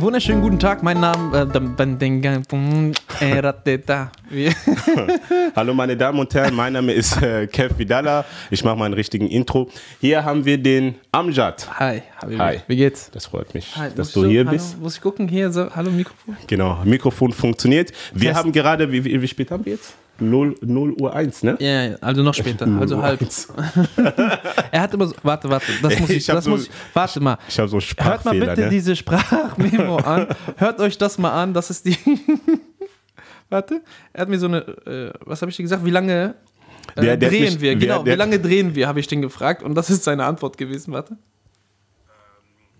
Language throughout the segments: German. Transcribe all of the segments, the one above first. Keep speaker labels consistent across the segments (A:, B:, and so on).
A: Einen wunderschönen guten Tag, mein Name äh,
B: Hallo meine Damen und Herren, mein Name ist äh, Kev Vidala. Ich mache mal einen richtigen Intro. Hier haben wir den Amjad.
A: Hi, Habibi.
B: Hi.
A: Wie geht's?
B: Das freut mich,
A: Hi,
B: dass
A: musst
B: du hier
A: hallo,
B: bist.
A: Muss ich gucken hier so, hallo Mikrofon?
B: Genau, Mikrofon funktioniert. Wir
A: Test.
B: haben gerade, wie, wie, wie spät haben wir jetzt? 0, 0 Uhr 1, ne?
A: Ja, ja, also noch später, also halb. Er hat immer so, warte, warte, das muss ich,
B: Ich
A: das
B: so-
A: muss ich, warte mal.
B: Ich habe so
A: Hört mal
B: Sprachfehler,
A: bitte
B: ne?
A: diese Sprachmemo an. Hört euch das mal an. Das ist die. Warte. Er hat mir so eine. Äh, was habe ich dir gesagt? Wie lange äh,
B: Der- der
A: drehen
B: mich-
A: wir? Genau.
B: der-
A: wie lange drehen wir? Habe ich den gefragt. Und das ist seine Antwort gewesen. Warte.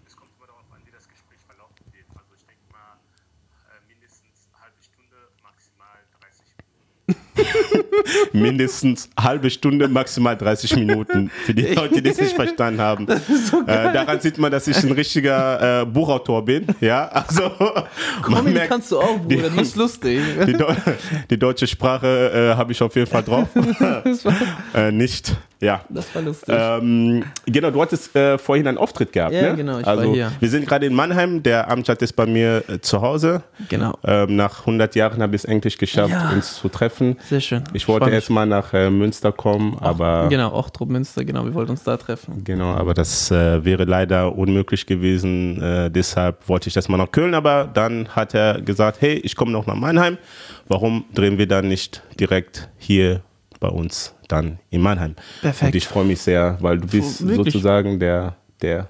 C: Es kommt immer darauf an, wie das Gespräch verlaufen wird. Also ich denke mal äh, mindestens eine halbe Stunde, maximal 30 Minuten.
B: mindestens halbe Stunde, maximal 30 Minuten. Für die Leute, die es nicht verstanden haben. äh, daran sieht man, dass ich ein richtiger äh, Buchautor bin. Ja, also man
A: Comedy
B: merkt,
A: kannst du auch, Bruder. Du bist lustig.
B: die, die deutsche Sprache äh, habe ich auf jeden Fall drauf.
A: Das
B: äh, nicht, ja.
A: das war lustig.
B: Ähm, genau, du hattest äh, vorhin einen Auftritt gehabt.
A: Ja,
B: ne?
A: genau, ich war
B: also,
A: hier.
B: Wir sind gerade in Mannheim. Der Amjad ist bei mir äh, zu Hause.
A: genau.
B: Ähm, nach 100 Jahren habe ich es endlich geschafft,
A: Ja.
B: uns zu treffen.
A: Sehr schön.
B: Ich wollte
A: freu mich.
B: erst mal nach äh, Münster kommen, aber
A: Genau, Ochtrup Münster, genau. Wir wollten uns da treffen.
B: Genau, aber das äh, wäre leider unmöglich gewesen. Äh, deshalb wollte ich das mal nach Köln, aber dann hat er gesagt, hey, ich komme noch nach Mannheim. Warum drehen wir dann nicht direkt hier bei uns dann in Mannheim?
A: Perfekt.
B: Und ich freue mich sehr, weil du bist
A: Wirklich?
B: sozusagen der, der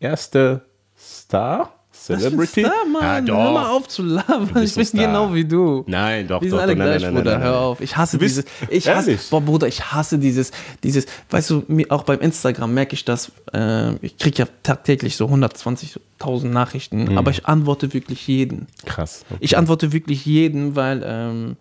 B: erste Star, Celebrity.
A: Was ist da, Mann?
B: Ja,
A: Hör mal
B: doch.
A: auf zu labern. Ich bin
B: Star.
A: genau wie du.
B: Nein, doch,
A: Wir sind
B: doch,
A: alle
B: doch,
A: gleich,
B: nein, nein,
A: Bruder.
B: nein,
A: Hör auf. Ich hasse dieses. Ich hasse, boah, Bruder, ich hasse dieses, dieses. Weißt du, auch beim Instagram merke ich das. Äh, ich kriege ja tagtäglich so 120.000 Nachrichten,
B: Mhm.
A: aber ich antworte wirklich jeden.
B: Krass. Okay.
A: Ich antworte wirklich jeden, weil. Ähm,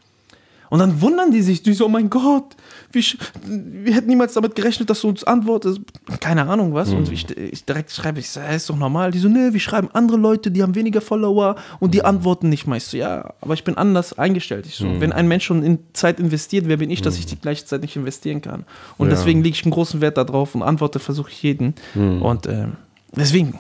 A: und dann wundern die sich, die so, oh mein Gott, sch- wir hätten niemals damit gerechnet, dass du uns antwortest. Keine Ahnung was.
B: Mhm.
A: Und ich, ich direkt schreibe, ich ja, ist doch normal. Die so, ne, wir schreiben andere Leute, die haben weniger Follower und
B: Mhm.
A: die antworten nicht. Ich so, ja, aber ich bin anders eingestellt. Ich so,
B: Mhm.
A: wenn ein Mensch schon in Zeit investiert, wer bin ich, dass ich die gleiche Zeit nicht investieren kann? Und
B: Ja.
A: deswegen lege ich einen großen Wert darauf und antworte, versuche ich jeden.
B: Mhm.
A: Und ähm, deswegen.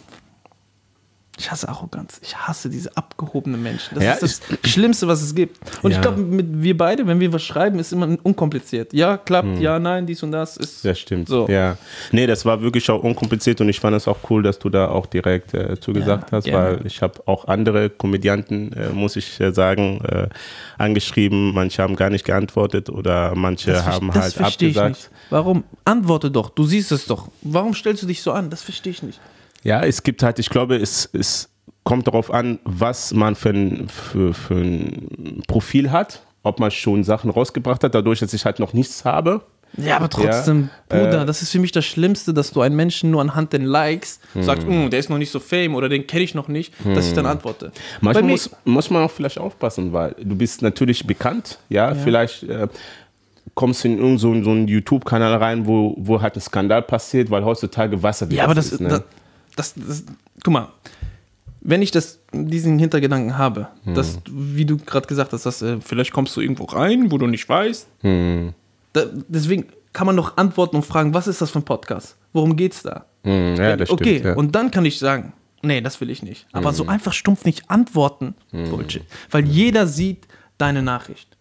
A: Ich hasse Arroganz. Ich hasse diese abgehobenen Menschen. Das
B: Ja,
A: ist das Schlimmste, was es gibt. Und ich
B: Ja.
A: glaube, mit wir beide, wenn wir was schreiben, ist immer unkompliziert. Ja, klappt, ja, nein, dies und das ist.
B: Das stimmt.
A: So.
B: Ja. Nee, das war wirklich auch unkompliziert und ich fand es auch cool, dass du da auch direkt äh, zugesagt
A: Ja,
B: hast,
A: gerne.
B: weil ich habe auch andere Komödianten, äh, muss ich äh, sagen, äh, angeschrieben. Manche haben gar nicht geantwortet oder manche
A: Das,
B: haben
A: das
B: halt
A: verstehe ich
B: abgesagt.
A: nicht. Warum? Antworte doch. Du siehst es doch. Warum stellst du dich so an? Das verstehe ich nicht.
B: Ja, es gibt halt, ich glaube, es, es kommt darauf an, was man für ein, für, für ein Profil hat, ob man schon Sachen rausgebracht hat, dadurch, dass ich halt noch nichts habe.
A: Ja, aber trotzdem,
B: Ja,
A: Bruder,
B: äh,
A: das ist für mich das Schlimmste, dass du einen Menschen nur anhand den Likes
B: Hm.
A: sagst, "Mm, der ist noch nicht so fame oder den kenne ich noch nicht, dass ich dann antworte. Bei
B: Manchmal muss, muss man auch vielleicht aufpassen, weil du bist natürlich bekannt, ja, vielleicht äh, kommst du in irgendeinen so, so einen YouTube-Kanal rein, wo, wo halt ein Skandal passiert, weil heutzutage Wasser
A: Ja, aber das,
B: ist. Ne?
A: das, das, das, guck mal, wenn ich das, diesen Hintergedanken habe,
B: Hm.
A: dass, wie du gerade gesagt hast, dass äh, vielleicht kommst du irgendwo rein, wo du nicht weißt.
B: Hm.
A: Da, deswegen kann man doch antworten und fragen, was ist das für ein Podcast? Worum geht's da?
B: Hm, ja, das stimmt.
A: okay,
B: ja.
A: und dann kann ich sagen, nee, das will ich nicht. Aber so einfach stumpf nicht antworten, Bullshit. Weil jeder sieht deine Nachricht.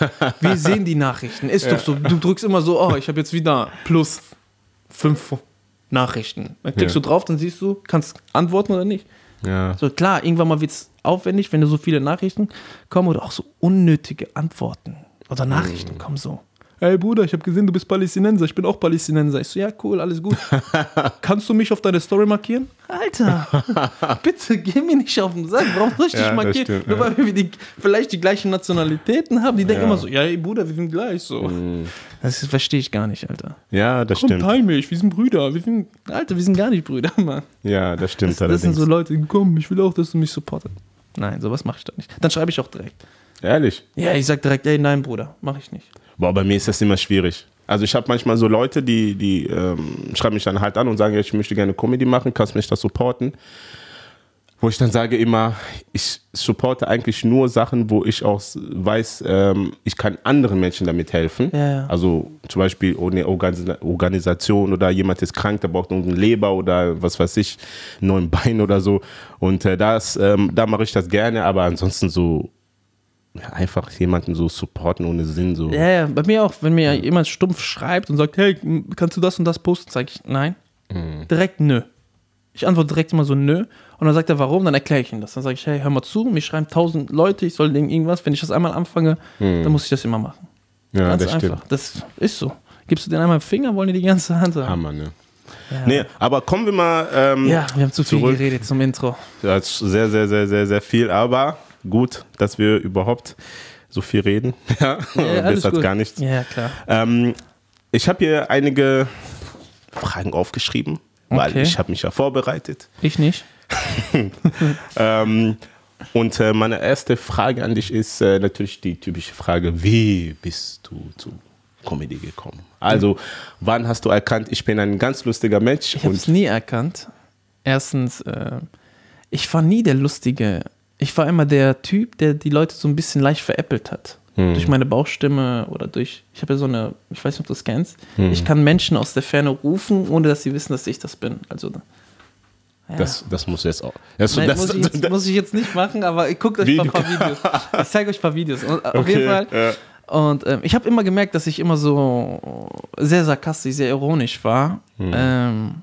A: Wir sehen die Nachrichten. Ist doch so. Du drückst immer so, oh, ich habe jetzt wieder plus fünf Nachrichten. Dann klickst
B: Ja.
A: du drauf, dann siehst du, kannst antworten oder nicht.
B: ja.
A: So klar, irgendwann mal wird es aufwendig, wenn da so viele Nachrichten kommen oder auch so unnötige Antworten oder Nachrichten kommen so. Hey Bruder, ich habe gesehen, du bist Palästinenser, ich bin auch Palästinenser. Ich so, ja cool, alles gut. Kannst du mich auf deine Story markieren? Alter, bitte geh mir nicht auf den Sack. Warum soll ich dich
B: Ja,
A: markieren?
B: stimmt,
A: Nur weil wir die, vielleicht die gleichen Nationalitäten haben. Die denken immer so, ja ey, Bruder, wir sind gleich so. Das verstehe ich gar nicht, Alter.
B: ja, das
A: Komm,
B: stimmt.
A: teil mich, wir sind Brüder. Wir sind, Alter, wir sind gar nicht Brüder, Mann.
B: Ja, das stimmt
A: Das, das sind so Leute, die kommen, ich will auch, dass du mich supportet. Nein, sowas mache ich doch nicht. Dann schreibe ich auch direkt.
B: Ehrlich.
A: Ja, ich sag direkt, ey, nein, Bruder, mache ich nicht.
B: Boah, bei mir ist das immer schwierig. Also ich habe manchmal so Leute, die, die ähm, schreiben mich dann halt an und sagen, ich möchte gerne Comedy machen, kannst mich das supporten. wo ich dann sage immer, ich supporte eigentlich nur Sachen, wo ich auch weiß, ähm, ich kann anderen Menschen damit helfen.
A: Ja, ja.
B: Also zum Beispiel eine Organis- Organisation oder jemand ist krank, der braucht irgendeinen Leber oder was weiß ich, einen neuen Bein oder so. Und äh, das, ähm, da mache ich das gerne, aber ansonsten so einfach jemanden so supporten ohne Sinn. So.
A: Ja, ja, bei mir auch, wenn mir jemand stumpf schreibt und sagt, hey, kannst du das und das posten, sage ich nein.
B: Mhm.
A: Direkt nö. Ich antworte direkt immer so nö. Und dann sagt er, warum? Dann erkläre ich ihm das. Dann sage ich, hey, hör mal zu, mir schreiben tausend Leute, ich soll denen irgendwas. Wenn ich das einmal anfange, dann muss ich das immer machen.
B: Mhm. Ja,
A: Ganz
B: das
A: einfach.
B: stimmt.
A: Das ist so. Gibst du denen einmal den Finger, wollen die die ganze Hand haben.
B: Hammer, ne? Nee, aber kommen wir mal. Ähm,
A: Ja, wir haben zu viel
B: Zurück.
A: geredet zum Intro.
B: Das ist sehr, sehr, sehr, sehr, sehr viel, aber gut, dass wir überhaupt so viel reden. Ja,
A: Ja, alles gut.
B: gar nichts.
A: Ja, klar.
B: Ähm, ich habe hier einige Fragen aufgeschrieben, weil
A: Okay.
B: ich habe mich ja vorbereitet.
A: Ich nicht.
B: Ähm, und äh, meine erste Frage an dich ist äh, natürlich die typische Frage, wie bist du zu Comedy gekommen? Also, wann hast du erkannt, ich bin ein ganz lustiger Mensch?
A: Ich habe es nie erkannt. Erstens, äh, ich war nie der Lustige. Ich war immer der Typ, der die Leute so ein bisschen leicht veräppelt hat. Durch meine Bauchstimme oder durch, ich habe ja so eine, ich weiß nicht, ob du das kennst. Ich kann Menschen aus der Ferne rufen, ohne dass sie wissen, dass ich das bin. Also, ja.
B: das, das muss jetzt auch. Das,
A: Nein,
B: das,
A: muss, ich jetzt, muss ich jetzt nicht machen, aber guckt euch mal ein paar Videos. Ich zeige euch ein paar Videos. Und, auf
B: Okay,
A: jeden Fall.
B: ja.
A: Und ähm, ich habe immer gemerkt, dass ich immer so sehr sarkastisch, sehr ironisch war.
B: Hm.
A: Ähm,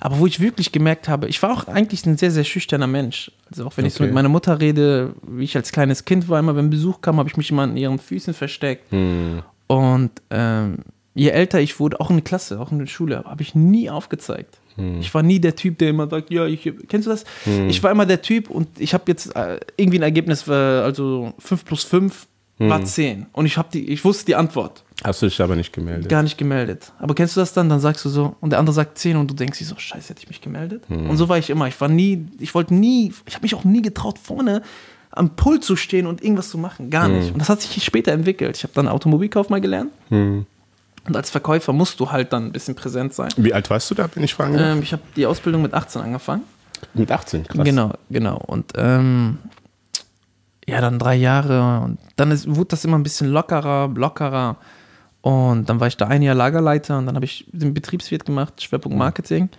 A: aber wo ich wirklich gemerkt habe, ich war auch eigentlich ein sehr, sehr schüchterner Mensch. Also auch wenn ich so
B: Okay.
A: mit meiner Mutter rede, wie ich als kleines Kind war, immer wenn Besuch kam, habe ich mich immer an ihren Füßen versteckt.
B: Hm.
A: Und ähm, je älter ich wurde, auch in der Klasse, auch in der Schule, habe ich nie aufgezeigt.
B: Hm.
A: Ich war nie der Typ, der immer sagt, ja, ich, kennst du das? Ich war immer der Typ und ich habe jetzt äh, irgendwie ein Ergebnis, äh, also 5 plus 5
B: Hm.
A: war 10. Und ich, hab die, ich wusste die Antwort,
B: Hast du dich aber nicht gemeldet?
A: gar nicht gemeldet. Aber kennst du das dann? Dann sagst du so, und der andere sagt 10 und du denkst dir so, scheiße, hätte ich mich gemeldet?
B: Hm.
A: Und so war ich immer. Ich war nie, ich wollte nie, ich habe mich auch nie getraut, vorne am Pult zu stehen und irgendwas zu machen. Gar
B: Hm.
A: nicht. Und das hat sich später entwickelt. Ich habe dann Automobilkaufmann gelernt.
B: Hm.
A: Und als Verkäufer musst du halt dann ein bisschen präsent sein.
B: Wie alt warst du da, wenn ich fragen darf?
A: Ähm, ich habe die Ausbildung mit 18 angefangen.
B: Mit 18, krass.
A: Genau, genau. Und ähm, ja, dann drei Jahre und dann ist, wurde das immer ein bisschen lockerer, lockerer. Und dann war ich da ein Jahr Lagerleiter und dann habe ich den Betriebswirt gemacht, Schwerpunkt Marketing.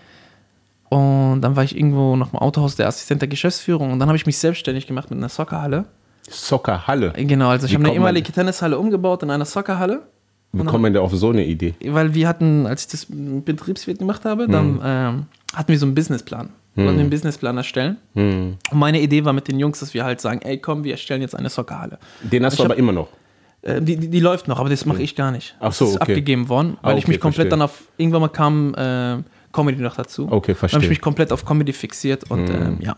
A: Und dann war ich irgendwo noch im Autohaus der Assistent der Geschäftsführung und dann habe ich mich selbstständig gemacht mit einer Soccerhalle.
B: Soccerhalle.
A: Genau, also ich habe eine ehemalige Tennishalle umgebaut in einer Soccerhalle.
B: Wie kommt man da auf so eine Idee?
A: weil wir hatten, als ich das Betriebswirt gemacht habe, dann
B: Mhm.
A: ähm, hatten wir so einen Businessplan. Wir wollten einen Businessplan erstellen.
B: Hm.
A: Und meine Idee war mit den Jungs, dass wir halt sagen, ey komm, wir erstellen jetzt eine Soccerhalle.
B: Den hast
A: Ich
B: du aber
A: hab-
B: immer noch.
A: Äh, die, die, die läuft noch, aber das mache ich gar nicht.
B: Ach so,
A: das ist
B: okay.
A: abgegeben worden, weil
B: Ah,
A: ich mich
B: okay,
A: komplett
B: verstehe.
A: dann auf, irgendwann mal kam äh, Comedy noch dazu.
B: Okay,
A: Dann
B: verstehe.
A: habe ich mich komplett auf Comedy fixiert und
B: Mhm.
A: ähm, ja.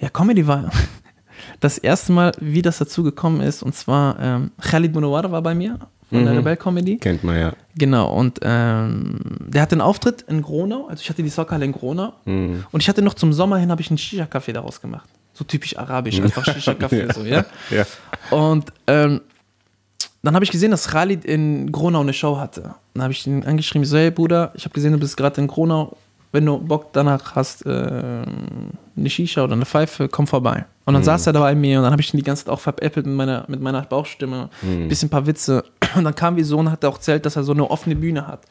A: Ja, Comedy war das erste Mal, wie das dazu gekommen ist, und zwar ähm, Khalid Munawar war bei mir von
B: Mhm.
A: der Rebell Comedy.
B: Kennt man ja.
A: Genau, und ähm, der hatte einen Auftritt in Gronau, also ich hatte die Soccerhalle in Gronau
B: Mhm.
A: und ich hatte noch zum Sommer hin, habe ich einen Shisha-Café daraus gemacht. So typisch arabisch, einfach Shisha-Café, so, ja.
B: Ja.
A: Und ähm, dann habe ich gesehen, dass Khalid in Gronau eine Show hatte. Dann habe ich ihn angeschrieben, so, hey Bruder, ich habe gesehen, du bist gerade in Gronau. Wenn du Bock danach hast, äh, eine Shisha oder eine Pfeife, komm vorbei. Und dann saß er da bei mir und dann habe ich ihn die ganze Zeit auch veräppelt mit meiner, mit meiner Bauchstimme. Bisschen ein paar Witze. Und dann kam wie so und hat er auch erzählt, dass er so eine offene Bühne hat.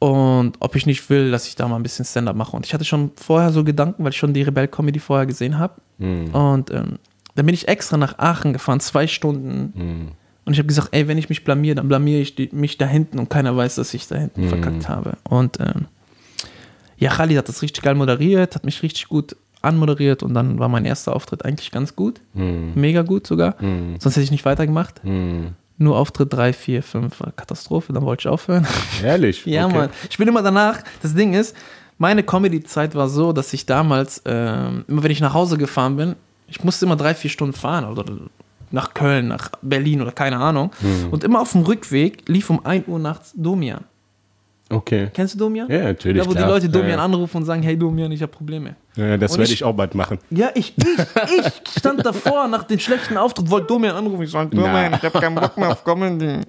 A: Und ob ich nicht will, dass ich da mal ein bisschen Stand-up mache. Und ich hatte schon vorher so Gedanken, weil ich schon die Rebell-Comedy vorher gesehen habe. Und ähm, dann bin ich extra nach Aachen gefahren, zwei Stunden. Und ich habe gesagt, ey, wenn ich mich blamier, dann blamier ich die, mich da hinten und keiner weiß, dass ich da hinten verkackt habe. Und ähm, ja, Khalid hat das richtig geil moderiert, hat mich richtig gut anmoderiert und dann war mein erster Auftritt eigentlich ganz gut. Mega gut sogar. Sonst hätte ich nicht weitergemacht. Nur Auftritt 3, 4, 5 war Katastrophe, dann wollte ich aufhören.
B: Ehrlich?
A: Ja,
B: Okay.
A: Mann. Ich bin immer danach. Das Ding ist, meine Comedy-Zeit war so, dass ich damals, ähm, immer wenn ich nach Hause gefahren bin, ich musste immer drei, vier Stunden fahren oder nach Köln, nach Berlin oder keine Ahnung.
B: Mhm.
A: Und immer auf dem Rückweg lief um 1 Uhr nachts Domian.
B: Okay.
A: Kennst du Domian?
B: Ja, natürlich,
A: Da, wo
B: klar.
A: die Leute Domian
B: Ja, ja.
A: anrufen und sagen, hey Domian, ich habe Probleme.
B: Ja, das werde
A: ich-
B: ich auch bald machen.
A: Ja, ich, ich, ich stand davor nach dem schlechten Auftritt, wollte Domian anrufen. Ich sage, Domian, ich habe keinen Bock mehr auf Comedy.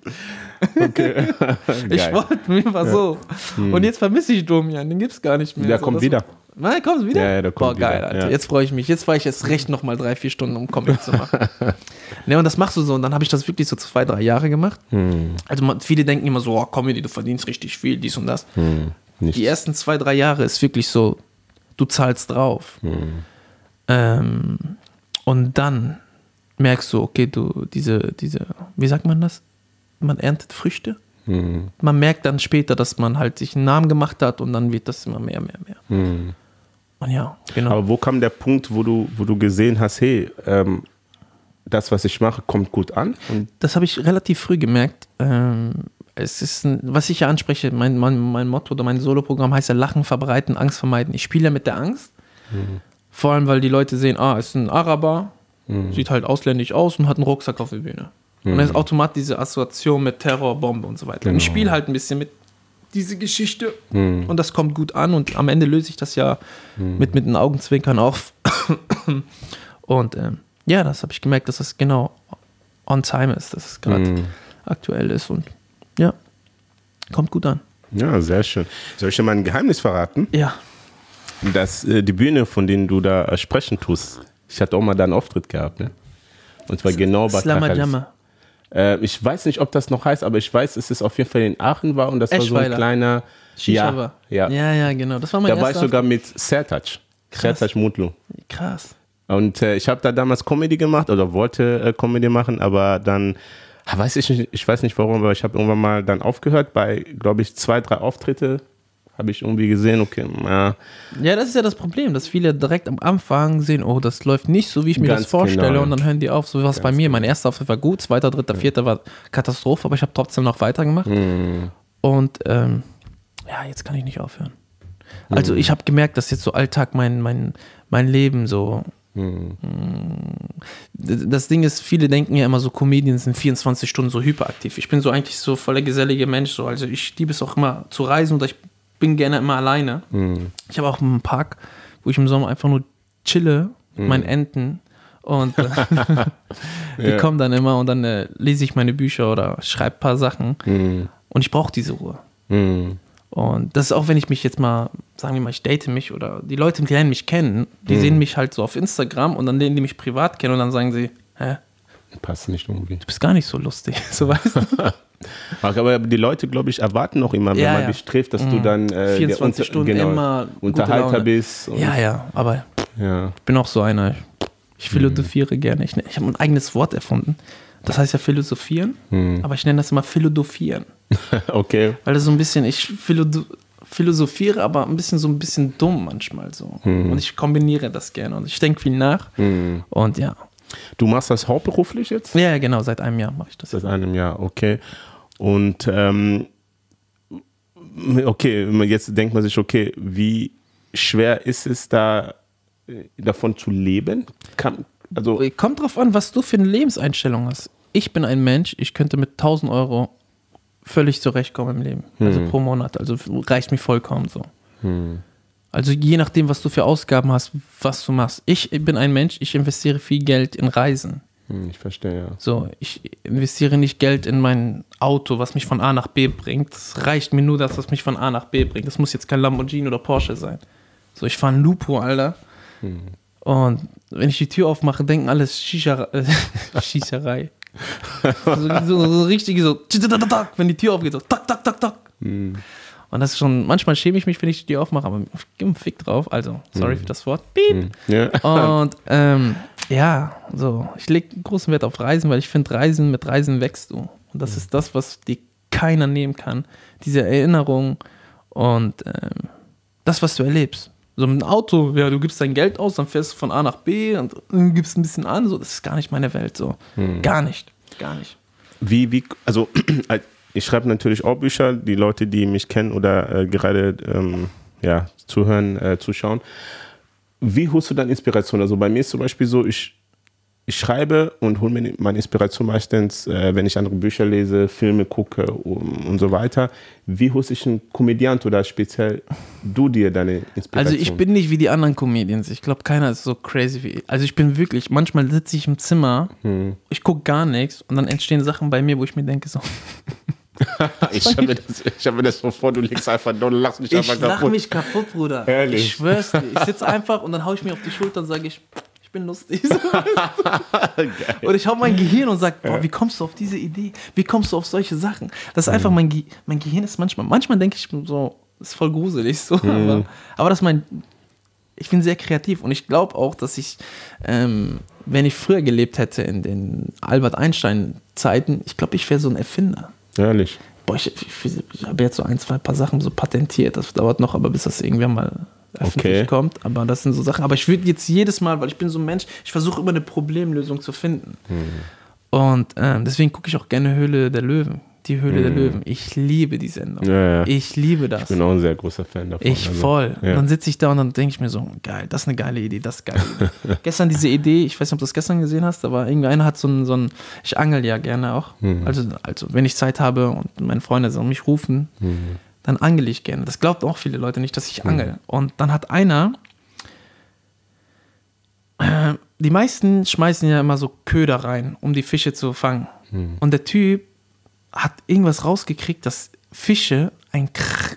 B: Okay.
A: Ich wollte, mir war so. Und jetzt vermisse ich Domian, den gibt's gar nicht mehr.
B: Der
A: so,
B: kommt wieder.
A: war- Nein, kommst du wieder?
B: Ja, ja, der kommt
A: Boah, geil,
B: wieder,
A: Alter.
B: ja.
A: Jetzt freue ich mich. Jetzt fahre ich erst recht nochmal drei, vier Stunden, um Comic zu machen. ne, und das machst du so. Und dann habe ich das wirklich so zwei, drei Jahre gemacht.
B: Hm.
A: Also man, viele denken immer so, oh, Comedy, du verdienst richtig viel, dies und das.
B: Hm.
A: Die ersten zwei, drei Jahre ist wirklich so, du zahlst drauf.
B: Hm.
A: Ähm, und dann merkst du, okay, du, diese, diese, wie sagt man das? Man erntet Früchte.
B: Hm.
A: Man merkt dann später, dass man halt sich einen Namen gemacht hat und dann wird das immer mehr, mehr, mehr. Und ja, genau.
B: Aber wo kam der Punkt, wo du, wo du gesehen hast, hey, ähm, das, was ich mache, kommt gut an? Und
A: Das habe ich relativ früh gemerkt. Ähm, es ist, ein, was ich ja anspreche, mein, mein, mein Motto oder mein Soloprogramm heißt ja Lachen verbreiten, Angst vermeiden. Ich spiele ja mit der Angst. Vor allem, weil die Leute sehen, ah, ist ein Araber, sieht halt ausländisch aus und hat einen Rucksack auf der Bühne. Und dann ist automatisch diese Assoziation mit Terror, Bombe und so weiter. Und ich
B: Genau.
A: spiele halt ein bisschen mit diese Geschichte und das kommt gut an und am Ende löse ich das ja mit, mit den Augenzwinkern auf. und ähm, ja, das habe ich gemerkt, dass das genau on time ist, dass es gerade
B: Mhm.
A: aktuell ist und ja, kommt gut an.
B: ja, sehr schön. Soll ich dir mal ein Geheimnis verraten?
A: Ja,
B: Dass äh, die Bühne, von denen du da äh, sprechen tust, ich hatte auch mal da einen Auftritt gehabt, ne? Und zwar genau bei.
A: Jammer.
B: Äh, ich weiß nicht, ob das noch heißt, aber ich weiß, es ist auf jeden Fall in Aachen war und das war so ein
A: Eschweiler.
B: kleiner
A: Shisha
B: ja, ja.
A: ja, ja, genau. Das war mein
B: Da war ich sogar mit Sertac. Sertac Mutlu.
A: Krass.
B: Und äh, ich habe da damals Comedy gemacht oder wollte äh, Comedy machen, aber dann ah, weiß ich nicht, ich weiß nicht warum, aber ich habe irgendwann mal dann aufgehört. Bei, glaube ich, zwei, drei Auftritte habe ich irgendwie gesehen, okay, ja,
A: Ja, das ist ja das Problem, dass viele direkt am Anfang sehen, oh, das läuft nicht so, wie ich mir
B: Ganz
A: das vorstelle
B: genau.
A: und dann hören die auf. So was bei mir. Mein erster Auftritt war gut, zweiter, dritter, vierter war Katastrophe, aber ich habe trotzdem noch weitergemacht.
B: Mhm.
A: Und ähm, ja, jetzt kann ich nicht aufhören. Also ich habe gemerkt, dass jetzt so Alltag mein, mein, mein Leben so.
B: Mhm.
A: Das Ding ist, viele denken ja immer so, Comedians sind 24 Stunden so hyperaktiv. Ich bin so eigentlich so voll der gesellige Mensch. So. Also ich liebe es auch immer zu reisen oder ich bin gerne immer alleine. Ich habe auch einen Park, wo ich im Sommer einfach nur chille, mit meinen Enten. Und äh, die
B: Ja.
A: kommen dann immer und dann äh, lese ich meine Bücher oder schreibe ein paar Sachen.
B: Mhm.
A: Und ich brauche diese Ruhe.
B: Mhm.
A: Und das ist auch, wenn ich mich jetzt mal, sagen wir mal, ich date mich oder die Leute lernen mich kennen, die sehen mich halt so auf Instagram und dann lernen die mich privat kennen und dann sagen sie, hä,
B: passt nicht irgendwie.
A: du bist gar nicht so lustig. So weißt du?
B: Aber die Leute, glaube ich, erwarten noch immer, wenn
A: Ja,
B: man
A: ja.
B: dich trifft, dass du dann äh,
A: 24
B: der Unter-
A: Stunden
B: genau,
A: immer
B: Unterhalter bist.
A: ja, ja, aber
B: ja.
A: ich bin auch so einer. Ich philosophiere gerne. Ich, ich habe ein eigenes Wort erfunden. Das heißt ja philosophieren, aber ich nenne das immer philosophieren.
B: Okay.
A: Weil das so ein bisschen, ich philo- philosophiere, aber ein bisschen so ein bisschen dumm manchmal so. Und ich kombiniere das gerne und ich denke viel nach. Und ja.
B: Du machst das hauptberuflich jetzt?
A: Ja, ja, genau, seit einem Jahr mache ich das.
B: Seit einem Jahr, okay. Und ähm, okay, jetzt denkt man sich, okay, wie schwer ist es da äh, davon zu leben? Kann, also
A: Kommt drauf an, was du für eine Lebenseinstellung hast. Ich bin ein Mensch, ich könnte mit 1000 Euro völlig zurechtkommen im Leben. Also pro Monat. Also reicht mir vollkommen so. Also je nachdem, was du für Ausgaben hast, was du machst. Ich bin ein Mensch, ich investiere viel Geld in Reisen.
B: Hm, ich verstehe, ja.
A: So, ich investiere nicht Geld in mein Auto, was mich von A nach B bringt. Es reicht mir nur, dass das mich von A nach B bringt. Das muss jetzt kein Lamborghini oder Porsche sein. So, ich fahre ein Lupo, Alter. Und wenn ich die Tür aufmache, denken alles Shisha, äh, Schießerei. so, so, so richtig so, wenn die Tür aufgeht, so tak, tak, tak, tak. Und das ist schon, manchmal schäme ich mich, wenn ich die Tür aufmache, aber ich gebe einen Fick drauf. Also, sorry für das Wort. Piep.
B: ja.
A: Und ähm, ja, so, ich lege großen Wert auf Reisen, weil ich finde, Reisen, mit Reisen wächst du. Und das ist das, was dir keiner nehmen kann. Diese Erinnerung und ähm, das, was du erlebst. So mit einem Auto, ja, du gibst dein Geld aus, dann fährst du von A nach B und äh, gibst ein bisschen an. So, das ist gar nicht meine Welt. So. Gar nicht. Gar nicht.
B: Wie, wie, also ich schreibe natürlich auch Bücher, die Leute, die mich kennen oder äh, gerade ähm, ja, zuhören, äh, zuschauen. Wie holst du dann Inspiration? Also bei mir ist zum Beispiel so, ich, ich schreibe und hole mir meine Inspiration meistens, äh, wenn ich andere Bücher lese, Filme gucke um, und so weiter. Wie holst du dich ein Komödiant oder speziell du dir deine Inspiration?
A: Also ich bin nicht wie die anderen Comedians. Ich glaube, keiner ist so crazy wie ich. Also ich bin wirklich, manchmal sitze ich im Zimmer, ich gucke gar nichts und dann entstehen Sachen bei mir, wo ich mir denke so,
B: ich habe mir, das- ich hab mir das so vor, du legst einfach und lachst mich
A: Ich
B: einfach
A: lach
B: kaputt.
A: mich kaputt, Bruder.
B: Ehrlich?
A: Ich schwör's dir. Ich sitze einfach und dann hau ich mir auf die Schulter und sage ich, ich bin lustig. und ich hau mein Gehirn und sag, boah, wie kommst du auf diese Idee? Wie kommst du auf solche Sachen? Das ist einfach mein, Ge mein Gehirn ist manchmal, manchmal denke ich so, ist voll gruselig so. Aber, aber das ist mein, ich bin sehr kreativ und ich glaube auch, dass ich, ähm, wenn ich früher gelebt hätte in den Albert Einstein Zeiten, ich glaube, ich wäre so ein Erfinder.
B: Ehrlich.
A: Boah, ich, ich, ich habe jetzt so ein, zwei paar Sachen so patentiert. Das dauert noch, aber bis das irgendwann mal öffentlich
B: Okay.
A: kommt. Aber das sind so Sachen. Aber ich würde jetzt jedes Mal, weil ich bin so ein Mensch, ich versuche immer eine Problemlösung zu finden. Und ähm, deswegen gucke ich auch gerne Höhle der Löwen. Die Höhle der Löwen. Ich liebe die Sendung.
B: Ja, ja.
A: Ich liebe das.
B: Ich bin auch ein sehr großer Fan davon.
A: Ich
B: also,
A: voll.
B: Ja.
A: Und dann sitze ich da und dann denke ich mir so, geil, das ist eine geile Idee, das ist Idee. gestern diese Idee, ich weiß nicht, ob du das gestern gesehen hast, aber irgendwie einer hat so ein, so ein ich angel ja gerne auch.
B: Mhm.
A: Also, also wenn ich Zeit habe und meine Freunde so mich rufen,
B: Mhm.
A: dann angel ich gerne. Das glaubt auch viele Leute nicht, dass ich angel. Und dann hat einer, äh, die meisten schmeißen ja immer so Köder rein, um die Fische zu fangen.
B: Mhm.
A: Und der Typ hat irgendwas rausgekriegt, dass Fische ein,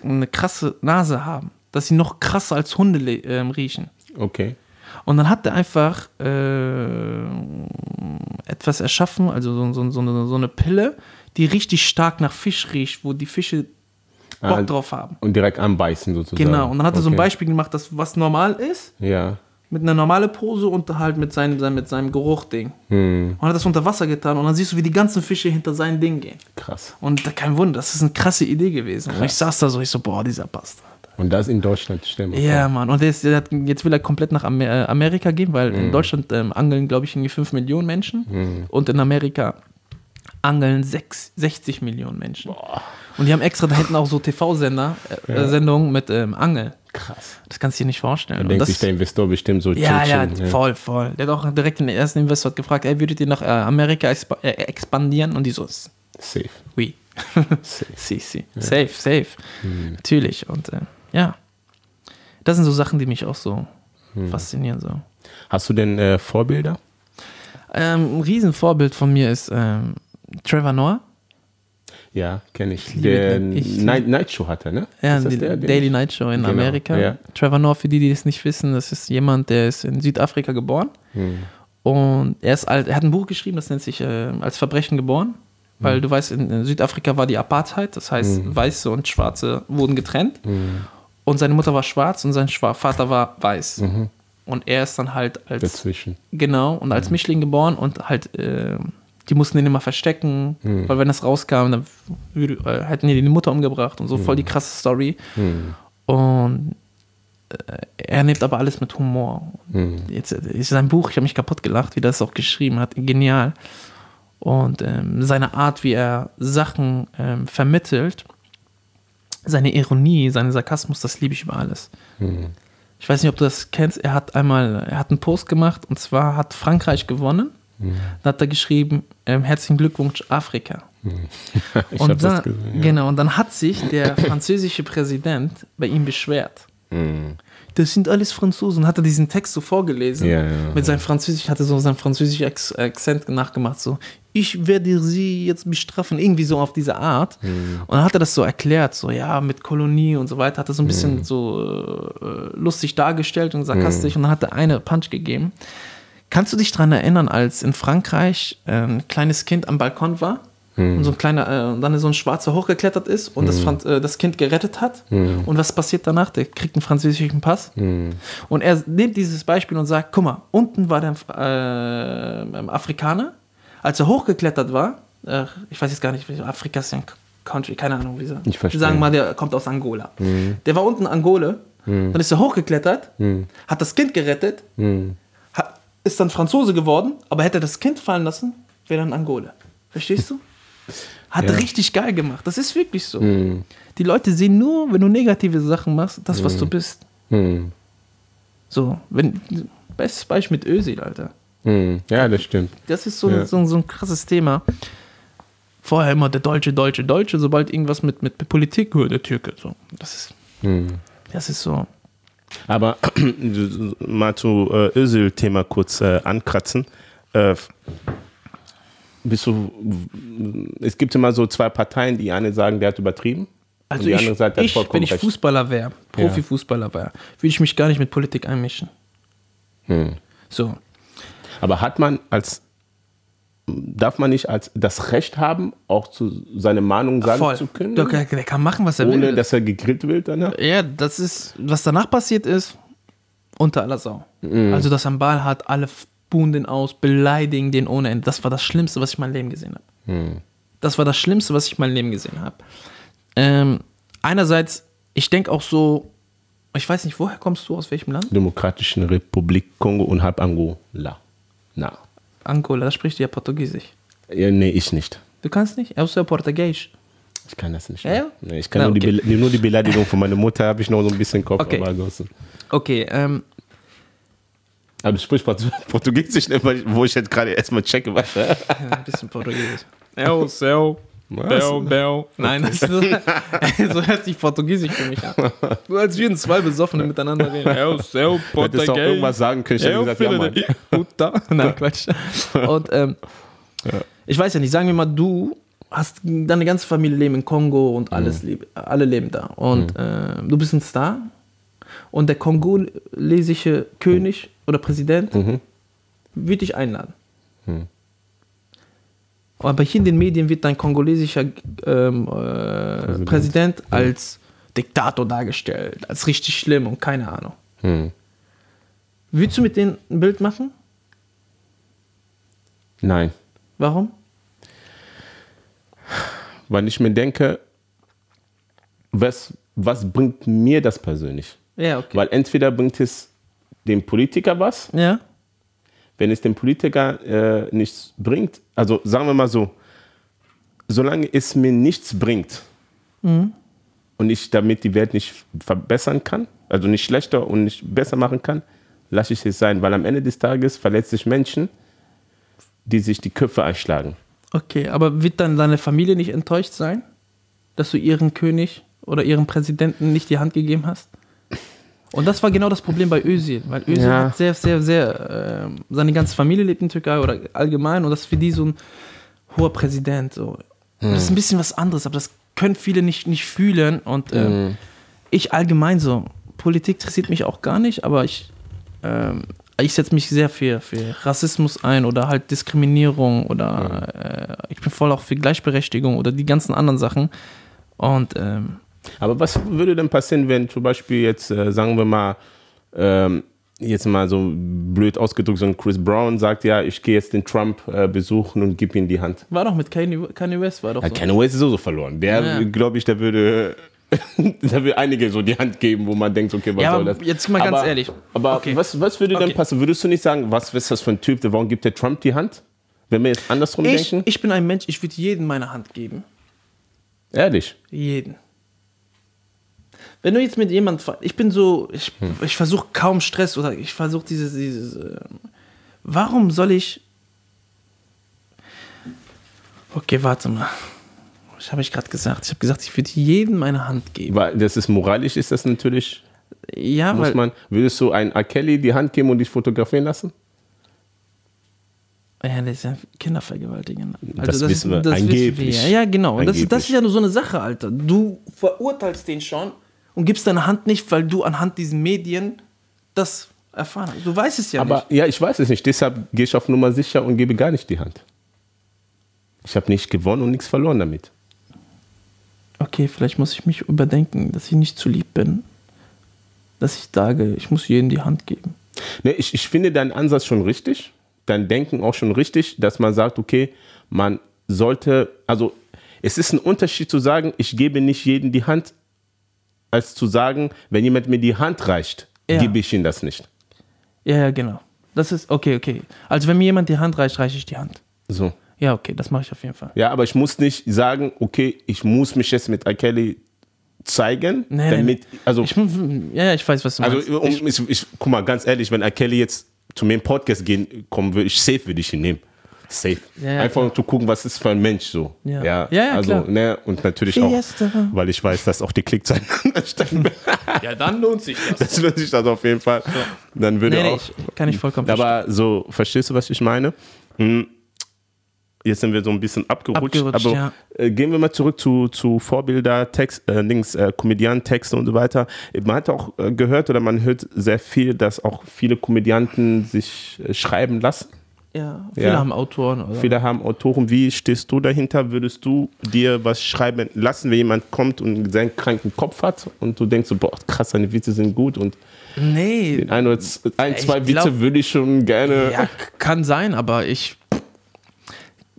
A: eine krasse Nase haben. Dass sie noch krasser als Hunde ähm, riechen.
B: Okay.
A: Und dann hat er einfach äh, etwas erschaffen, also so, so, so, eine, so eine Pille, die richtig stark nach Fisch riecht, wo die Fische Bock
B: Ah,
A: drauf haben.
B: Und direkt anbeißen sozusagen.
A: Genau. Und dann hat er so ein
B: Okay.
A: Beispiel gemacht, dass was normal ist,
B: Ja.
A: Mit einer normalen Pose und halt mit seinem, seinem, mit seinem Geruchding.
B: Hm,
A: Und hat das unter Wasser getan und dann siehst du, wie die ganzen Fische hinter sein Ding gehen.
B: krass.
A: Und kein Wunder, das ist eine krasse Idee gewesen. Und ich saß da so, ich so, boah, dieser Bastard.
B: Und das in Deutschland, mal
A: Ja. Mann. Und hat, jetzt will er komplett nach äh, Amerika gehen, weil
B: Mhm.
A: in Deutschland ähm, angeln, glaube ich, irgendwie 5 Millionen Menschen. Und in Amerika angeln 6, 60 Millionen Menschen. Und die haben extra da hinten auch so TV-Sender, äh,
B: Ja.
A: Sendungen mit ähm, Angeln.
B: Krass.
A: Das kannst du dir nicht vorstellen.
B: Da
A: Und
B: denkt
A: das,
B: sich der Investor bestimmt so,
A: ja, ja, voll, voll. Der hat auch direkt den ersten Investor gefragt, ey, würdet ihr nach äh, Amerika expa äh, expandieren? Und die so,
B: Safe.
A: oui.
B: Safe.
A: si, si. Safe, safe.
B: Mhm.
A: Natürlich. Und äh, ja, das sind so Sachen, die mich auch so
B: Mhm.
A: faszinieren. So.
B: Hast du denn äh, Vorbilder?
A: Ähm, ein Riesenvorbild von mir ist ähm, Trevor Noah.
B: Ja, kenne ich.
A: liebe
B: Der.
A: Ich
B: Night, Night Show hat er, ne?
A: Ja,
B: das
A: die
B: der,
A: Daily
B: ich-
A: Night Show in
B: Genau,
A: Amerika.
B: ja.
A: Trevor Noah, für die, die es nicht wissen, das ist jemand, der ist in Südafrika geboren.
B: Hm.
A: Und er, ist alt, er hat ein Buch geschrieben, das nennt sich äh, Als Verbrechen geboren. Weil du weißt, in, in Südafrika war die Apartheid, das heißt, Weiße und Schwarze wurden getrennt. Und seine Mutter war schwarz und sein Schwa Vater war weiß. Und er ist dann halt als
B: Dazwischen.
A: Genau, und als Mischling geboren und halt, äh, die mussten den immer verstecken, weil wenn das rauskam, dann äh, hätten die die Mutter umgebracht und so, voll die krasse Story. Und äh, er nimmt aber alles mit Humor. Jetzt äh, ist sein Buch, ich habe mich kaputt gelacht, wie das auch geschrieben hat, genial. Und ähm, seine Art, wie er Sachen ähm, vermittelt, seine Ironie, seinen Sarkasmus, das liebe ich über alles. Ich weiß nicht, ob du das kennst. Er hat einmal, er hat einen Post gemacht und zwar hat Frankreich gewonnen. Da hat er geschrieben: ähm, Herzlichen Glückwunsch, Afrika.
B: ich
A: und dann,
B: gesehen. Ja.
A: Genau, und dann hat sich der französische Präsident bei ihm beschwert.
B: Hm.
A: Das sind alles Franzosen. Und hat er diesen Text so vorgelesen.
B: Ja, ja,
A: mit seinem Französisch, hatte so seinen französischen Akzent nachgemacht. So, ich werde sie jetzt bestrafen. Irgendwie so auf diese Art.
B: Hm.
A: Und dann hat er das so erklärt. So, ja, mit Kolonie und so weiter. Hat er so ein bisschen
B: Hm.
A: so äh, lustig dargestellt und sarkastisch. Und dann hat er eine Punch gegeben. Kannst du dich daran erinnern, als in Frankreich ein kleines Kind am Balkon war? Und so ein kleiner, äh, und dann so ein Schwarzer hochgeklettert ist und das, Franz äh, das Kind gerettet hat. Und was passiert danach? Der kriegt einen französischen Pass. Und er nimmt dieses Beispiel und sagt: Guck mal, unten war der äh, ähm, Afrikaner. Als er hochgeklettert war, äh, ich weiß jetzt gar nicht, Afrika ist ja ein Country, keine Ahnung, wie sie.
B: Ich verstehe.
A: Sagen mal, der kommt aus Angola. Der war unten Angole, dann ist er hochgeklettert, hat das Kind gerettet, ist dann Franzose geworden, aber hätte er das Kind fallen lassen, wäre dann Angole. Verstehst du? Hat
B: Ja.
A: richtig geil gemacht. Das ist wirklich so. Die Leute sehen nur, wenn du negative Sachen machst, das, was du bist.
B: Hm.
A: So, wenn. Bestes Beispiel mit Özil, Alter.
B: Hm. Ja, das stimmt.
A: Das ist so,
B: Ja.
A: so, so ein krasses Thema. Vorher immer der Deutsche, Deutsche, Deutsche, sobald irgendwas mit, mit Politik, der Türke. So. Das ist.
B: Hm.
A: Das ist so.
B: Aber mal zu äh, Özil-Thema kurz äh, ankratzen. Äh, bist du, es gibt immer so zwei Parteien, die eine sagen, der hat übertrieben.
A: Also ich,
B: andere sagt, der hat
A: ich wenn ich
B: recht.
A: Fußballer wäre, Profifußballer wäre, würde ich mich gar nicht mit Politik einmischen.
B: Hm.
A: So.
B: Aber hat man als, darf man nicht als das Recht haben, auch zu seine Meinung sagen
A: Voll.
B: zu können?
A: Der, der kann machen, was er
B: ohne
A: will.
B: dass er gegrillt wird danach?
A: Ja, das ist, was danach passiert ist, unter aller Sau.
B: Mhm.
A: Also, dass er einen Ball hat, alle buhen den aus, beleidigen den ohne Ende. Das war das Schlimmste, was ich in meinem Leben gesehen habe.
B: Mhm.
A: Das war das Schlimmste, was ich in meinem Leben gesehen habe. Ähm, einerseits, ich denke auch so, ich weiß nicht, woher kommst du, aus welchem Land?
B: Demokratischen Republik Kongo und halb Angola. Na.
A: Angola, da spricht ja Portugiesisch.
B: Ja, nee, ich nicht.
A: Du kannst nicht? Er ist ja Portugiesisch.
B: Ich kann das nicht.
A: Ja?
B: Nee, ich kann
A: Na,
B: nur, die
A: okay.
B: Bele- nur die Beleidigung von meiner Mutter, habe ich noch so ein bisschen Kopf.
A: Okay. Okay, ähm,
B: aber du sprichst Portu- Portugiesisch, weil ich- wo ich jetzt gerade erstmal checke. Was,
A: ja, ein bisschen Portugiesisch. El, Cel, Bel, Bel. Nein, das ist so, hört sich Portugiesisch für mich an. Du als würden zwei Besoffene miteinander reden. Cel,
B: Hättest du auch irgendwas sagen können, ich hätte gesagt, ja, Mann.
A: Puta. Nein, Quatsch. Und ähm, ich weiß ja nicht, sagen wir mal, du hast deine ganze Familie leben in Kongo und alles lebe, alle leben da. Und äh, du bist ein Star und der kongolesische König oder Präsident wird dich einladen. Aber hier in den Medien wird dein kongolesischer ähm, äh, Präsident, als Diktator dargestellt, als richtig schlimm und keine Ahnung.
B: Hm.
A: Würdest du mit denen ein Bild machen?
B: Nein.
A: Warum?
B: Weil ich mir denke, was, was bringt mir das persönlich?
A: Ja, okay.
B: Weil entweder bringt es dem Politiker was,
A: ja?
B: Wenn es dem Politiker äh, nichts bringt, also sagen wir mal so, solange es mir nichts bringt und ich damit die Welt nicht verbessern kann, also nicht schlechter und nicht besser machen kann, lasse ich es sein, weil am Ende des Tages verletzt sich Menschen, die sich die Köpfe einschlagen.
A: Okay, aber wird dann deine Familie nicht enttäuscht sein, dass du ihren König oder ihren Präsidenten nicht die Hand gegeben hast? Und das war genau das Problem bei Özil, weil Özil
B: Ja.
A: hat sehr, sehr, sehr, ähm, seine ganze Familie lebt in Türkei oder allgemein und das ist für die so ein hoher Präsident. So. Und Das ist ein bisschen was anderes, aber das können viele nicht, nicht fühlen und ähm, ich allgemein so, Politik interessiert mich auch gar nicht, aber ich, ähm, ich setze mich sehr für, für Rassismus ein oder halt Diskriminierung oder äh, ich bin voll auch für Gleichberechtigung oder die ganzen anderen Sachen. Und ähm,
B: Aber was würde denn passieren, wenn zum Beispiel jetzt, äh, sagen wir mal, ähm, jetzt mal so blöd ausgedrückt, so ein Chris Brown sagt, ja, ich gehe jetzt den Trump äh, besuchen und gib ihm die Hand.
A: war doch mit Kanye, Kanye West, war doch
B: Ja,
A: so.
B: Kanye West ist so, verloren. Der,
A: Ja.
B: glaube ich, der würde, der will einige so die Hand geben, wo man denkt, okay, was
A: Ja,
B: soll das?
A: jetzt mal ganz
B: aber,
A: ehrlich.
B: Aber
A: Okay.
B: was, was würde
A: Okay.
B: passieren? Würdest du nicht sagen, was ist das für ein Typ, warum gibt der Trump die Hand? Wenn wir jetzt andersrum
A: Ich,
B: denken?
A: ich bin ein Mensch, ich würde jedem meine Hand geben.
B: Ehrlich.
A: Jeden. Wenn du jetzt mit jemand, ich bin so, ich, ich versuche kaum Stress oder ich versuche dieses, dieses, äh, warum soll ich, okay, warte mal, was habe ich gerade gesagt? Ich habe gesagt, ich würde jedem meine Hand geben.
B: Weil das ist moralisch, ist das natürlich,
A: Ja,
B: muss
A: weil,
B: man, würdest du einen R. Kelly die Hand geben und dich fotografieren lassen?
A: ja, das ist ja Kindervergewaltigen.
B: Das wissen wir.
A: wissen
B: Angeblich.
A: Ja, ja, genau. Das, ist- das ist ja nur so eine Sache, Alter. Du verurteilst den schon und gibst deine Hand nicht, weil du anhand diesen Medien das erfahren hast. Du weißt es ja
B: Aber
A: nicht.
B: ja, ich weiß es nicht. Deshalb gehe ich auf Nummer sicher und gebe gar nicht die Hand. Ich habe nicht gewonnen und nichts verloren damit.
A: Okay, vielleicht muss ich mich überdenken, dass ich nicht zu lieb bin. Dass ich sage, ich muss jedem die Hand geben.
B: Ne, ich, ich finde deinen Ansatz schon richtig, dein Denken auch schon richtig, dass man sagt, okay, man sollte, also es ist ein Unterschied zu sagen, ich gebe nicht jedem die Hand, als zu sagen, wenn jemand mir die Hand reicht,
A: Ja.
B: gebe ich ihm das nicht.
A: Ja, ja, genau. Das ist, okay, okay. Also wenn mir jemand die Hand reicht, reiche ich die Hand.
B: So.
A: Ja, okay, das mache ich auf jeden Fall.
B: Ja, aber ich muss nicht sagen, okay, ich muss mich jetzt mit R. Kelly zeigen,
A: Nee, nee,
B: damit, also
A: Ich, ja, ja, ich weiß, was du meinst.
B: Also, um, ich, ich, guck mal, ganz ehrlich, wenn R. Kelly jetzt zu mir im Podcast gehen, kommen würde, ich safe würde ich ihn nehmen. Safe.
A: Ja, ja,
B: Einfach um zu gucken, was ist für ein Mensch so.
A: Ja.
B: ja,
A: Ja, ja,
B: also,
A: klar.
B: ne, und natürlich
A: Fiesta.
B: auch, weil ich weiß, dass auch die Klickzahlen ansteigen.
A: ja, dann lohnt sich das.
B: das lohnt sich das auf jeden Fall. Dann würde
A: Nee, nee,
B: auch.
A: ich, kann ich vollkommen verstehen.
B: aber so, verstehst du, was ich meine? Hm. jetzt sind wir so ein bisschen abgerutscht,
A: Abgerutscht,
B: aber
A: ja.
B: äh, gehen wir mal zurück zu, zu Vorbilder, Text, äh, Dings, äh, Komödianten, Texte und so weiter. Man hat auch äh, gehört oder man hört sehr viel, dass auch viele Komödianten sich äh, schreiben lassen.
A: Ja, viele
B: Ja.
A: haben Autoren. Oder?
B: Viele haben Autoren. Wie stehst du dahinter? Würdest du dir was schreiben lassen, wenn jemand kommt und seinen kranken Kopf hat und du denkst so, boah, krass, seine Witze sind gut und
A: Nee,
B: ein oder ein, zwei
A: glaub-
B: Witze würde ich schon gerne.
A: Ja, kann sein, aber ich,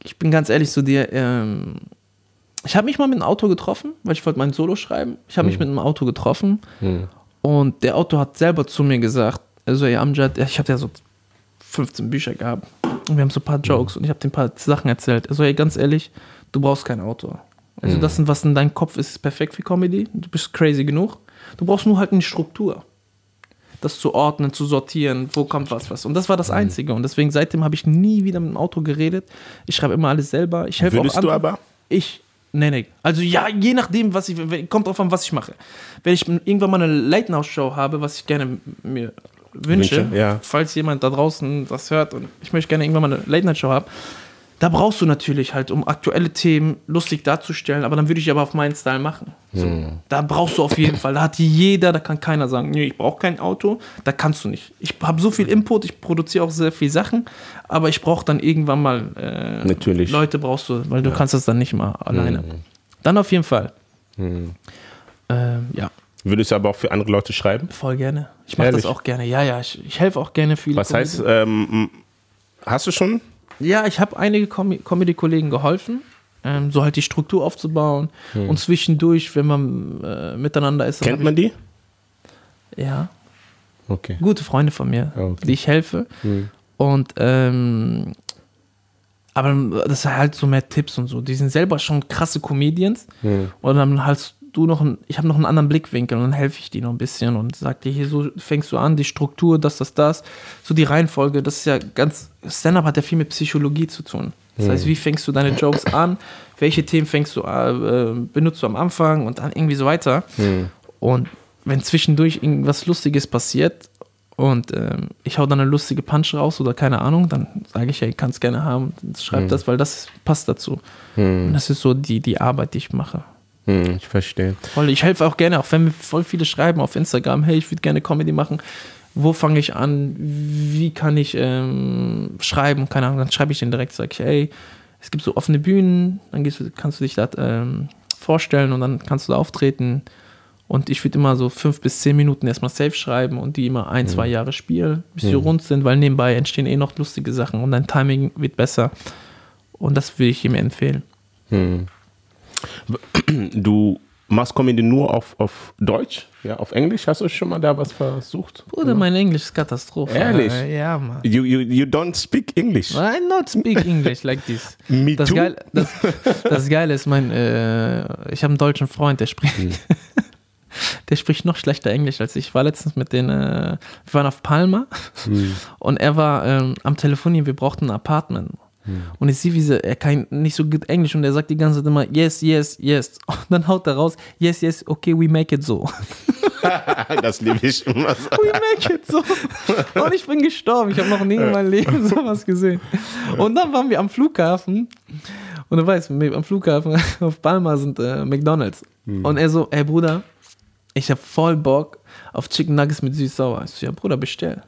A: ich bin ganz ehrlich zu dir. Ähm, ich habe mich mal mit einem Autor getroffen, weil ich wollte mein Solo schreiben. Ich habe mich mit einem Autor getroffen und der Autor hat selber zu mir gesagt, also ja, Amjad, ich habe ja so 15 Bücher gehabt und wir haben so ein paar Jokes und ich habe dir ein paar Sachen erzählt. Also ey, ganz ehrlich, du brauchst keinen Autor. Also das, was in deinem Kopf ist, ist perfekt für Comedy. Du bist crazy genug. Du brauchst nur halt eine Struktur das zu ordnen, zu sortieren, wo kommt was, was. Und das war das Einzige. Und deswegen seitdem habe ich nie wieder mit dem Auto geredet. Ich schreibe immer alles selber. Ich helfe
B: Würdest
A: auch
B: du
A: anderen.
B: aber?
A: Ich, nee, nee. Also ja, je nachdem, was ich, kommt drauf an, was ich mache. Wenn ich irgendwann mal eine Late-Night-Show habe, was ich gerne mir wünsche,
B: Wünsche, ja.
A: falls jemand da draußen das hört und ich möchte gerne irgendwann mal eine Late-Night-Show haben, da brauchst du natürlich halt, um aktuelle Themen lustig darzustellen, aber dann würde ich aber auf meinen Style machen. So, Da brauchst du auf jeden Fall. Da hat jeder, da kann keiner sagen, nee, ich brauche kein Auto. Da kannst du nicht. Ich habe so viel Input, ich produziere auch sehr viel Sachen, aber ich brauche dann irgendwann mal äh,
B: Natürlich.
A: Leute brauchst du, weil du kannst das dann nicht mal alleine. Dann auf jeden Fall. Ähm, ja,
B: Würdest du aber auch für andere Leute schreiben?
A: voll gerne. Ich mache das auch gerne. Ja, ja, ich, ich helfe auch gerne viele.
B: Was heißt, ähm, hast du schon?
A: Ja, ich habe einige Com Comedy-Kollegen geholfen, ähm, so halt die Struktur aufzubauen. Und zwischendurch, wenn man äh, miteinander ist,
B: Kennt man die?
A: ja,
B: Okay.
A: gute Freunde von mir,
B: Okay.
A: die ich helfe. Und ähm, aber das ist halt so mehr Tipps und so. Die sind selber schon krasse Comedians. Und dann hast du noch einen, ich habe noch einen anderen Blickwinkel und dann helfe ich die noch ein bisschen und sag dir hier so fängst du an, die Struktur, das, das, das, so die Reihenfolge, das ist ja ganz, Stand-up hat ja viel mit Psychologie zu tun. Das heißt, wie fängst du deine Jokes an, welche Themen fängst du, äh, benutzt du am Anfang und dann irgendwie so weiter. Und wenn zwischendurch irgendwas Lustiges passiert und ähm, ich hau dann eine lustige Punch raus oder keine Ahnung, dann sage ich, ja, ich kann es gerne haben, schreib das, weil das passt dazu. Und das ist so die, die Arbeit, die ich mache.
B: Hm, ich verstehe.
A: Voll, ich helfe auch gerne, auch wenn mir voll viele schreiben auf Instagram, hey, ich würde gerne Comedy machen. Wo fange ich an? Wie kann ich ähm, schreiben? Keine Ahnung, dann schreibe ich den direkt, sage ich, hey, es gibt so offene Bühnen, dann gehst du, kannst du dich da ähm, vorstellen und dann kannst du da auftreten. Und ich würde immer so fünf bis zehn Minuten erstmal safe schreiben und die immer ein, zwei Jahre spielen, bis sie rund sind, weil nebenbei entstehen eh noch lustige Sachen und dein Timing wird besser. Und das würde ich ihm empfehlen.
B: Du machst Comedy nur auf, auf Deutsch? Ja, auf Englisch? Hast du schon mal da was versucht?
A: Bruder, mein Englisch ist Katastrophe.
B: Ehrlich?
A: Ja, Mann.
B: You, you, you don't speak English.
A: I not speak English like this.
B: Me
A: Das,
B: too.
A: Geil, das, das Geile ist, mein, äh, ich habe einen deutschen Freund, der spricht, der spricht noch schlechter Englisch als ich. Ich war letztens mit den, äh, wir waren auf Palma und er war ähm, am Telefonieren, wir brauchten ein Apartment. Und ich sehe, wie sie, er kann nicht so gut Englisch und er sagt die ganze Zeit immer, yes, yes, yes. Und dann haut er raus, yes, yes, okay, we make it so.
B: das liebe ich immer. so.
A: We make it so. Und ich bin gestorben. Ich habe noch nie in meinem Leben sowas gesehen. Und dann waren wir am Flughafen. Und du weißt, am Flughafen auf Palma sind äh, McDonalds. Und er so, ey Bruder, ich habe voll Bock auf Chicken Nuggets mit süß-sauer. Ich so, ja Bruder, bestell.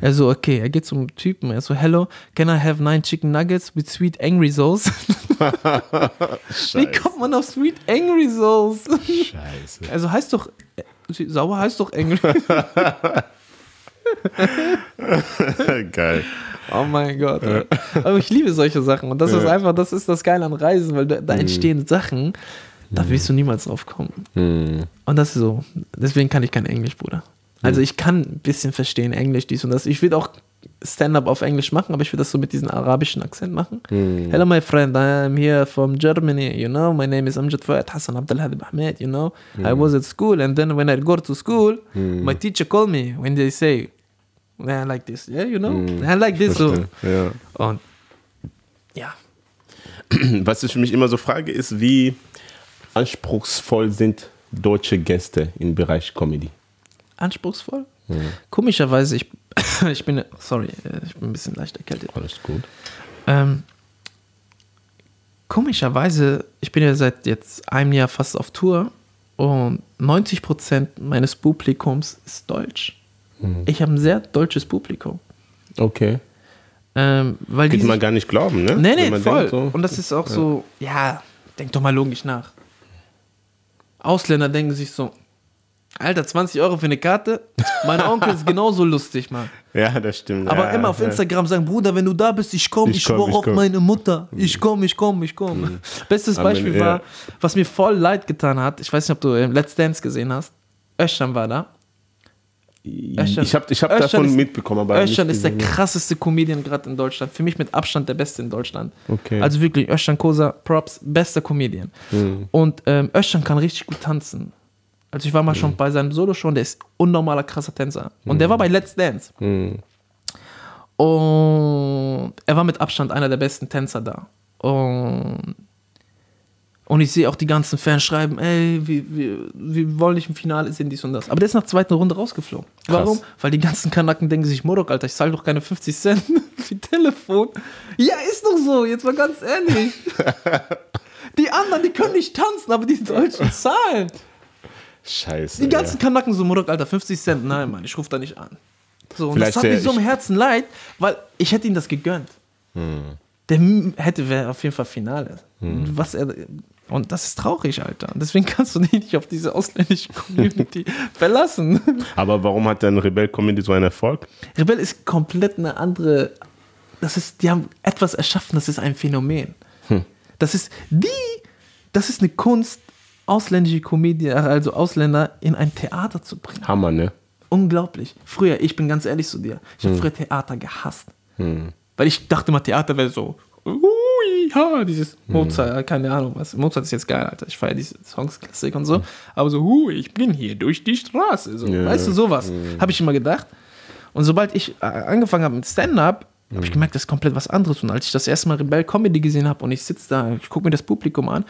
A: Er so, okay, er geht zum Typen. Er so, hello, can I have nine Chicken Nuggets with sweet angry sauce? Wie kommt man auf sweet angry sauce?
B: Scheiße.
A: Also heißt doch, äh, sauer heißt doch angry.
B: Geil.
A: Oh mein Gott. ey. Aber ich liebe solche Sachen. Und das ist einfach, das ist das Geile an Reisen, weil da, da entstehen Sachen, da wirst du niemals drauf kommen. Und das ist so. Deswegen kann ich kein Englisch, Bruder. Also ich kann ein bisschen verstehen Englisch, dies und das. Ich würde auch Stand-up auf Englisch machen, aber ich würde das so mit diesem arabischen Akzent machen. Hello, my friend, I am here from Germany, you know, my name is Amjad Fuad Hassan Abdelhadi Ahmed, you know. I was at school and then when I go to school, my teacher called me when they say, I like this, yeah, you know, I like this. So.
B: Ja.
A: Und ja,
B: Was ich mich immer so frage, ist, wie anspruchsvoll sind deutsche Gäste im Bereich Comedy?
A: Anspruchsvoll. Komischerweise, ich, ich bin, sorry, äh, ich bin ein bisschen leicht erkältet.
B: Alles gut.
A: Ähm, komischerweise, ich bin ja seit jetzt einem Jahr fast auf Tour und 90% meines Publikums ist deutsch. Ich habe ein sehr deutsches Publikum.
B: Okay.
A: Ähm, weil
B: Könnte man gar nicht glauben, ne?
A: Nee, nee, voll.
B: denkt so-
A: Und das ist auch so, ja, denk doch mal logisch nach. Ausländer denken sich so, Alter, 20 Euro für eine Karte? Mein Onkel ist genauso lustig, Mann.
B: ja, das stimmt.
A: Aber
B: ja,
A: immer auf. Instagram sagen, Bruder, wenn du da bist, ich komm,
B: Ich
A: ich,
B: komm,
A: schwöre auf
B: komm.
A: meine Mutter. Ich komm, ich komm, ich komm. Bestes
B: Aber,
A: Beispiel war, was mir voll leid getan hat, ich weiß nicht, ob du äh, Let's Dance gesehen hast. Öschan war da. Özcan-
B: Ich habe ich hab davon
A: ist-
B: mitbekommen, aber
A: Öschan
B: nicht
A: ist der krasseste Comedian gerade in Deutschland. Für mich mit Abstand der beste in Deutschland.
B: Okay.
A: Also wirklich, Öschan Kosa, Props, bester Comedian.
B: Hm.
A: Und ähm, Öschan kann richtig gut tanzen. Also ich war mal
B: Hm.
A: schon bei seinem Solo schon, der ist unnormaler krasser Tänzer. Und der war bei Let's Dance.
B: Hm.
A: Und er war mit Abstand einer der besten Tänzer da. Und, und ich sehe auch die ganzen Fans schreiben, ey, wir, wir, wir wollen nicht im Finale sehen, dies und das. Aber der ist nach der zweiten Runde rausgeflogen. Warum? Weil die ganzen Kanaken denken sich, Morok, Alter, ich zahle doch keine 50 Cent für Telefon. Ja, ist doch so, jetzt mal ganz ehrlich. die anderen, die können nicht tanzen, aber die Deutschen zahlen.
B: Scheiße.
A: Die ganzen
B: ja.
A: Kanaken so, Morok, Alter, 50 Cent, nein, Mann, ich rufe da nicht an. So, und
B: Vielleicht
A: das hat mir so im Herzen leid, weil ich hätte ihm das gegönnt.
B: Hm.
A: Der hätte wäre auf jeden Fall Finale.
B: Hm.
A: Was er, und das ist traurig, Alter. Und deswegen kannst du dich nicht auf diese ausländische Community verlassen.
B: Aber warum hat dann Rebel Comedy so einen Erfolg?
A: Rebell ist komplett eine andere. Das ist, die haben etwas erschaffen, das ist ein Phänomen.
B: Hm.
A: Das ist die, das ist eine Kunst, ausländische Comedie, also Ausländer in ein Theater zu bringen.
B: Hammer, ne?
A: Unglaublich. Früher, ich bin ganz ehrlich zu dir, ich
B: Hm.
A: habe früher Theater gehasst. Weil ich dachte mal, Theater wäre so, ui, ha, dieses
B: Hm.
A: Mozart, keine Ahnung was. Mozart ist jetzt geil, Alter. Ich feiere diese Songs, Klassik und so. Aber so, hu, ich bin hier durch die Straße. So,
B: Ja.
A: Weißt du, sowas. Habe ich immer gedacht. Und sobald ich äh, angefangen habe mit Stand-up, habe ich gemerkt, das ist komplett was anderes. Und als ich das erste Mal Rebell Comedy gesehen habe und ich sitze da, ich gucke mir das Publikum an,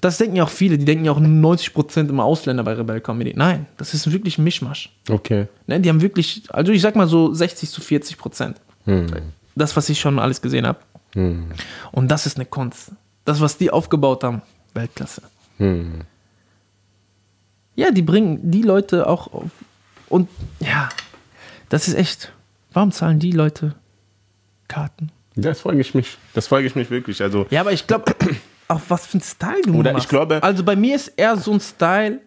A: das denken ja auch viele, die denken ja auch 90% immer Ausländer bei Rebell Comedy. Nein, das ist wirklich ein Mischmasch.
B: Okay.
A: Ne, die haben wirklich, also ich sag mal so 60 zu 40 Prozent.
B: Hm.
A: Das, was ich schon alles gesehen habe. Und das ist eine Kunst. Das, was die aufgebaut haben, Weltklasse.
B: Hm.
A: Ja, die bringen die Leute auch auf. Und ja, das ist echt. Warum zahlen die Leute Karten?
B: Das frage ich mich. Das frage ich mich wirklich. Also,
A: Ja, aber ich glaube, auch was für ein Style du
B: Oder ich
A: machst.
B: glaube-
A: Also bei mir ist eher so ein Style.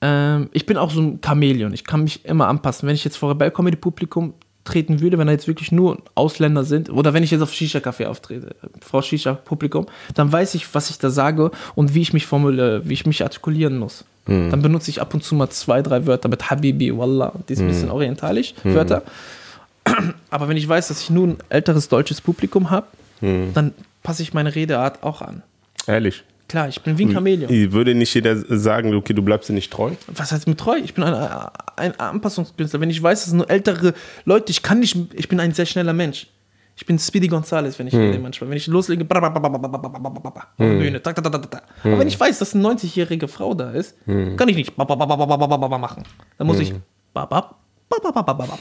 A: Ähm, ich bin auch so ein Chamäleon. Ich kann mich immer anpassen. Wenn ich jetzt vor Rebell Comedy Publikum treten würde, wenn da jetzt wirklich nur Ausländer sind, oder wenn ich jetzt auf Shisha Café auftrete, vor Shisha Publikum, dann weiß ich, was ich da sage und wie ich mich formuliere, wie ich mich artikulieren muss. Dann benutze ich ab und zu mal zwei, drei Wörter mit Habibi, Wallah, die ist ein bisschen orientalisch, Wörter. Aber wenn ich weiß, dass ich nun ein älteres deutsches Publikum habe, hm. dann passe ich meine Redeart auch an.
B: Ehrlich?
A: Klar, ich bin wie ein Chamäleon.
B: Würde nicht jeder sagen, okay, du bleibst dir nicht treu?
A: Was heißt mit treu? Ich bin ein, ein Anpassungskünstler. Wenn ich weiß, dass nur ältere Leute, ich kann nicht, ich bin ein sehr schneller Mensch. Ich bin Speedy Gonzales, wenn ich hm. manchmal, wenn ich loslege, hm. Bühne, tak, tak, tak, tak. Hm. aber wenn ich weiß, dass eine 90-jährige Frau da ist, hm. kann ich nicht machen. Dann muss ich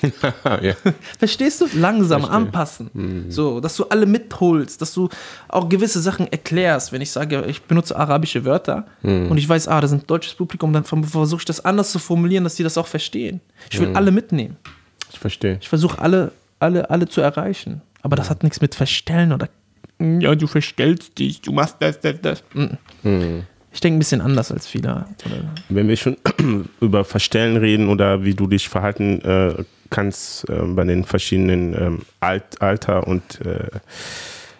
B: ja.
A: Verstehst du? Langsam anpassen. So, dass du alle mitholst, dass du auch gewisse Sachen erklärst. Wenn ich sage, ich benutze arabische Wörter und ich weiß, ah, das ist ein deutsches Publikum, dann versuche ich das anders zu formulieren, dass die das auch verstehen. Ich will alle mitnehmen.
B: Ich verstehe.
A: Ich versuche alle, alle, alle zu erreichen. Aber das hat nichts mit Verstellen oder ja, du verstellst dich, du machst das, das, das. Mhm. Ich denke ein bisschen anders als viele. Oder
B: Wenn wir schon über Verstellen reden oder wie du dich verhalten äh, kannst äh, bei den verschiedenen ähm, Alt, Alter und äh,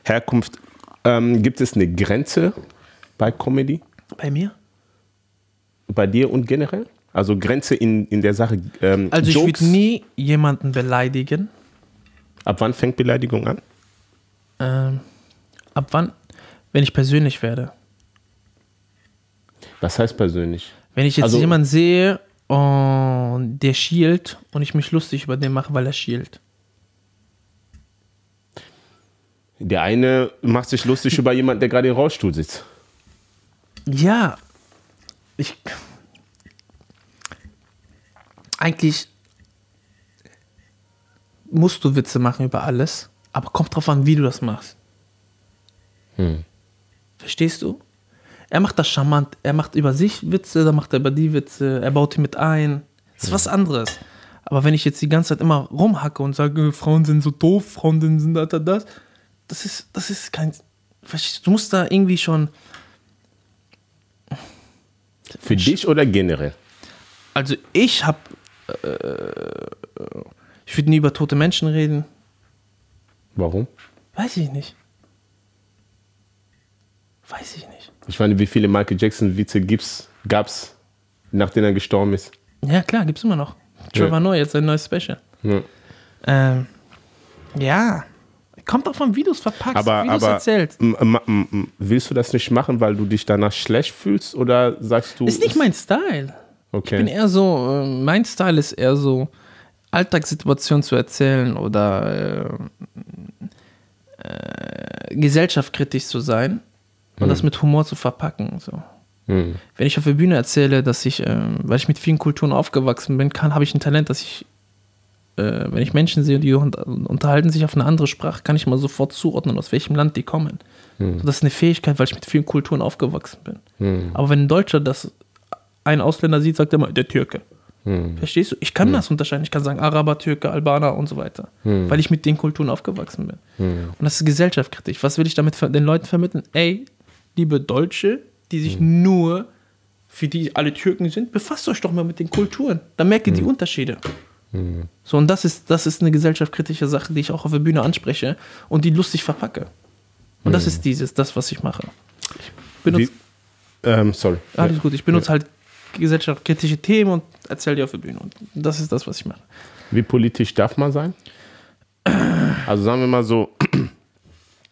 B: Herkunft, ähm, gibt es eine Grenze bei Comedy?
A: bei mir?
B: Bei dir und generell? Also Grenze in, in der Sache. Ähm,
A: Also ich würde nie jemanden beleidigen.
B: ab wann fängt Beleidigung an?
A: Ähm, ab wann? Wenn ich persönlich werde.
B: Was heißt persönlich?
A: Wenn ich jetzt
B: Also-
A: jemanden sehe und der schielt und ich mich lustig über den mache, weil er schielt.
B: Der eine macht sich lustig über jemanden, der gerade im Rollstuhl sitzt.
A: Ja, ich. Eigentlich musst du Witze machen über alles, aber kommt drauf an, wie du das machst. Verstehst du? Er macht das charmant. Er macht über sich Witze, dann macht er über die Witze. Er baut die mit ein. Das ist was anderes. Aber wenn ich jetzt die ganze Zeit immer rumhacke und sage, Frauen sind so doof, Frauen sind das, das, das, das ist, das ist kein. Du musst da irgendwie schon.
B: Für dich oder generell?
A: Also ich habe, äh, ich würde nie über tote Menschen reden.
B: Warum?
A: Weiß ich nicht. Weiß ich nicht.
B: Ich meine, wie viele Michael Jackson-Witze gab es, nachdem er gestorben ist?
A: Ja klar, gibt's immer noch. Trevor
B: Ja.
A: Noah, jetzt ein neues Special.
B: Ja.
A: Ähm, ja. Kommt auch von Videos verpackt,
B: Aber,
A: es
B: aber m- willst du das nicht machen, weil du dich danach schlecht fühlst oder sagst du.
A: Ist nicht mein Style.
B: Okay.
A: Ich bin eher so, äh, mein Style ist eher so, Alltagssituationen zu erzählen oder äh, äh, gesellschaftskritisch zu sein und das mit Humor zu verpacken. So.
B: Hm.
A: Wenn ich auf der Bühne erzähle, dass ich, ähm, weil ich mit vielen Kulturen aufgewachsen bin, kann, habe ich ein Talent, dass ich, äh, wenn ich Menschen sehe und die un- unterhalten sich auf eine andere Sprache, kann ich mal sofort zuordnen, aus welchem Land die kommen. So, das ist eine Fähigkeit, weil ich mit vielen Kulturen aufgewachsen bin. Aber wenn ein Deutscher das ein Ausländer sieht, sagt er immer, der Türke. Verstehst du? Ich kann das unterscheiden. Ich kann sagen Araber, Türke, Albaner und so weiter. Weil ich mit den Kulturen aufgewachsen bin. Und das ist gesellschaftskritisch. Was will ich damit den Leuten vermitteln? Ey, liebe Deutsche, die sich nur für die alle Türken sind, befasst euch doch mal mit den Kulturen. Dann merkt ihr die Unterschiede. So, und das ist, das ist eine gesellschaftskritische Sache, die ich auch auf der Bühne anspreche und die lustig verpacke. Und das ist dieses, das, was ich mache. Ich benutze,
B: Wie, ähm, sorry.
A: alles gut, ich benutze halt gesellschaftskritische Themen und erzähle die auf der Bühne. Und das ist das, was ich mache.
B: Wie politisch darf man sein? Also sagen wir mal so,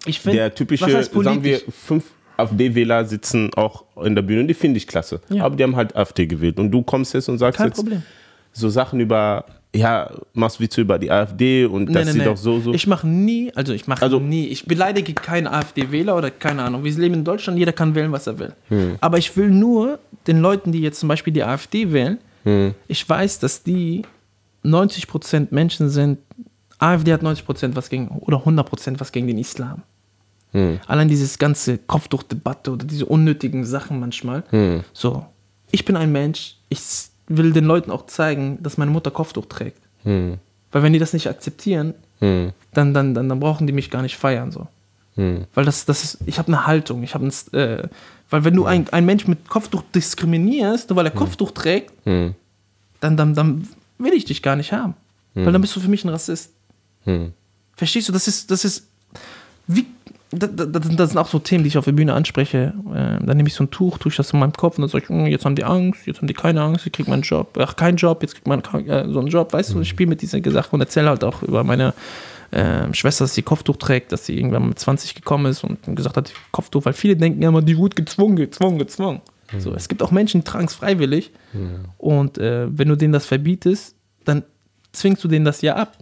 A: Ich finde,
B: der typische,
A: was heißt
B: sagen wir, fünf AfD-Wähler sitzen auch in der Bühne und die finde ich klasse.
A: Ja.
B: Aber die haben halt AfD gewählt. Und du kommst jetzt und sagst
A: Kein
B: jetzt
A: Problem.
B: so Sachen über, ja, machst Witze über die AfD und
A: Nee,
B: dass
A: nee,
B: sie
A: nee.
B: doch so, so.
A: Ich mache nie, also ich mache
B: Also-
A: nie, ich beleidige keinen AfD-Wähler oder keine Ahnung. Wir leben in Deutschland, jeder kann wählen, was er will.
B: Hm.
A: Aber ich will nur den Leuten, die jetzt zum Beispiel die AfD wählen,
B: Hm.
A: ich weiß, dass die 90% Menschen sind, AfD hat 90% was gegen, oder 100% was gegen den Islam.
B: Hm.
A: Allein dieses ganze Kopftuchdebatte oder diese unnötigen Sachen manchmal.
B: Hm.
A: So, ich bin ein Mensch, ich will den Leuten auch zeigen, dass meine Mutter Kopftuch trägt.
B: Hm.
A: Weil wenn die das nicht akzeptieren,
B: Hm.
A: dann, dann, dann, dann brauchen die mich gar nicht feiern. So.
B: Hm.
A: Weil das, das ist, ich habe eine Haltung, ich habe ein, äh, weil wenn du ein, ein Mensch mit Kopftuch diskriminierst, nur weil er Kopftuch trägt,
B: Hm.
A: dann, dann, dann will ich dich gar nicht haben. Weil dann bist du für mich ein Rassist.
B: Hm.
A: Verstehst du, das ist, das ist, wie, das, das, sind auch so Themen, die ich auf der Bühne anspreche. Äh, dann nehme ich so ein Tuch, tue ich das in meinem Kopf und dann sage ich, "Hm, jetzt haben die Angst, jetzt haben die keine Angst, ich kriege meinen Job. Ach, kein Job, jetzt kriegt man äh, so einen Job. Weißt du, ich spiele mit dieser Sache und erzähle halt auch über meine äh, Schwester, dass sie Kopftuch trägt, dass sie irgendwann mit 20 gekommen ist und gesagt hat, Kopftuch, weil viele denken ja immer, die wurde gezwungen, gezwungen, gezwungen. So, es gibt auch Menschen, die tragen es freiwillig und äh, wenn du denen das verbietest, dann zwingst du denen das ja ab.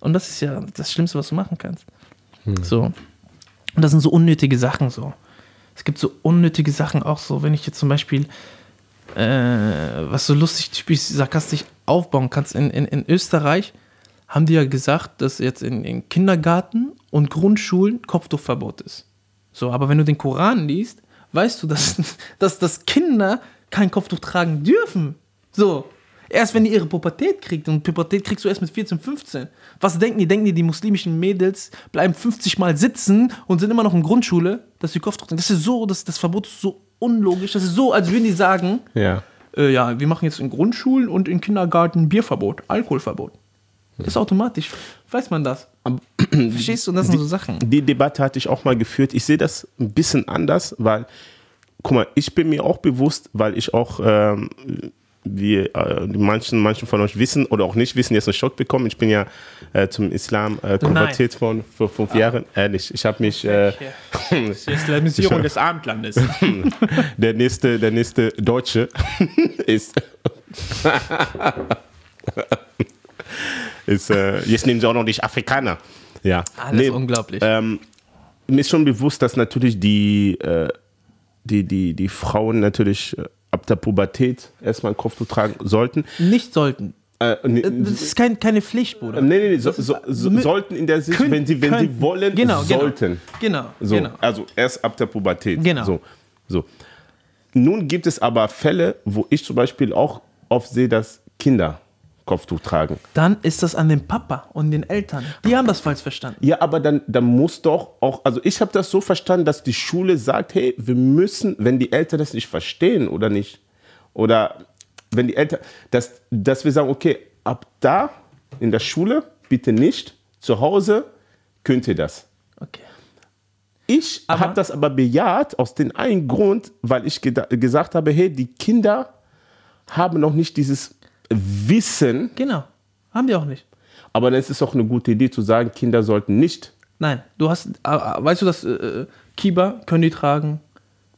A: Und das ist ja das Schlimmste, was du machen kannst. So. Und das sind so unnötige Sachen so. Es gibt so unnötige Sachen auch so, wenn ich jetzt zum Beispiel äh, was so lustig, typisch sarkastisch aufbauen kannst. In, in, in Österreich haben die ja gesagt, dass jetzt in, in Kindergarten und Grundschulen Kopftuchverbot ist. So, aber wenn du den Koran liest, weißt du, dass, dass, dass Kinder kein Kopftuch tragen dürfen. So. Erst wenn die ihre Pubertät kriegt und Pubertät kriegst du erst mit 14, 15. Was denken die? Denken die, die muslimischen Mädels bleiben 50 Mal sitzen und sind immer noch in Grundschule, dass sie tragen? Das ist so, das, das Verbot ist so unlogisch. Das ist so, als würden die sagen,
B: Ja.
A: äh, ja, wir machen jetzt in Grundschulen und in Kindergarten Bierverbot, Alkoholverbot. Das ist automatisch. Weiß man das? Verstehst du? Und das sind so Sachen.
B: Die Debatte hatte ich auch mal geführt. Ich sehe das ein bisschen anders, weil, guck mal, ich bin mir auch bewusst, weil ich auch, ähm, wie äh, die manchen, manchen von euch wissen oder auch nicht wissen, jetzt einen Schock bekommen. Ich bin ja äh, zum Islam äh, konvertiert von vor fünf Jahren. Ehrlich, ich habe mich, äh,
A: Islamisierung des Abendlandes.
B: der nächste, der nächste Deutsche ist. ist äh, jetzt nehmen sie auch noch nicht Afrikaner. Ja.
A: Alles unglaublich.
B: Ähm, mir ist schon bewusst, dass natürlich die, äh, die, die, die Frauen natürlich äh, ab der Pubertät erstmal ein Kopftuch tragen sollten.
A: Nicht sollten.
B: Äh, nee,
A: Das ist kein, keine Pflicht, Bruder.
B: nee, nee, nee, so, so, so, sollten in der Sicht,
A: Kön-
B: wenn sie, wenn sie
A: könnten.
B: wollen,
A: Genau, genau.
B: sollten.
A: Genau, genau.
B: Also erst ab der Pubertät.
A: Genau.
B: So, so. Nun gibt es aber Fälle, wo ich zum Beispiel auch oft sehe, dass Kinder Kopftuch tragen.
A: Dann ist das an den Papa und den Eltern. Die haben das falsch verstanden.
B: Ja, aber dann, dann muss doch auch, also ich habe das so verstanden, dass die Schule sagt, hey, wir müssen, wenn die Eltern das nicht verstehen oder nicht, oder wenn die Eltern, dass, dass wir sagen, okay, ab da in der Schule bitte nicht, zu Hause könnt ihr das.
A: Okay.
B: Ich habe das aber bejaht aus dem einen Grund, weil ich gesagt habe, hey, die Kinder haben noch nicht dieses Wissen,
A: Genau. Haben die auch nicht.
B: aber dann ist es auch eine gute Idee zu sagen, Kinder sollten nicht.
A: Nein, du hast, äh, äh, weißt du, dass äh, Kiba können die tragen.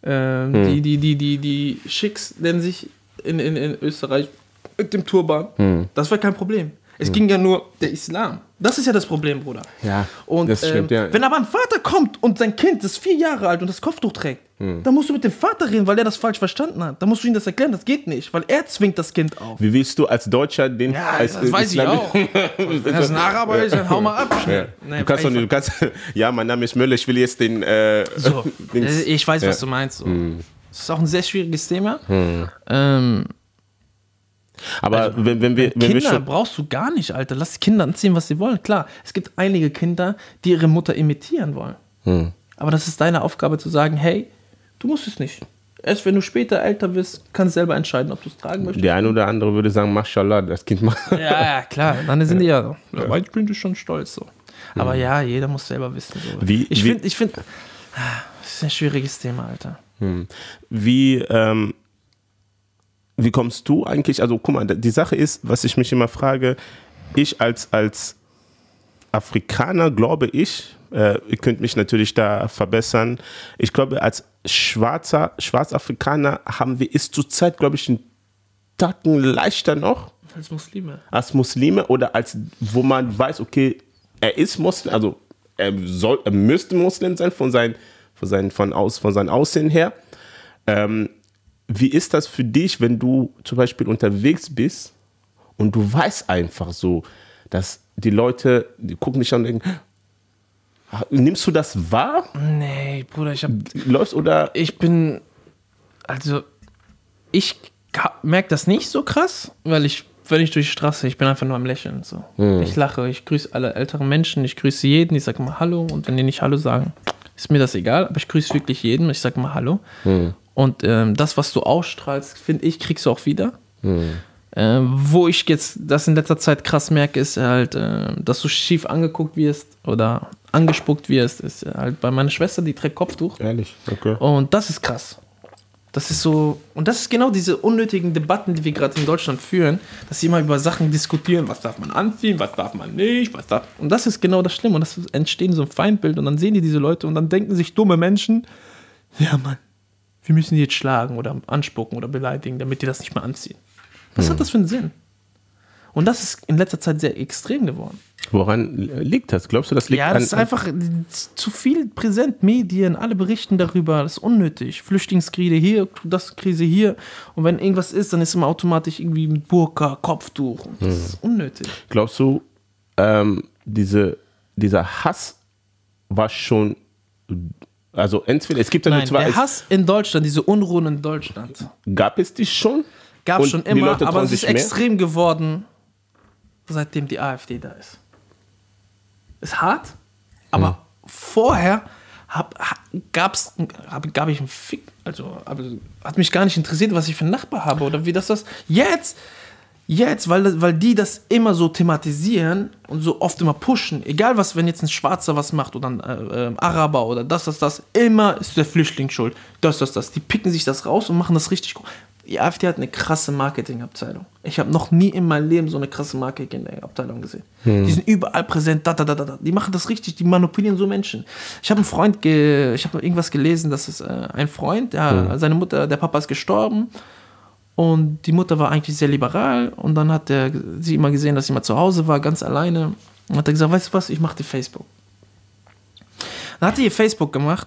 A: Ähm,
B: Hm.
A: Die, die, die, die, die Schicks nennen sich in, in, in Österreich mit dem Turban.
B: Hm.
A: Das war kein Problem. Es ging ja nur der Islam. Das ist ja das Problem, Bruder.
B: Ja,
A: und
B: das stimmt,
A: ähm,
B: ja.
A: wenn aber ein Vater kommt und sein Kind ist vier Jahre alt und das Kopftuch trägt,
B: Hm.
A: dann musst du mit dem Vater reden, weil er das falsch verstanden hat. Dann musst du ihm das erklären, das geht nicht, weil er zwingt das Kind auf.
B: Wie willst du als Deutscher den
A: Ja,
B: als
A: das weiß ich
B: Islami-
A: auch. Wenn das ein Araber ist, dann hau mal ab.
B: Ja.
A: schnell.
B: du kannst doch nicht, du kannst, ja, mein Name ist Müller, ich will jetzt den. Äh,
A: So,
B: Dings-
A: äh, ich weiß, was
B: Ja.
A: du meinst. So. Das ist auch ein sehr schwieriges Thema. Ähm,
B: Aber wenn, wenn wir, wenn wir
A: Kinder
B: schon.
A: brauchst du gar nicht, Alter. Lass die Kinder anziehen, was sie wollen. Klar, es gibt einige Kinder, die ihre Mutter imitieren wollen.
B: Hm.
A: Aber das ist deine Aufgabe zu sagen, hey, du musst es nicht. Erst wenn du später älter wirst, kannst du selber entscheiden, ob du es tragen möchtest.
B: Der eine oder andere würde sagen, Mashallah, das Kind macht.
A: Ja, ja, klar. Dann sind die ja. ja ich bin schon stolz so. Aber ja, jeder muss selber wissen. So.
B: Hm. Wie-
A: ich finde, ich finde, das ist ein schwieriges Thema, Alter.
B: Wie, ähm, wie kommst du eigentlich? Also, guck mal, die Sache ist, was ich mich immer frage, ich als, als Afrikaner glaube ich, äh, ihr könnt mich natürlich da verbessern, ich glaube, als schwarzer, Schwarzafrikaner haben wir es zurzeit, glaube ich, einen Tacken leichter noch
A: Als Muslime.
B: als Muslime oder als, wo man weiß, okay, er ist Muslim, also er, soll, er müsste Muslim sein von, sein, von, sein, von, aus, von seinem Aussehen her. Ähm, wie ist das für dich, wenn du zum Beispiel unterwegs bist und du weißt einfach so, dass die Leute, die gucken dich an und denken, "Ah, nimmst du das wahr?
A: Nee, Bruder, ich hab.
B: Läufst oder
A: Ich bin. Also, ich merke das nicht so krass, weil ich, wenn ich durch die Straße, ich bin einfach nur am Lächeln. So. Ich lache, ich grüße alle älteren Menschen, ich grüße jeden, ich sage mal Hallo und wenn die nicht Hallo sagen, ist mir das egal, aber ich grüße wirklich jeden, ich sage mal Hallo. Und ähm, das, was du ausstrahlst, finde ich, kriegst du auch wieder. Äh, wo ich jetzt das in letzter Zeit krass merke, ist halt, äh, dass du schief angeguckt wirst oder angespuckt wirst, ist halt bei meiner Schwester, die trägt Kopftuch.
B: Ehrlich, okay.
A: Und das ist krass. Das ist so, und das ist genau diese unnötigen Debatten, die wir gerade in Deutschland führen, dass sie immer über Sachen diskutieren, was darf man anziehen, was darf man nicht, was darf. Und das ist genau das Schlimme. Und das entsteht so ein Feindbild und dann sehen die diese Leute und dann denken sich dumme Menschen, ja Mann, wir müssen die jetzt schlagen oder anspucken oder beleidigen, damit die das nicht mehr anziehen. Was hat das für einen Sinn? Und das ist in letzter Zeit sehr extrem geworden.
B: Woran liegt das? Glaubst du, das liegt
A: Ja, das ist einfach zu viel präsent. Medien, alle berichten darüber. Das ist unnötig. Flüchtlingskrise hier, das Krise hier. Und wenn irgendwas ist, dann ist immer automatisch irgendwie mit Burka, Kopftuch. Das ist unnötig.
B: Glaubst du, ähm, diese, dieser Hass war schon, also entweder, es gibt ja nur
A: Nein,
B: zwei,
A: der Hass in Deutschland, diese Unruhen in Deutschland,
B: gab es die schon?
A: gab es schon immer, aber es ist extrem geworden, seitdem die AfD da ist. Ist hart, aber
B: Hm.
A: vorher hab, ha- gab's, hab, gab ich einen Fick. Also, aber hat mich gar nicht interessiert, was ich für einen Nachbar habe oder wie das das. Jetzt, jetzt, weil, weil die das immer so thematisieren und so oft immer pushen, egal was, wenn jetzt ein Schwarzer was macht oder ein äh, äh, Araber oder das, das, das, immer ist der Flüchtling schuld. Das, das, das. Die picken sich das raus und machen das richtig gut. Die AfD hat eine krasse Marketingabteilung. Ich habe noch nie in meinem Leben so eine krasse Marketingabteilung gesehen. Die sind überall präsent, da, da, da, da. Die machen das richtig, die manipulieren so Menschen. Ich habe einen Freund, ge ich habe irgendwas gelesen, dass es äh, ein Freund, der, seine Mutter, der Papa ist gestorben und die Mutter war eigentlich sehr liberal und dann hat er sie immer gesehen, dass sie mal zu Hause war, ganz alleine. Und hat er gesagt, weißt du was, ich mache dir Facebook. Dann hat er ihr Facebook gemacht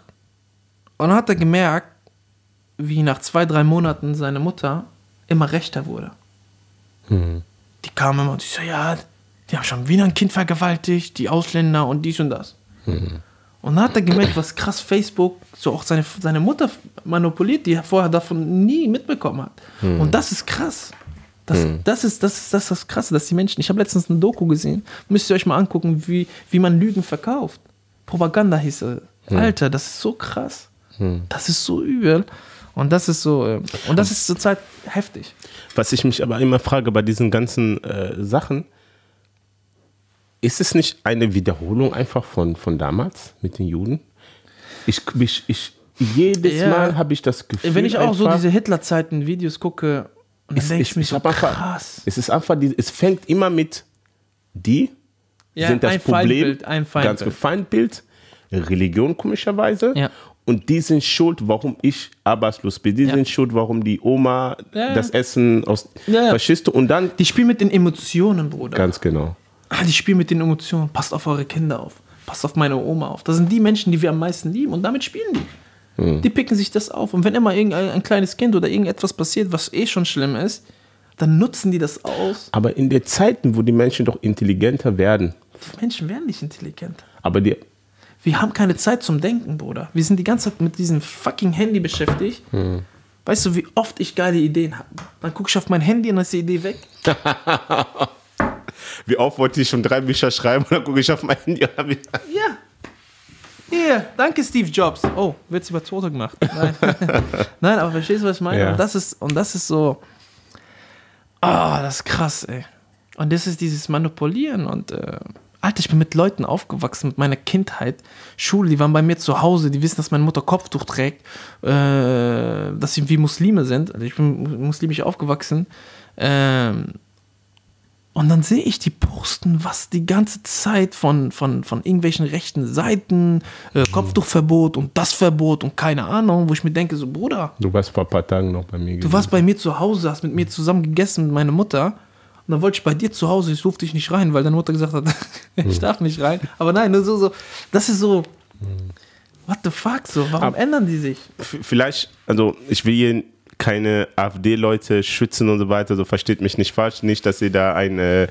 A: und dann hat er gemerkt, wie nach zwei, drei Monaten seine Mutter immer rechter wurde. die kamen immer und ich so, ja, die haben schon wieder ein Kind vergewaltigt, die Ausländer und dies und das. Und dann hat er gemerkt, was krass Facebook so auch seine, seine Mutter manipuliert, die er vorher davon nie mitbekommen hat. Und das ist krass. Das, das, ist, das, ist, das ist das Krasse, dass die Menschen. Ich habe letztens eine Doku gesehen, müsst ihr euch mal angucken, wie, wie man Lügen verkauft. Propaganda hieß er. Alter, das ist so krass. Das ist so übel. Und das ist so, äh, und das ist zurzeit heftig.
B: Was ich mich aber immer frage bei diesen ganzen äh, Sachen, ist es nicht eine Wiederholung einfach von, von damals mit den Juden? Ich, ich, ich, jedes
A: Ja.
B: Mal habe ich das Gefühl,
A: Wenn ich auch so
B: einfach,
A: diese Hitlerzeiten-Videos gucke, dann
B: es,
A: denke
B: ich,
A: ich mir
B: ich
A: so,
B: einfach,
A: krass.
B: es ist einfach, es fängt immer mit die
A: Ja,
B: sind das
A: ein
B: Problem,
A: Feindbild, ein
B: ganz
A: Feindbild.
B: Feindbild, Religion komischerweise.
A: Ja.
B: Und die sind schuld, warum ich arbeitslos bin. Die
A: Ja.
B: sind schuld, warum die Oma das Essen aus
A: ja.
B: Faschisten und dann
A: Die spielen mit den Emotionen, Bruder.
B: ganz genau.
A: Ah, die spielen mit den Emotionen. Passt auf eure Kinder auf. Passt auf meine Oma auf. Das sind die Menschen, die wir am meisten lieben. Und damit spielen die.
B: Hm.
A: Die picken sich das auf. Und wenn immer irgendein ein kleines Kind oder irgendetwas passiert, was eh schon schlimm ist, dann nutzen die das aus.
B: Aber in den Zeiten, wo die Menschen doch intelligenter werden,
A: Menschen werden nicht intelligent.
B: aber die,
A: Wir haben keine Zeit zum Denken, Bruder. Wir sind die ganze Zeit mit diesem fucking Handy beschäftigt.
B: Hm.
A: Weißt du, wie oft ich geile Ideen habe? Dann gucke ich auf mein Handy und dann ist die Idee weg.
B: wie oft wollte ich schon drei Bücher schreiben und dann gucke ich auf mein Handy ich-
A: Ja. Hier, danke Steve Jobs. Oh, wird's über Tote gemacht. Nein. Nein, aber verstehst du, was ich meine?
B: Ja.
A: Und, das ist, und das ist so. Ah, das ist krass, ey. Und das ist dieses Manipulieren und. Äh, Alter, ich bin mit Leuten aufgewachsen, mit meiner Kindheit. Schule, die waren bei mir zu Hause, die wissen, dass meine Mutter Kopftuch trägt, äh, dass sie wie Muslime sind. Also ich bin muslimisch aufgewachsen. Ähm, und dann sehe ich die posten, was die ganze Zeit von, von, von irgendwelchen rechten Seiten, äh, Kopftuchverbot und das Verbot und keine Ahnung, wo ich mir denke, so Bruder,
B: Du warst vor ein paar Tagen noch bei mir.
A: du warst bei mir zu Hause, hast mit mir zusammen gegessen mit meiner Mutter. Und dann wollte ich bei dir zu Hause, ich durfte dich nicht rein, weil deine Mutter gesagt hat, ich darf nicht rein. Aber nein, nur so, so, das ist so, what the fuck, so, warum
B: Ab-
A: ändern die sich?
B: Vielleicht, also ich will hier keine AfD-Leute schützen und so weiter, so versteht mich nicht falsch, nicht, dass ihr da eine,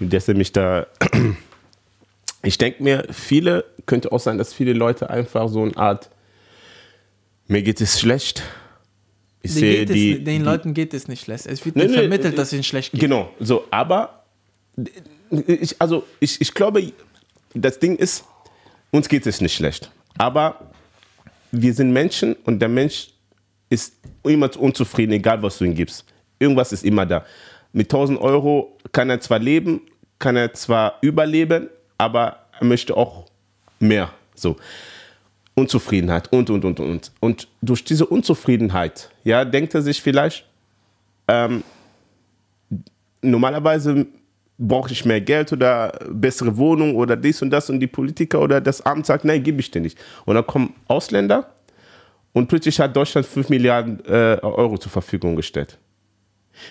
B: dass ihr mich da. Ich denke mir, viele, könnte auch sein, dass viele Leute einfach so eine Art, mir geht es schlecht. Ich
A: Den,
B: sehe die,
A: es, den
B: die
A: Leuten geht es nicht schlecht. Es wird
B: Nee,
A: ihnen
B: nee,
A: vermittelt,
B: äh,
A: dass es ihnen schlecht geht.
B: Genau, so, aber ich, also ich, ich glaube, das Ding ist, uns geht es nicht schlecht. Aber wir sind Menschen und der Mensch ist immer unzufrieden, egal was du ihm gibst. Irgendwas ist immer da. Mit 1000 Euro kann er zwar leben, kann er zwar überleben, aber er möchte auch mehr. So. Unzufriedenheit und, und, und, und. Und durch diese Unzufriedenheit, ja, denkt er sich vielleicht, normalerweise brauche ich mehr Geld oder bessere Wohnung oder dies und das und die Politiker oder das Amt sagt, nein, gebe ich dir nicht. Und dann kommen Ausländer und plötzlich hat Deutschland 5 Milliarden äh, Euro zur Verfügung gestellt.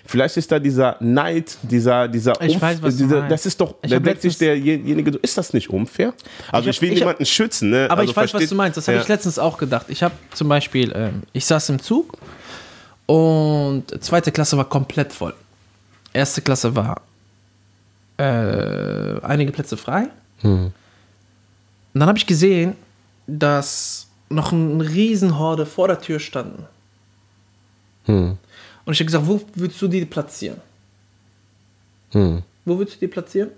B: Vielleicht ist da dieser Neid, dieser, dieser,
A: Ich weiß, was du
B: dieser
A: meinst.
B: das ist doch,
A: Ich
B: da
A: hab
B: denkt sich
A: letztens-
B: derjenige, ist das nicht unfair? Also
A: Ich
B: ich,
A: hab-
B: will
A: ich hab-
B: niemanden schützen, ne?
A: Aber
B: also
A: ich weiß, was
B: versteht-
A: du meinst. Das habe
B: Ja.
A: ich letztens auch gedacht. Ich habe zum Beispiel, ähm, ich saß im Zug und zweite Klasse war komplett voll. Erste Klasse war äh, einige Plätze frei. Und dann habe ich gesehen, dass noch eine Riesenhorde vor der Tür standen. Und ich habe gesagt, wo würdest du die platzieren?
B: Hm.
A: Wo würdest du die platzieren?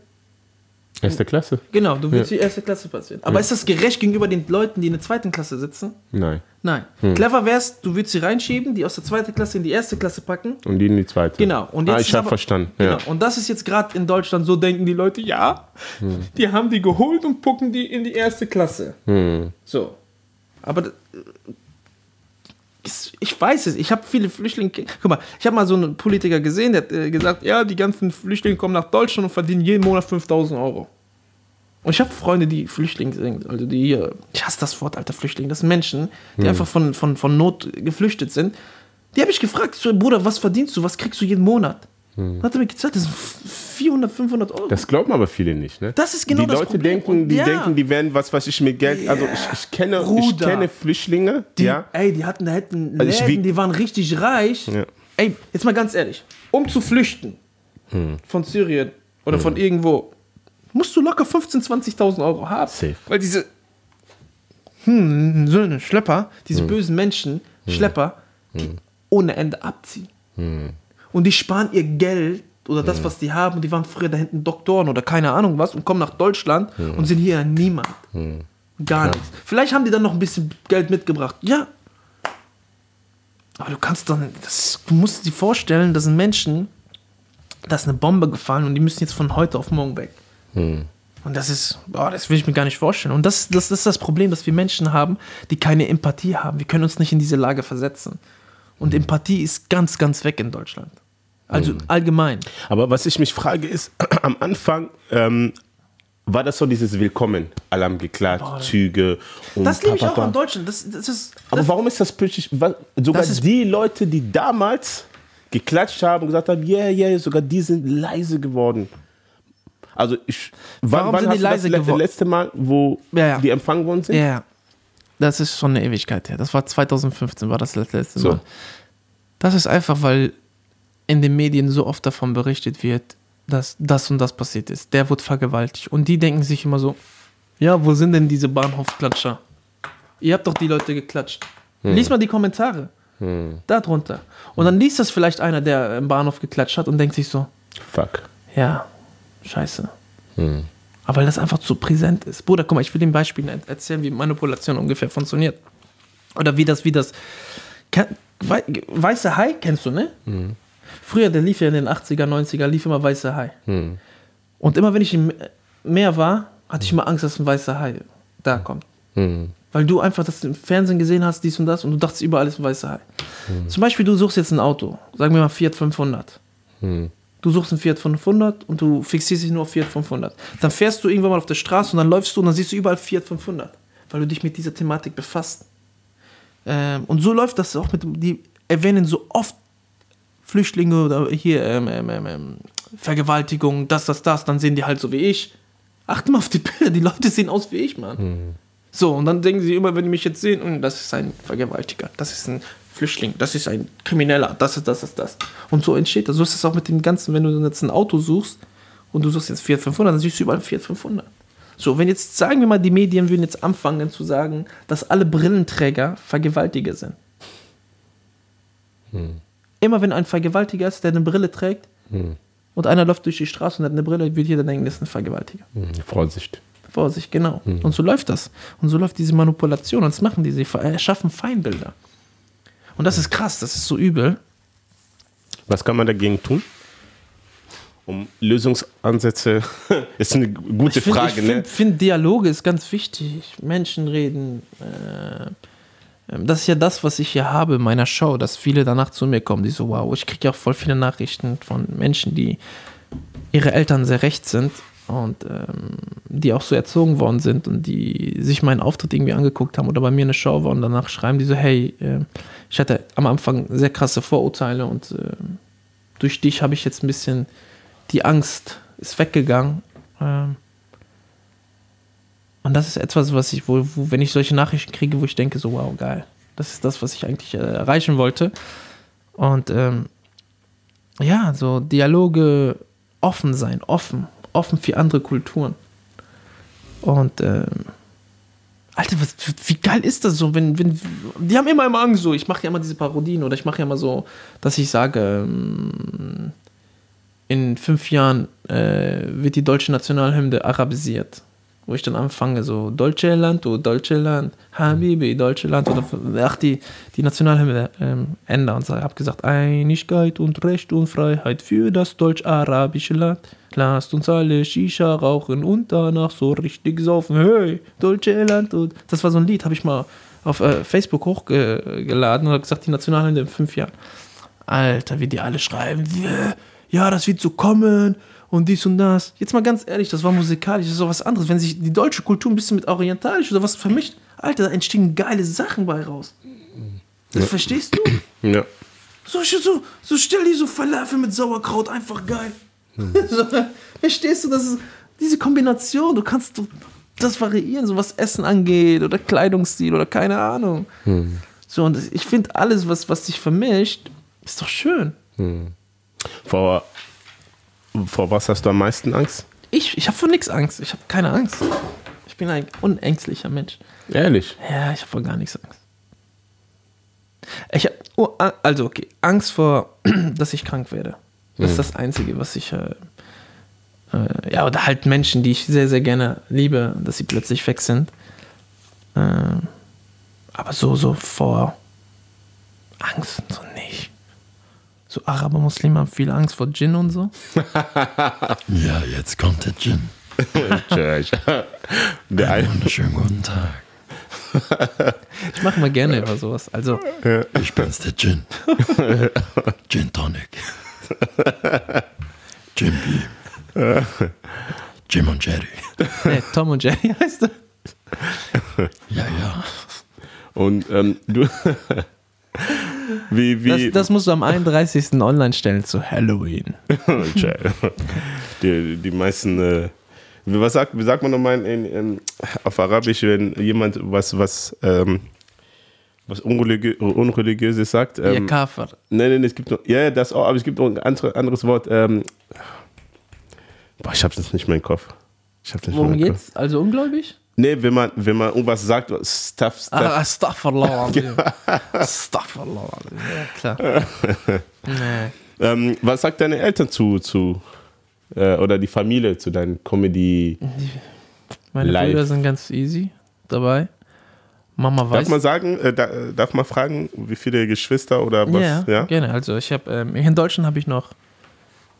B: Erste Klasse?
A: Genau, du willst die erste Klasse platzieren. Aber ist das gerecht gegenüber den Leuten, die in der zweiten Klasse sitzen?
B: Nein.
A: Nein. Clever wär's, du würdest sie reinschieben, die aus der zweiten Klasse in die erste Klasse packen.
B: Und die in die zweite.
A: Genau. Und jetzt
B: ah, ich habe verstanden.
A: Genau.
B: Ja.
A: Und das ist jetzt gerade in Deutschland, so denken die Leute, ja, die haben die geholt und pucken die in die erste Klasse.
B: Hm.
A: So. Aber ich weiß es, ich habe viele Flüchtlinge. Guck mal, ich habe mal so einen Politiker gesehen, der hat äh, gesagt, ja, die ganzen Flüchtlinge kommen nach Deutschland und verdienen jeden Monat 5000 Euro. Und ich habe Freunde, die Flüchtlinge sind, also die hier, ich hasse das Wort, alter Flüchtling, das sind Menschen, die einfach von, von, von Not geflüchtet sind. Die habe ich gefragt, so, Bruder, was verdienst du, was kriegst du jeden Monat? Dann hat er mir gesagt, das sind 400, 500 Euro.
B: Das glauben aber viele nicht, ne?
A: Das ist genau
B: die
A: das
B: Leute
A: Problem.
B: denken, die
A: ja.
B: denken, die werden was, was ich mit Geld. Also ich, ich kenne, ich kenne Flüchtlinge,
A: Die,
B: ja.
A: Ey, die hatten, da hätten
B: Also
A: Läden, die waren richtig reich.
B: Ja.
A: Ey, jetzt mal ganz ehrlich, um zu flüchten, von Syrien oder von irgendwo, musst du locker 15.000, 20.000 Euro haben.
B: Safe.
A: Weil diese hm, Söhne, Schlepper, diese bösen Menschen, Schlepper, die ohne Ende abziehen. Und die sparen ihr Geld oder das, was die haben, die waren früher da hinten Doktoren oder keine Ahnung was und kommen nach Deutschland und sind hier niemand. Gar nichts. Vielleicht haben die dann noch ein bisschen Geld mitgebracht. Ja. Aber du kannst dann, das, du musst dir vorstellen, das sind Menschen, da ist eine Bombe gefallen und die müssen jetzt von heute auf morgen weg. Und das ist, boah, das will ich mir gar nicht vorstellen. Und das, das, das ist das Problem, dass wir Menschen haben, die keine Empathie haben. Wir können uns nicht in diese Lage versetzen. Und Empathie ist ganz, ganz weg in Deutschland. Also allgemein.
B: Aber was ich mich frage ist, am Anfang ähm, war das so dieses Willkommen, Alarm geklagt, Züge und
A: Das liebe ich auch an Deutschland. Das, das ist,
B: Aber
A: das,
B: warum ist das plötzlich, sogar
A: Das
B: die Leute, die damals geklatscht haben und gesagt haben, yeah, yeah, sogar die sind leise geworden. Also ich,
A: Warum
B: wann
A: sind die leise
B: das le-
A: geworden?
B: letzte Mal, wo
A: Ja, ja.
B: die empfangen worden sind?
A: Ja. Das ist schon eine Ewigkeit her. Das war 2015, war das letzte
B: So.
A: Mal. Das ist einfach, weil in den Medien so oft davon berichtet wird, dass das und das passiert ist. Der wurde vergewaltigt. Und die denken sich immer so, ja, wo sind denn diese Bahnhofsklatscher? Ihr habt doch die Leute geklatscht. Lies mal die Kommentare. Da drunter. Und dann liest das vielleicht einer, der im Bahnhof geklatscht hat und denkt sich so,
B: Fuck.
A: ja, scheiße. Aber weil das einfach zu präsent ist. Bruder, guck mal, ich will dir ein Beispiel er- erzählen, wie Manipulation ungefähr funktioniert. Oder wie das, wie das. Weiße Hai kennst du, ne? Früher, der lief ja in den 80er, 90er, lief immer Weiße Hai. Und immer wenn ich im Meer war, hatte ich immer Angst, dass ein weißer Hai da kommt. Weil du einfach das im Fernsehen gesehen hast, dies und das, und du dachtest, überall ist ein weißer Hai. Zum Beispiel, du suchst jetzt ein Auto, sagen wir mal Fiat 500. Du suchst einen Fiat 500 und du fixierst dich nur auf Fiat 500. Dann fährst du irgendwann mal auf der Straße und dann läufst du und dann siehst du überall Fiat 500, weil du dich mit dieser Thematik befasst. Ähm, und so läuft das auch mit dem, die erwähnen so oft Flüchtlinge oder hier ähm, ähm, ähm, ähm, Vergewaltigung, das, das, das, dann sehen die halt so wie ich. Achte mal auf die Bilder, die Leute sehen aus wie ich, Mann. So, und dann denken sie immer, wenn die mich jetzt sehen, "Hm, das ist ein Vergewaltiger, das ist ein Flüchtling, das ist ein Krimineller, das ist das, das, das. Und so entsteht das. So ist es auch mit dem Ganzen, wenn du jetzt ein Auto suchst und du suchst jetzt Fiat 500, dann siehst du überall Fiat 500. So, wenn jetzt, sagen wir mal, die Medien würden jetzt anfangen zu sagen, dass alle Brillenträger Vergewaltiger sind. Immer wenn ein Vergewaltiger ist, der eine Brille trägt und einer läuft durch die Straße und hat eine Brille, wird jeder denken, das ist ein Vergewaltiger.
B: Hm, Vorsicht.
A: Vorsicht, genau. Und so läuft das. Und so läuft diese Manipulation. Und das machen die. Sie ver- erschaffen Feindbilder. Und das ist krass, das ist so übel.
B: Was kann man dagegen tun? Um Lösungsansätze, ist eine gute
A: Ich finde,
B: Frage,
A: ich
B: ne?
A: find, find, Dialoge ist ganz wichtig. Menschen reden. Äh, das ist ja das, was ich hier habe in meiner Show, dass viele danach zu mir kommen, die so, wow, ich kriege ja auch voll viele Nachrichten von Menschen, die ihre Eltern sehr recht sind und ähm, die auch so erzogen worden sind und die sich meinen Auftritt irgendwie angeguckt haben oder bei mir eine Show waren und danach schreiben die so, hey, äh, ich hatte am Anfang sehr krasse Vorurteile und äh, durch dich habe ich jetzt ein bisschen die Angst ist weggegangen. Ähm, und das ist etwas, was ich, wo, wo, wenn ich solche Nachrichten kriege, wo ich denke, so, wow, geil. Das ist das, was ich eigentlich äh, erreichen wollte. Und ähm, ja, so Dialoge offen sein, offen, offen für andere Kulturen. Und ähm, Alter, was, wie geil ist das so, wenn, wenn, die haben immer immer Angst so, ich mache ja immer diese Parodien oder ich mache ja immer so, dass ich sage, ähm, in fünf Jahren äh, wird die deutsche Nationalhymne arabisiert. Wo ich dann anfange, so Deutsche Land, oh Deutsche Land, Habibi, Deutsche Land, oder ach, die, die Nationalhymne ähm, ändern und habe gesagt, Einigkeit und Recht und Freiheit für das deutsch-arabische Land. Lasst uns alle Shisha rauchen und danach so richtig saufen. Hey, Deutsche Land. Und das war so ein Lied, habe ich mal auf äh, Facebook hochgeladen und habe gesagt, die Nationalhymne in fünf Jahren. Alter, wie die alle schreiben, ja, das wird so kommen und dies und das. Jetzt mal ganz ehrlich, das war musikalisch, das ist doch was anderes. Wenn sich die deutsche Kultur ein bisschen mit orientalisch oder was vermischt, Alter, da entstehen geile Sachen bei raus. Das verstehst du?
B: Ja.
A: So, so, so stell dir so Falafel mit Sauerkraut, einfach geil. so, verstehst du, das ist diese Kombination, du kannst das variieren, so was Essen angeht oder Kleidungsstil oder keine Ahnung. So, und ich finde alles, was, was sich vermischt, ist doch schön.
B: Vor Vor was hast du am meisten Angst?
A: Ich, ich habe vor nichts Angst. Ich habe keine Angst. Ich bin ein unängstlicher Mensch.
B: Ehrlich?
A: Ja, ich habe vor gar nichts Angst. Ich habe, oh, also okay, Angst vor, dass ich krank werde. Das ist das Einzige, was ich, äh, äh, ja, oder halt Menschen, die ich sehr, sehr gerne liebe, dass sie plötzlich weg sind. Äh, aber so, so vor Angst, so. So Araber, Muslime haben viel Angst vor Djinn und so.
D: Ja, jetzt kommt der Gin.
B: Der
D: Einen
B: ein,
D: wunderschönen guten Tag.
A: Ich mache mal gerne über sowas. Also,
D: Ich bin's, der Gin. Gin Tonic. Jim Beam. Jim und Jerry.
A: nee, Tom und Jerry heißt er.
D: Ja, ja.
B: und ähm, du. Wie,
A: Das,
B: wie.
A: das musst du am 31. online stellen zu Halloween.
B: die, die meisten. Äh, wie- was sagt, wie sagt man nochmal in, in, auf Arabisch, wenn jemand was, was, ähm, was Unreligiö Unreligiöses sagt? Ähm,
A: Kafir.
B: Nein, nein, es gibt noch, ja, ja, das auch, aber es gibt noch ein andere, anderes Wort. Ähm, boah, ich hab's jetzt nicht mehr im Kopf. Ich hab's nicht
A: Worum
B: im Kopf.
A: geht's? Also ungläubig?
B: Nee, wenn man, wenn man irgendwas sagt, Stuff, Stuff.
A: Ah, Astaghfirullah. Astaghfirullah. Ja, klar. Nee.
B: Ähm, was sagt deine Eltern zu, zu äh, oder die Familie zu deinen Comedy?
A: Meine
B: Live.
A: Brüder sind ganz easy dabei. Mama weiß.
B: Darf man sagen, äh, da, darf man fragen, wie viele Geschwister oder was?
A: ja,
B: Ja,
A: gerne. Also ich habe ähm, in Deutschland habe ich noch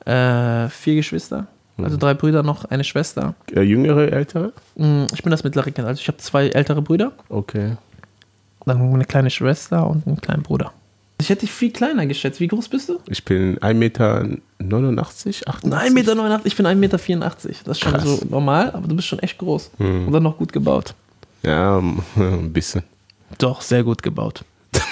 A: äh, vier Geschwister.
B: Mhm.
A: Also drei Brüder, noch eine Schwester.
B: Äh, jüngere, ältere?
A: Mm, Ich bin das mittlere Kind. Also ich habe zwei ältere Brüder,
B: Okay.
A: dann eine kleine Schwester und einen kleinen Bruder. Ich hätte dich viel kleiner geschätzt. Wie groß bist du?
B: Ich bin 1,89 Meter, 88?
A: 1,89 Meter, ich bin 1,84 Meter. Das ist schon
B: Krass.
A: so normal, aber du bist schon echt groß. Und dann noch gut gebaut.
B: Ja, ein bisschen.
A: Doch, sehr gut gebaut.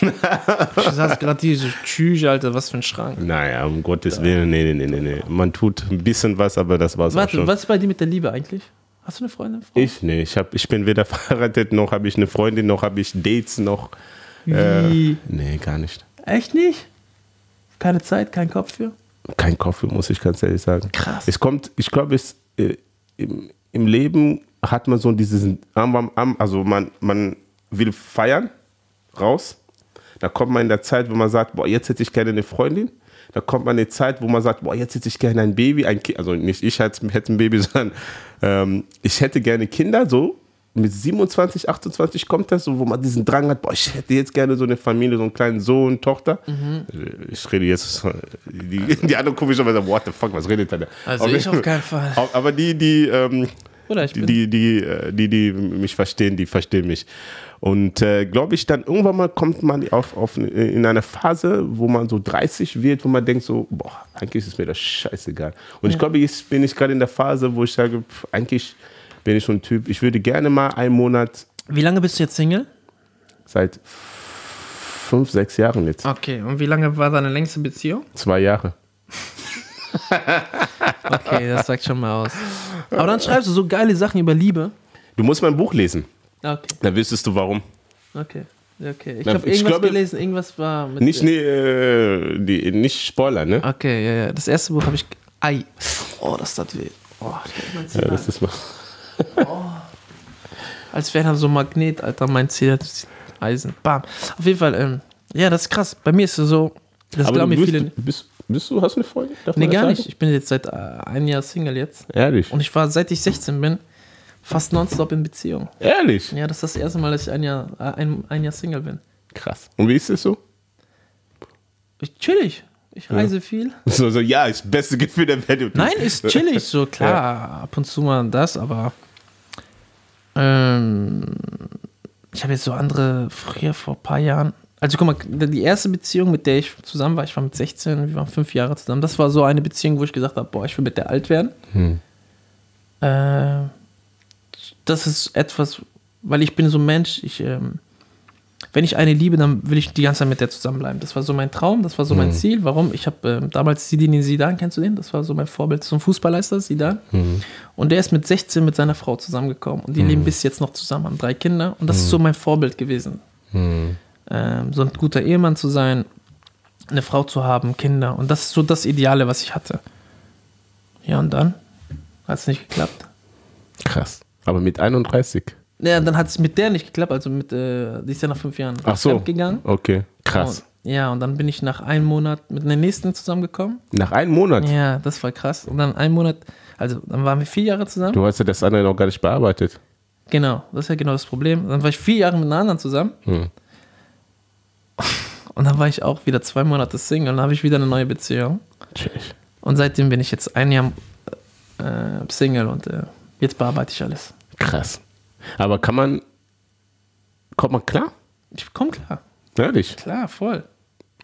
A: Ich saß gerade diese Tschüche, Alter, was für ein Schrank.
B: Naja, um Gottes Willen, nee, nee, nee, nee, nee. Man tut ein bisschen was, aber das war's auch
A: Warte,
B: schon.
A: was ist bei dir mit der Liebe eigentlich? Hast du eine Freundin? Frau?
B: Ich, nee, ich, hab, ich bin weder verheiratet, noch habe ich eine Freundin, noch habe ich Dates, noch. Äh,
A: Wie?
B: nee, gar nicht.
A: Echt nicht? Keine Zeit, kein Kopf für?
B: Kein Kaffee, muss ich ganz ehrlich sagen.
A: Krass.
B: Es kommt, ich glaube, es äh, im, im Leben hat man so am- also man, man will feiern, raus. Da kommt man in der Zeit, wo man sagt, boah, jetzt hätte ich gerne eine Freundin. Da kommt man in die Zeit, wo man sagt, boah, jetzt hätte ich gerne ein Baby, ein Kind. Also nicht ich hätte hätte ein Baby, sondern ähm, ich hätte gerne Kinder, so. Mit 27, 28 kommt das, so, wo man diesen Drang hat, boah, ich hätte jetzt gerne so eine Familie, so einen kleinen Sohn, Tochter. Ich rede jetzt, die, die anderen so, what the fuck, was redet der da?
A: Also
B: Aber-
A: ich auf keinen Fall.
B: aber die, die, ähm, die, die, die, äh, die, die mich verstehen, die verstehen mich. Und äh, glaube ich, dann irgendwann mal kommt man auf, auf, in eine Phase, wo man so 30 wird, wo man denkt so, boah, eigentlich ist mir das scheißegal. Und ich glaube, jetzt bin ich gerade in der Phase, wo ich sage, pff, eigentlich bin ich so ein Typ, ich würde gerne mal einen Monat
A: Wie lange bist du jetzt Single?
B: seit fünf, sechs Jahren jetzt,
A: Okay, und wie lange war deine längste Beziehung?
B: zwei Jahre.
A: Okay, das sagt schon mal aus. Aber dann schreibst du so geile Sachen über Liebe.
B: Du musst mein Buch lesen,
A: Okay,
B: dann wüsstest du warum.
A: okay. Okay, ich habe irgendwas
B: glaube-
A: gelesen, irgendwas war mit.
B: Nicht, nee, äh, die, nicht Spoiler, ne?
A: Okay, ja, ja. Das erste Buch habe ich. Ei. Oh, das tat weh. Oh, ich Ziel.
B: Ja, das ist mal.
A: Als wäre da so ein Magnet, Alter, mein Ziel das Eisen. Bam. Auf jeden Fall, ähm, ja, das ist krass. Bei mir ist es so, das glauben
B: du
A: mir
B: bist,
A: viele.
B: bist, bist du, hast du eine Freundin? Darf
A: Nee,
B: das
A: gar nicht. Ich bin jetzt seit äh, einem Jahr Single jetzt.
B: Ehrlich?
A: Und ich war, seit ich 16 bin, fast nonstop in Beziehung.
B: Ehrlich?
A: Ja, das ist das erste Mal, dass ich ein Jahr, äh, ein, ein Jahr Single bin.
B: Krass. Und wie ist es so?
A: Ich chillig. Ich reise viel.
B: So, so ja, ist das beste Gefühl der Welt.
A: Nein, ist chillig, so klar, ab und zu mal das, aber ähm, ich habe jetzt so andere, früher vor ein paar Jahren, also guck mal, die erste Beziehung, mit der ich zusammen war, ich war mit 16, wir waren fünf Jahre zusammen, das war so eine Beziehung, wo ich gesagt habe, boah, ich will mit der alt werden. Äh, das ist etwas, weil ich bin so ein Mensch, ich, ähm, wenn ich eine liebe, dann will ich die ganze Zeit mit der zusammenbleiben. Das war so mein Traum, das war so mein Ziel. Warum? Ich habe ähm, damals Sidini Sidan, kennst du den? Das war so mein Vorbild, so ein Fußballleister, Sidan. Und der ist mit 16 mit seiner Frau zusammengekommen. Und die leben bis jetzt noch zusammen, haben drei Kinder. Und das ist so mein Vorbild gewesen. Ähm, so ein guter Ehemann zu sein, eine Frau zu haben, Kinder. Und das ist so das Ideale, was ich hatte. Ja, und dann hat es nicht geklappt.
B: Krass. Aber mit 31.
A: Ja, dann hat es mit der nicht geklappt, also mit, äh, die ist ja nach fünf Jahren
B: Ach so.
A: gegangen.
B: Okay. Krass.
A: Und, ja, und dann bin ich nach einem Monat mit einer nächsten zusammengekommen.
B: Nach einem Monat.
A: Ja, das war krass. Und dann einen Monat, also dann waren wir vier Jahre zusammen.
B: Du hast ja das andere noch gar nicht bearbeitet.
A: Genau, das ist ja genau das Problem. Dann war ich vier Jahre mit einer anderen zusammen.
B: Hm.
A: Und dann war ich auch wieder zwei Monate Single. Und dann habe ich wieder eine neue Beziehung.
B: Tschüss.
A: Und seitdem bin ich jetzt ein Jahr äh, Single und äh, jetzt bearbeite ich alles.
B: Krass. Aber kann man. Kommt man klar?
A: Ich komm klar.
B: Ehrlich.
A: Klar, voll.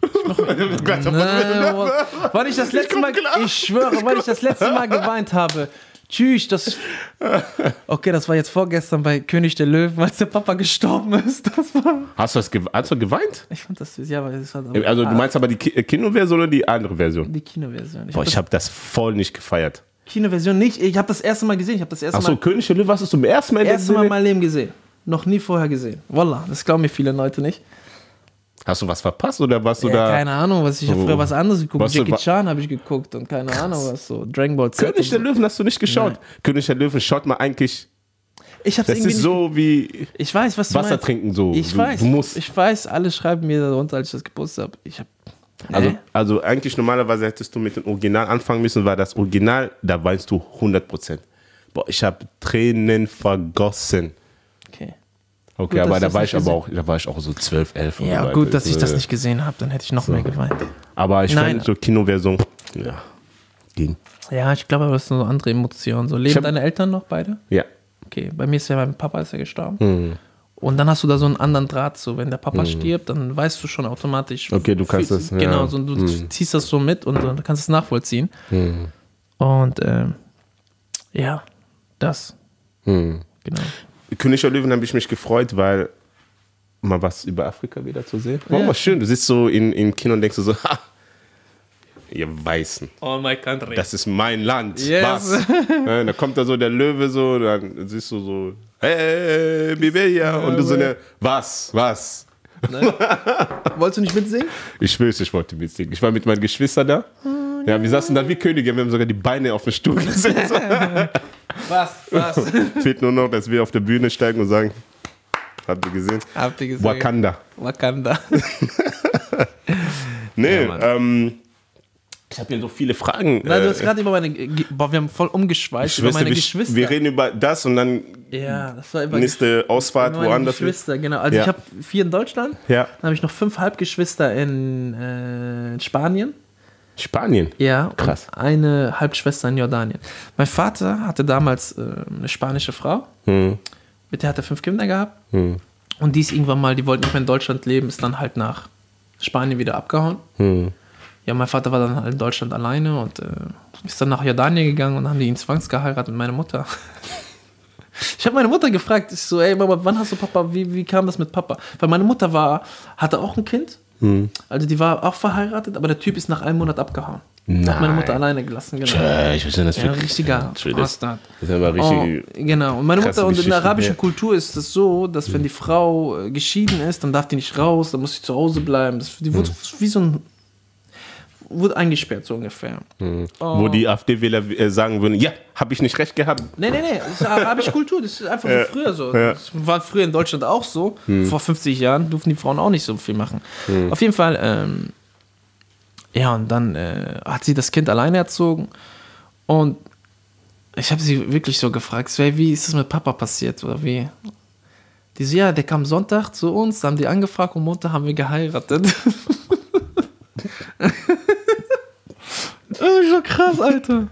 A: Nein, weil ich das letzte Mal, ich schwöre, weil ich das letzte Mal geweint habe. Tschüss, das. Okay, das war jetzt vorgestern bei König der Löwen, als der Papa gestorben ist. Das war.
B: Hast du, das ge hast du geweint?
A: Ich fand das süß, ja, aber das war
B: Also, du meinst aber die Ki- Kinoversion oder die andere Version?
A: die Kinoversion. Ich
B: Boah,
A: hab
B: ich habe das voll nicht gefeiert.
A: Kinoversion nicht. Ich habe das erste Mal gesehen. Ich habe das erste
B: Achso,
A: Mal,
B: König der Löwe hast du zum ersten Mal
A: erste Mal in meinem Leben gesehen. Noch nie vorher gesehen. Wallah, das glauben mir viele Leute nicht.
B: Hast du was verpasst oder warst du
A: Ja,
B: da?
A: keine Ahnung, was ich habe
B: Oh.
A: früher was anderes geguckt.
B: Was
A: Jackie Chan habe ich geguckt und keine Ahnung was so. Dragon Ball Z.
B: König der
A: so.
B: Löwen hast du nicht geschaut.
A: Nein.
B: König der Löwen schaut man eigentlich.
A: Ich hab's
B: Das
A: irgendwie
B: ist so wie
A: Ich weiß, was du
B: Wasser
A: meinst.
B: trinken so.
A: Ich weiß.
B: Du musst.
A: Ich weiß, alle schreiben mir darunter, als ich das gepostet habe. Ich habe.
B: Also,
A: Nee.
B: also eigentlich normalerweise hättest du mit dem Original anfangen müssen, weil das Original, da weinst du 100%. Boah, ich habe Tränen vergossen.
A: Okay.
B: Okay,
A: Gut,
B: aber da war ich aber auch, da war ich auch so 12, 11. und so
A: Ja,
B: weiter.
A: gut, dass ich das
B: Äh,
A: nicht gesehen habe, dann hätte ich noch mehr geweint.
B: Aber ich fand so Kinoversion, ja, ging.
A: Ja, ich glaube, das sind so andere Emotionen. So, leben
B: hab-
A: deine Eltern noch beide?
B: Ja.
A: Okay, bei mir ist ja mein Papa ist ja gestorben.
B: Hm.
A: Und dann hast du da so einen anderen Draht, so wenn der Papa stirbt, dann weißt du schon automatisch.
B: Okay, du kannst das, ja.
A: Genau, so, du
B: Hm.
A: ziehst das so mit und dann kannst es nachvollziehen. Und ähm, ja, das.
B: Hm.
A: Genau.
B: König der Löwen habe ich mich gefreut, weil mal was über Afrika wieder zu sehen. War
A: Ja.
B: mal schön. Du sitzt so in, im Kino und denkst so, ha, ihr Weißen,
A: All my country.
B: das ist mein Land.
A: Yes.
B: Was? Ja, da kommt da so der Löwe so, dann siehst du so, hey, Bibeya. Und du so eine, was, was?
A: Wolltest du nicht mitsingen?
B: Ich schwör's, ich wollte mitsingen. Ich war mit meinen Geschwistern da. Ja, wir saßen da wie Könige. Wir haben sogar die Beine auf den Stuhl gesetzt.
A: Was? Was?
B: Fehlt nur noch, dass wir auf der Bühne steigen und sagen, habt ihr gesehen?
A: Habt ihr gesehen?
B: Wakanda.
A: Wakanda.
B: Nee,
A: Ja,
B: ähm, ich habe hier so viele Fragen.
A: Nein, du
B: äh,
A: hast gerade über meine. Boah, wir haben voll umgeschweißt über meine
B: wir,
A: Geschwister.
B: wir reden über das und dann
A: ja, das war über
B: nächste Ausfahrt
A: über meine
B: woanders.
A: Geschwister, genau. Also
B: Ja.
A: ich habe vier in Deutschland.
B: Ja.
A: Dann habe ich noch fünf Halbgeschwister in äh, Spanien.
B: Spanien.
A: Ja,
B: Krass.
A: eine Halbschwester in Jordanien. Mein Vater hatte damals äh, eine spanische Frau,
B: Hm.
A: mit der hat er fünf Kinder gehabt.
B: Hm.
A: Und die ist irgendwann mal, die wollte nicht mehr in Deutschland leben, ist dann halt nach Spanien wieder abgehauen.
B: Hm.
A: Ja, mein Vater war dann halt in Deutschland alleine und äh, ist dann nach Jordanien gegangen und dann haben die ihn zwangsgeheiratet mit meiner Mutter. Ich habe meine Mutter gefragt, ich so, ey Mama, wann hast du Papa, wie, wie kam das mit Papa? Weil meine Mutter war, hatte auch ein Kind,
B: Hm.
A: also die war auch verheiratet, aber der Typ ist nach einem Monat abgehauen. Hat meine Mutter alleine gelassen, genau.
B: Äh, ich weiß nicht, das
A: Ja, richtiger
B: Das
A: Bastard.
B: ist aber
A: Oh,
B: richtig.
A: genau. Und meine Mutter und in der arabischen
B: ja.
A: Kultur ist es so, dass wenn die Frau äh, geschieden ist, dann darf die nicht raus, dann muss sie zu Hause bleiben. Das, die wurde wie so ein wurde eingesperrt so ungefähr.
B: Wo die AfD-Wähler äh, sagen würden, ja, habe ich nicht recht gehabt.
A: Nee, nee, nee, das ist arabische Kultur, das ist einfach so früher so.
B: ja.
A: Das war früher in Deutschland auch so. Vor 50 Jahren durften die Frauen auch nicht so viel machen. Auf jeden Fall, ähm, ja, und dann äh, hat sie das Kind alleine erzogen und ich habe sie wirklich so gefragt, wie ist das mit Papa passiert oder wie? Die so, ja, der kam Sonntag zu uns, haben die angefragt und Montag haben wir geheiratet. so krass, Alter.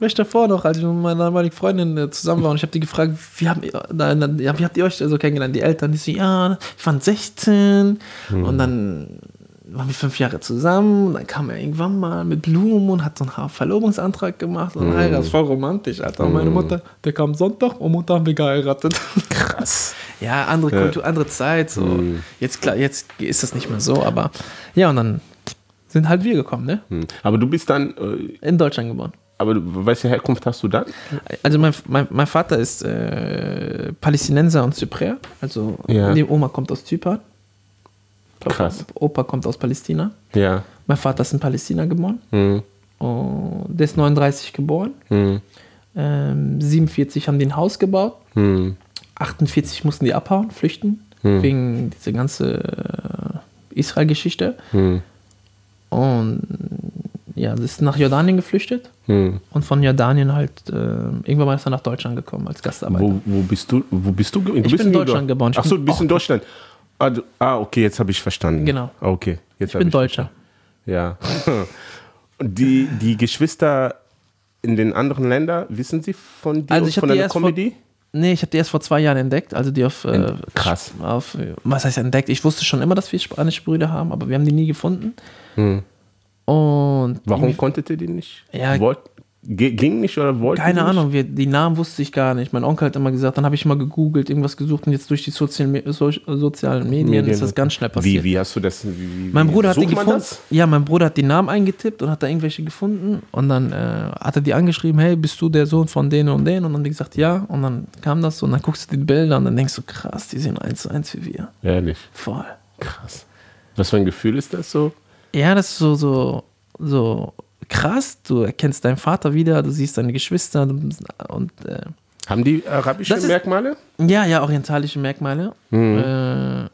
A: War ich davor noch, als ich mit meiner damaligen Freundin äh, zusammen war und ich habe die gefragt, wie, haben ja, wie habt ihr euch so kennengelernt? Die Eltern, die so, ja, ich war 16 und dann waren wir fünf Jahre zusammen und dann kam er irgendwann mal mit Blumen und hat so einen Verlobungsantrag gemacht und Heirat, das ist voll romantisch, Alter. Und meine Mutter, der kam Sonntag und Mutter haben wir geheiratet.
B: Krass.
A: Ja, andere Kultur, andere Zeit. So. Jetzt klar, jetzt ist das nicht mehr so, aber ja, und dann sind halt wir gekommen, ne?
B: Hm. Aber du bist dann, äh,
A: In Deutschland geboren.
B: aber welche Herkunft hast du dann?
A: Also mein, mein, mein Vater ist äh, Palästinenser und Zyprär. Also
B: Ja.
A: die Oma kommt aus Zypern.
B: Krass.
A: Opa kommt aus Palästina.
B: Ja.
A: Mein Vater ist in Palästina geboren.
B: Hm.
A: Und der ist 39 geboren.
B: Hm.
A: Ähm, 47 haben die ein Haus gebaut.
B: Hm.
A: 48 mussten die abhauen, flüchten. Wegen dieser ganzen äh, Israel-Geschichte.
B: Hm.
A: Und ja, ist nach Jordanien geflüchtet.
B: Hm.
A: Und von Jordanien halt, äh, irgendwann mal ist er nach Deutschland gekommen als Gastarbeiter.
B: Wo, wo bist du? Wo bist du? du bist
A: bin in Deutschland geboren. Ich
B: Ach so, du bist in Deutschland. Ah, du, ah, okay, jetzt habe ich verstanden.
A: Genau.
B: Okay, jetzt
A: Ich bin Deutscher.
B: Ja. Und die, die Geschwister in den anderen Ländern, wissen sie von dir,
A: Also ich
B: von deiner
A: erst vor-
B: Comedy?
A: Nee, ich habe die erst vor zwei Jahren entdeckt, also die auf, äh,
B: krass.
A: auf was heißt entdeckt? Ich wusste schon immer, dass wir spanische Brüder haben, aber wir haben die nie gefunden. Und
B: Warum konntet ihr die nicht?
A: Ja.
B: Wollt, ging nicht oder wollten
A: keine
B: nicht?
A: Ahnung, wir, die Namen wusste ich gar nicht. Mein Onkel hat immer gesagt, dann habe ich mal gegoogelt, irgendwas gesucht und jetzt durch die sozialen, so, sozialen Medien,
B: Medien.
A: ist das ganz schnell
B: Wie,
A: passiert.
B: wie hast du das? Wie, wie,
A: Mein
B: wie
A: Bruder hat die gefunden.
B: das?
A: Ja, mein Bruder hat die Namen eingetippt und hat da irgendwelche gefunden. Und dann äh, hat er die angeschrieben, hey, bist du der Sohn von denen und denen? Und dann die gesagt, ja. Und dann kam das so und dann guckst du die Bilder und dann denkst du, krass, die sehen eins zu eins wie wir.
B: Ehrlich,
A: Voll.
B: krass. Was für ein Gefühl ist das so?
A: Ja, das ist so, so, so krass. Du erkennst deinen Vater wieder, du siehst deine Geschwister und äh,
B: Haben die arabische
A: ist-
B: Merkmale?
A: ja, ja, orientalische Merkmale. Äh,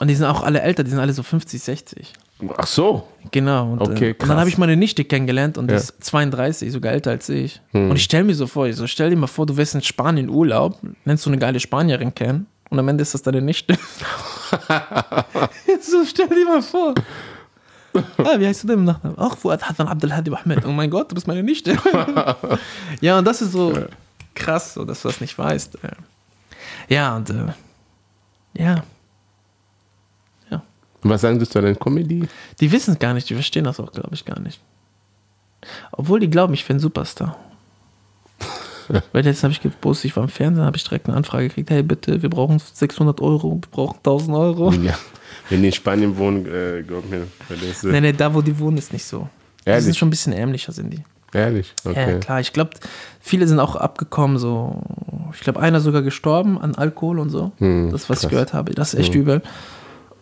A: und die sind auch alle älter, die sind alle so 50, 60.
B: Ach so.
A: Genau. Und,
B: Okay,
A: äh, und dann habe ich meine Nichte kennengelernt und die
B: Ja.
A: ist 32, sogar älter als ich.
B: Hm.
A: Und ich stelle mir so vor, ich so, stell dir mal vor, du wärst in Spanien Urlaub, lernst du eine geile Spanierin kennen und am Ende ist das deine Nichte. so, stell dir mal vor. Ah, wie heißt du denn im Nachnamen? Ach, Fuad Hassan Abdelhadi Ahmed. Oh mein Gott, du bist meine Nichte. ja, und das ist so krass, so, dass du das nicht weißt. äh. Ja, und äh, ja. Ja.
B: Und was sagen sie zu deiner Comedy?
A: Die wissen es gar nicht, die verstehen das auch, glaube ich, gar nicht. Obwohl die glauben, ich wäre ein Superstar. Weil jetzt habe ich gepostet, ich war im Fernsehen, habe ich direkt eine Anfrage gekriegt, hey bitte, wir brauchen 600 Euro, wir brauchen 1000 Euro.
B: Ja. Wenn die in Spanien wohnen, äh, glaub mir. das ist-
A: Nee, nee, da wo die wohnen ist nicht so. Die
B: Ehrlich?
A: sind schon ein bisschen ärmlicher, sind die.
B: Ehrlich? Okay.
A: Ja, klar, ich glaube, viele sind auch abgekommen, so, ich glaube, einer sogar gestorben an Alkohol und so.
B: Hm,
A: das, was
B: krass.
A: ich gehört habe, das ist echt übel.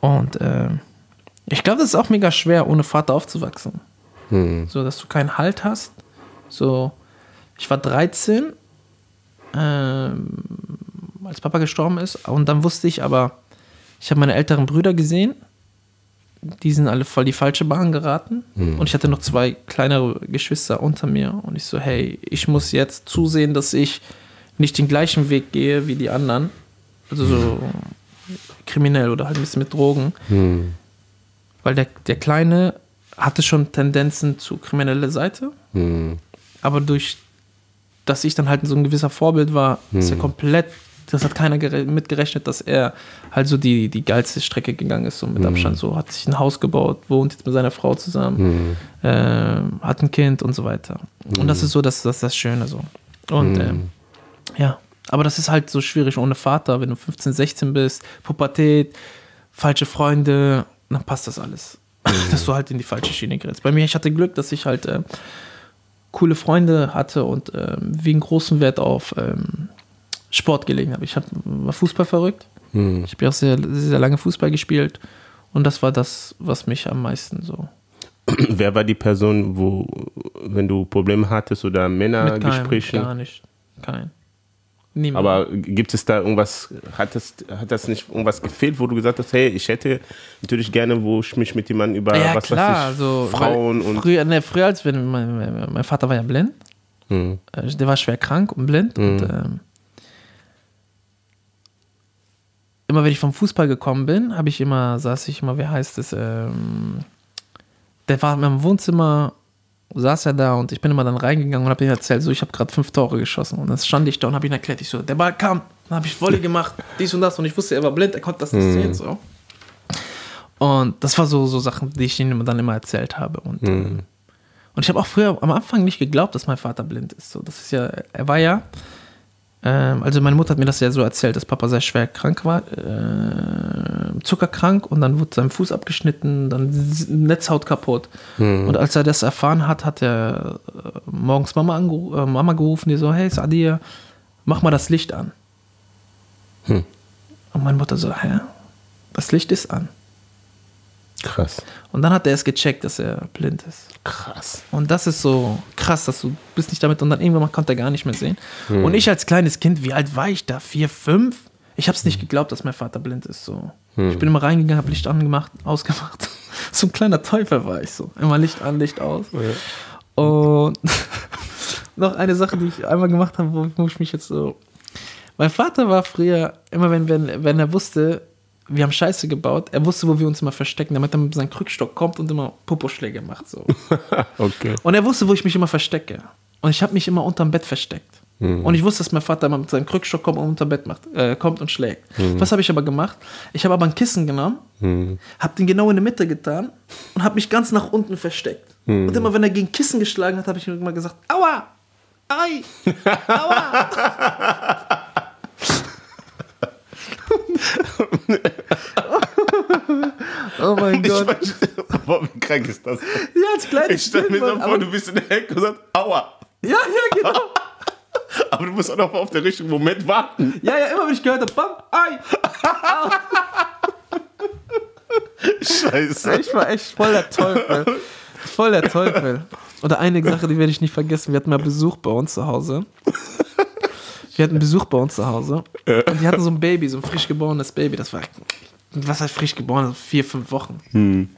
A: Und ähm, ich glaube, das ist auch mega schwer, ohne Vater aufzuwachsen.
B: Hm.
A: So, dass du keinen Halt hast. So, ich war 13, ähm, als Papa gestorben ist. Und dann wusste ich aber, ich habe meine älteren Brüder gesehen. Die sind alle voll die falsche Bahn geraten. Und ich hatte noch zwei kleinere Geschwister unter mir. Und ich so, hey, ich muss jetzt zusehen, dass ich nicht den gleichen Weg gehe wie die anderen. Also so kriminell oder halt ein bisschen mit Drogen.
B: Hm.
A: Weil der, der Kleine hatte schon Tendenzen zu krimineller Seite.
B: Hm.
A: Aber durch, dass ich dann halt so ein gewisser Vorbild war, ist er komplett, das hat keiner gere- mitgerechnet, dass er halt so die, die geilste Strecke gegangen ist, so mit Abstand. So hat sich ein Haus gebaut, wohnt jetzt mit seiner Frau zusammen, ähm, hat ein Kind und so weiter. Und das ist so das, das, das Schöne so. Und ähm, ja, aber das ist halt so schwierig ohne Vater, wenn du 15, 16 bist, Pubertät, falsche Freunde, dann passt das alles. Dass du halt in die falsche Schiene gerätst. Bei mir, ich hatte Glück, dass ich halt äh, coole Freunde hatte und ähm, wegen großen Wert auf ähm, Sport gelegen habe. Ich hab, war Fußball verrückt. Ich habe ja auch sehr, sehr lange Fußball gespielt und das war das, was mich am meisten so
B: Wer war die Person, wo, wenn du Probleme hattest oder Männergespräche?
A: gar nicht, kein. Niemand.
B: Aber gibt es da irgendwas, hat das, hat das nicht irgendwas gefehlt, wo du gesagt hast, hey, ich hätte natürlich gerne, wo ich mich mit jemandem über
A: ja,
B: was
A: klar,
B: weiß ich,
A: also
B: Frauen und.
A: früher, ne, früher als wenn mein, mein, Vater war ja blind,
B: Hm.
A: Äh, der war schwer krank und blind und ähm, immer wenn ich vom Fußball gekommen bin, habe ich immer, saß ich immer, wie heißt es, ähm, der war in meinem Wohnzimmer, saß er da und ich bin immer dann reingegangen und habe ihm erzählt, so ich habe gerade fünf Tore geschossen. Und dann stand ich da und habe ihm erklärt, ich so, der Ball kam, dann habe ich Volley gemacht, dies und das. Und ich wusste, er war blind, er konnte das nicht sehen, so. Und das war so, so Sachen, die ich ihm dann immer erzählt habe. Und ähm, und ich habe auch früher am Anfang nicht geglaubt, dass mein Vater blind ist. So, das ist ja, er war ja, also meine Mutter hat mir das ja so erzählt, dass Papa sehr schwer krank war, äh, zuckerkrank und dann wurde sein Fuß abgeschnitten, dann Netzhaut kaputt. Und als er das erfahren hat, hat er äh, morgens Mama, äh, Mama gerufen, die so, hey Sadia, mach mal das Licht an.
B: Hm.
A: Und meine Mutter so, hä? Das Licht ist an.
B: Krass.
A: Und dann hat er es gecheckt, dass er blind ist.
B: Krass.
A: Und das ist so krass, dass du bist nicht damit und dann irgendwann konnte er gar nicht mehr sehen. Und ich als kleines Kind, wie alt war ich da? Vier, fünf? Ich habe es nicht geglaubt, dass mein Vater blind ist. So. Ich bin immer reingegangen, habe Licht angemacht, ausgemacht. so ein kleiner Teufel war ich so. Immer Licht an, Licht aus. Und noch eine Sache, die ich einmal gemacht habe, wo, wo ich mich jetzt so. Mein Vater war früher, immer wenn, wenn, wenn er wusste, wir haben Scheiße gebaut, er wusste, wo wir uns immer verstecken, damit er mit seinem Krückstock kommt und immer Poposchläge macht. So.
B: Okay.
A: Und er wusste, wo ich mich immer verstecke. Und ich habe mich immer unterm Bett versteckt. Und ich wusste, dass mein Vater immer mit seinem Krückstock kommt und unterm Bett macht, äh, kommt und schlägt. Was habe ich aber gemacht? Ich habe aber ein Kissen genommen, habe den genau in die Mitte getan und habe mich ganz nach unten versteckt. Und immer, wenn er gegen Kissen geschlagen hat, habe ich immer gesagt, aua, ei, aua. oh mein
B: Ich
A: Gott.
B: boah, wie krank ist das?
A: Ja, als kleines
B: Ich stelle mir so vor, du bist in der Ecke und sagst, aua.
A: Ja, ja, genau.
B: Aber du musst auch noch auf den richtigen Moment warten.
A: Ja, ja, immer wenn ich gehört habe, bam, ei.
B: Scheiße.
A: Ich war echt voll der Teufel. Voll der Teufel. Oder eine Sache, die werde ich nicht vergessen. Wir hatten mal Besuch bei uns zu Hause. Wir hatten Besuch bei uns zu Hause. Und die hatten so ein Baby, so ein frisch geborenes Baby. Das war, was heißt frisch geboren? Vier, fünf Wochen.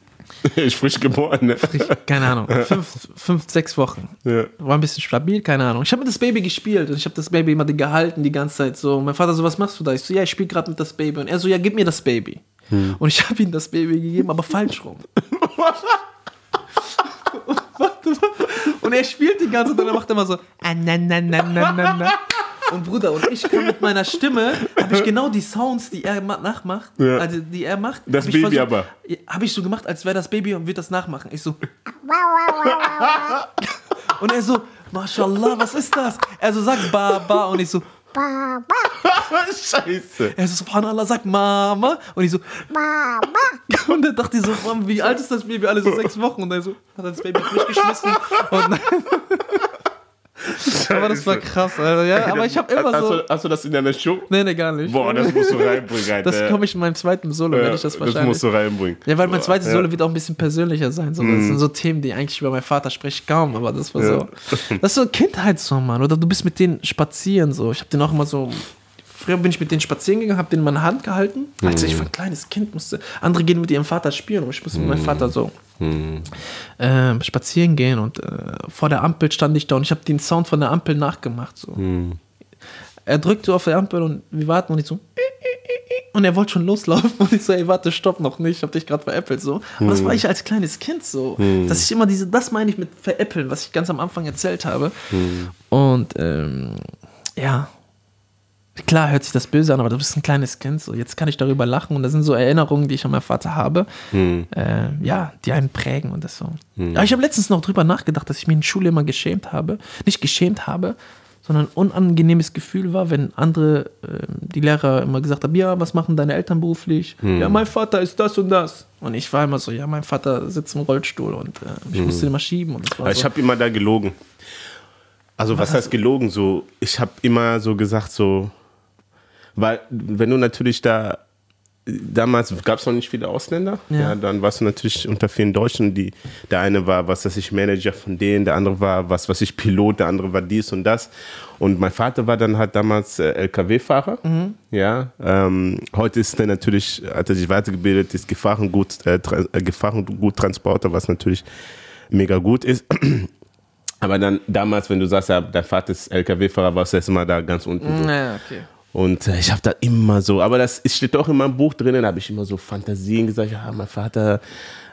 B: Ich frisch geboren. Ne?
A: Frisch, keine Ahnung. Fünf, fünf, sechs Wochen.
B: Ja.
A: War ein bisschen stabil, keine Ahnung. Ich habe mit das Baby gespielt und ich habe das Baby immer gehalten die ganze Zeit so. Und mein Vater so, was machst du da? Ich so, ja, ich spiele gerade mit das Baby. Und er so, ja, gib mir das Baby. Und ich habe ihm das Baby gegeben, aber falsch rum. Und er spielt die ganze Zeit und er macht immer so, ah, na, na, na, na, na, na. Und Bruder, und ich kann mit meiner Stimme, habe ich genau die Sounds, die er ma- nachmacht,
B: Ja.
A: also die er macht.
B: Das
A: hab ich
B: Baby aber.
A: Habe ich so gemacht, als wäre das Baby und wird das nachmachen. Ich so, und er so, Mashallah, was ist das? Er so, sag Baba. Und ich so,
B: Scheiße.
A: er so, Subhanallah, sag Mama. Und ich so, Mama. Und er dachte so, Mann, wie alt ist das Baby? Alle so sechs Wochen. Und er so, hat er das Baby frisch geschmissen. Und aber das war krass, Alter. Ja, aber ich habe immer
B: hast,
A: so.
B: du, hast du das in deiner Show?
A: Nee, nee, gar nicht.
B: Boah, das musst du reinbringen, Alter.
A: Das komme ich in meinem zweiten Solo,
B: Ja,
A: werde ich das
B: das
A: wahrscheinlich.
B: musst du reinbringen.
A: Ja, weil mein zweites
B: Ja.
A: Solo wird auch ein bisschen persönlicher sein. So. Das sind so Themen, die eigentlich über meinen Vater spreche ich kaum, aber das war
B: Ja.
A: so. Das ist so Kindheit so, Mann. Oder du bist mit denen spazieren so. Ich habe den auch immer so. Früher bin ich mit denen spazieren gegangen, habe den in meine Hand gehalten. Als
B: Mhm.
A: ich war ein kleines Kind musste. Andere gehen mit ihrem Vater spielen und ich musste mit meinem Vater so
B: Mhm.
A: ähm, spazieren gehen und äh, vor der Ampel stand ich da und ich habe den Sound von der Ampel nachgemacht. So.
B: Mhm.
A: Er drückte auf der Ampel und wir warten und ich so und er wollte schon loslaufen und ich so, ey, warte, stopp noch nicht, ich hab dich gerade veräppelt so. Aber das war ich als kleines Kind so, dass ich immer diese, das meine ich mit veräppeln, was ich ganz am Anfang erzählt habe. Und ähm, ja, klar hört sich das böse an, aber du bist ein kleines Kind so. Jetzt kann ich darüber lachen und das sind so Erinnerungen, die ich an meinen Vater habe, äh, ja, die einen prägen und das so. Aber ich habe letztens noch drüber nachgedacht, dass ich mich in der Schule immer geschämt habe, nicht geschämt habe, sondern ein unangenehmes Gefühl war, wenn andere, ähm, die Lehrer immer gesagt haben, ja, was machen deine Eltern beruflich? Ja, mein Vater ist das und das. Und ich war immer so, ja, mein Vater sitzt im Rollstuhl und äh, ich musste den immer schieben. Und das war
B: Ich
A: so.
B: habe immer da gelogen. Also was heißt gelogen? So, ich habe immer so gesagt so, weil wenn du natürlich da damals gab es noch nicht viele Ausländer,
A: Ja.
B: ja. dann warst du natürlich unter vielen Deutschen. Die, der eine war, was weiß ich, Manager von denen, der andere war, was weiß ich, Pilot, der andere war dies und das. Und mein Vater war dann halt damals äh, LKW-Fahrer. Ja, ähm, heute ist er natürlich, hat er sich weitergebildet, ist Gefahrengut, äh, äh, Gefahrenguttransporter, was natürlich mega gut ist. Aber dann damals, wenn du sagst, ja, dein Vater ist LKW-Fahrer, warst du erst mal da ganz unten. so.
A: Ja, okay.
B: Und äh, ich habe da immer so, aber das ist- steht auch in meinem Buch drinnen, da habe ich immer so Fantasien gesagt, ja, mein Vater,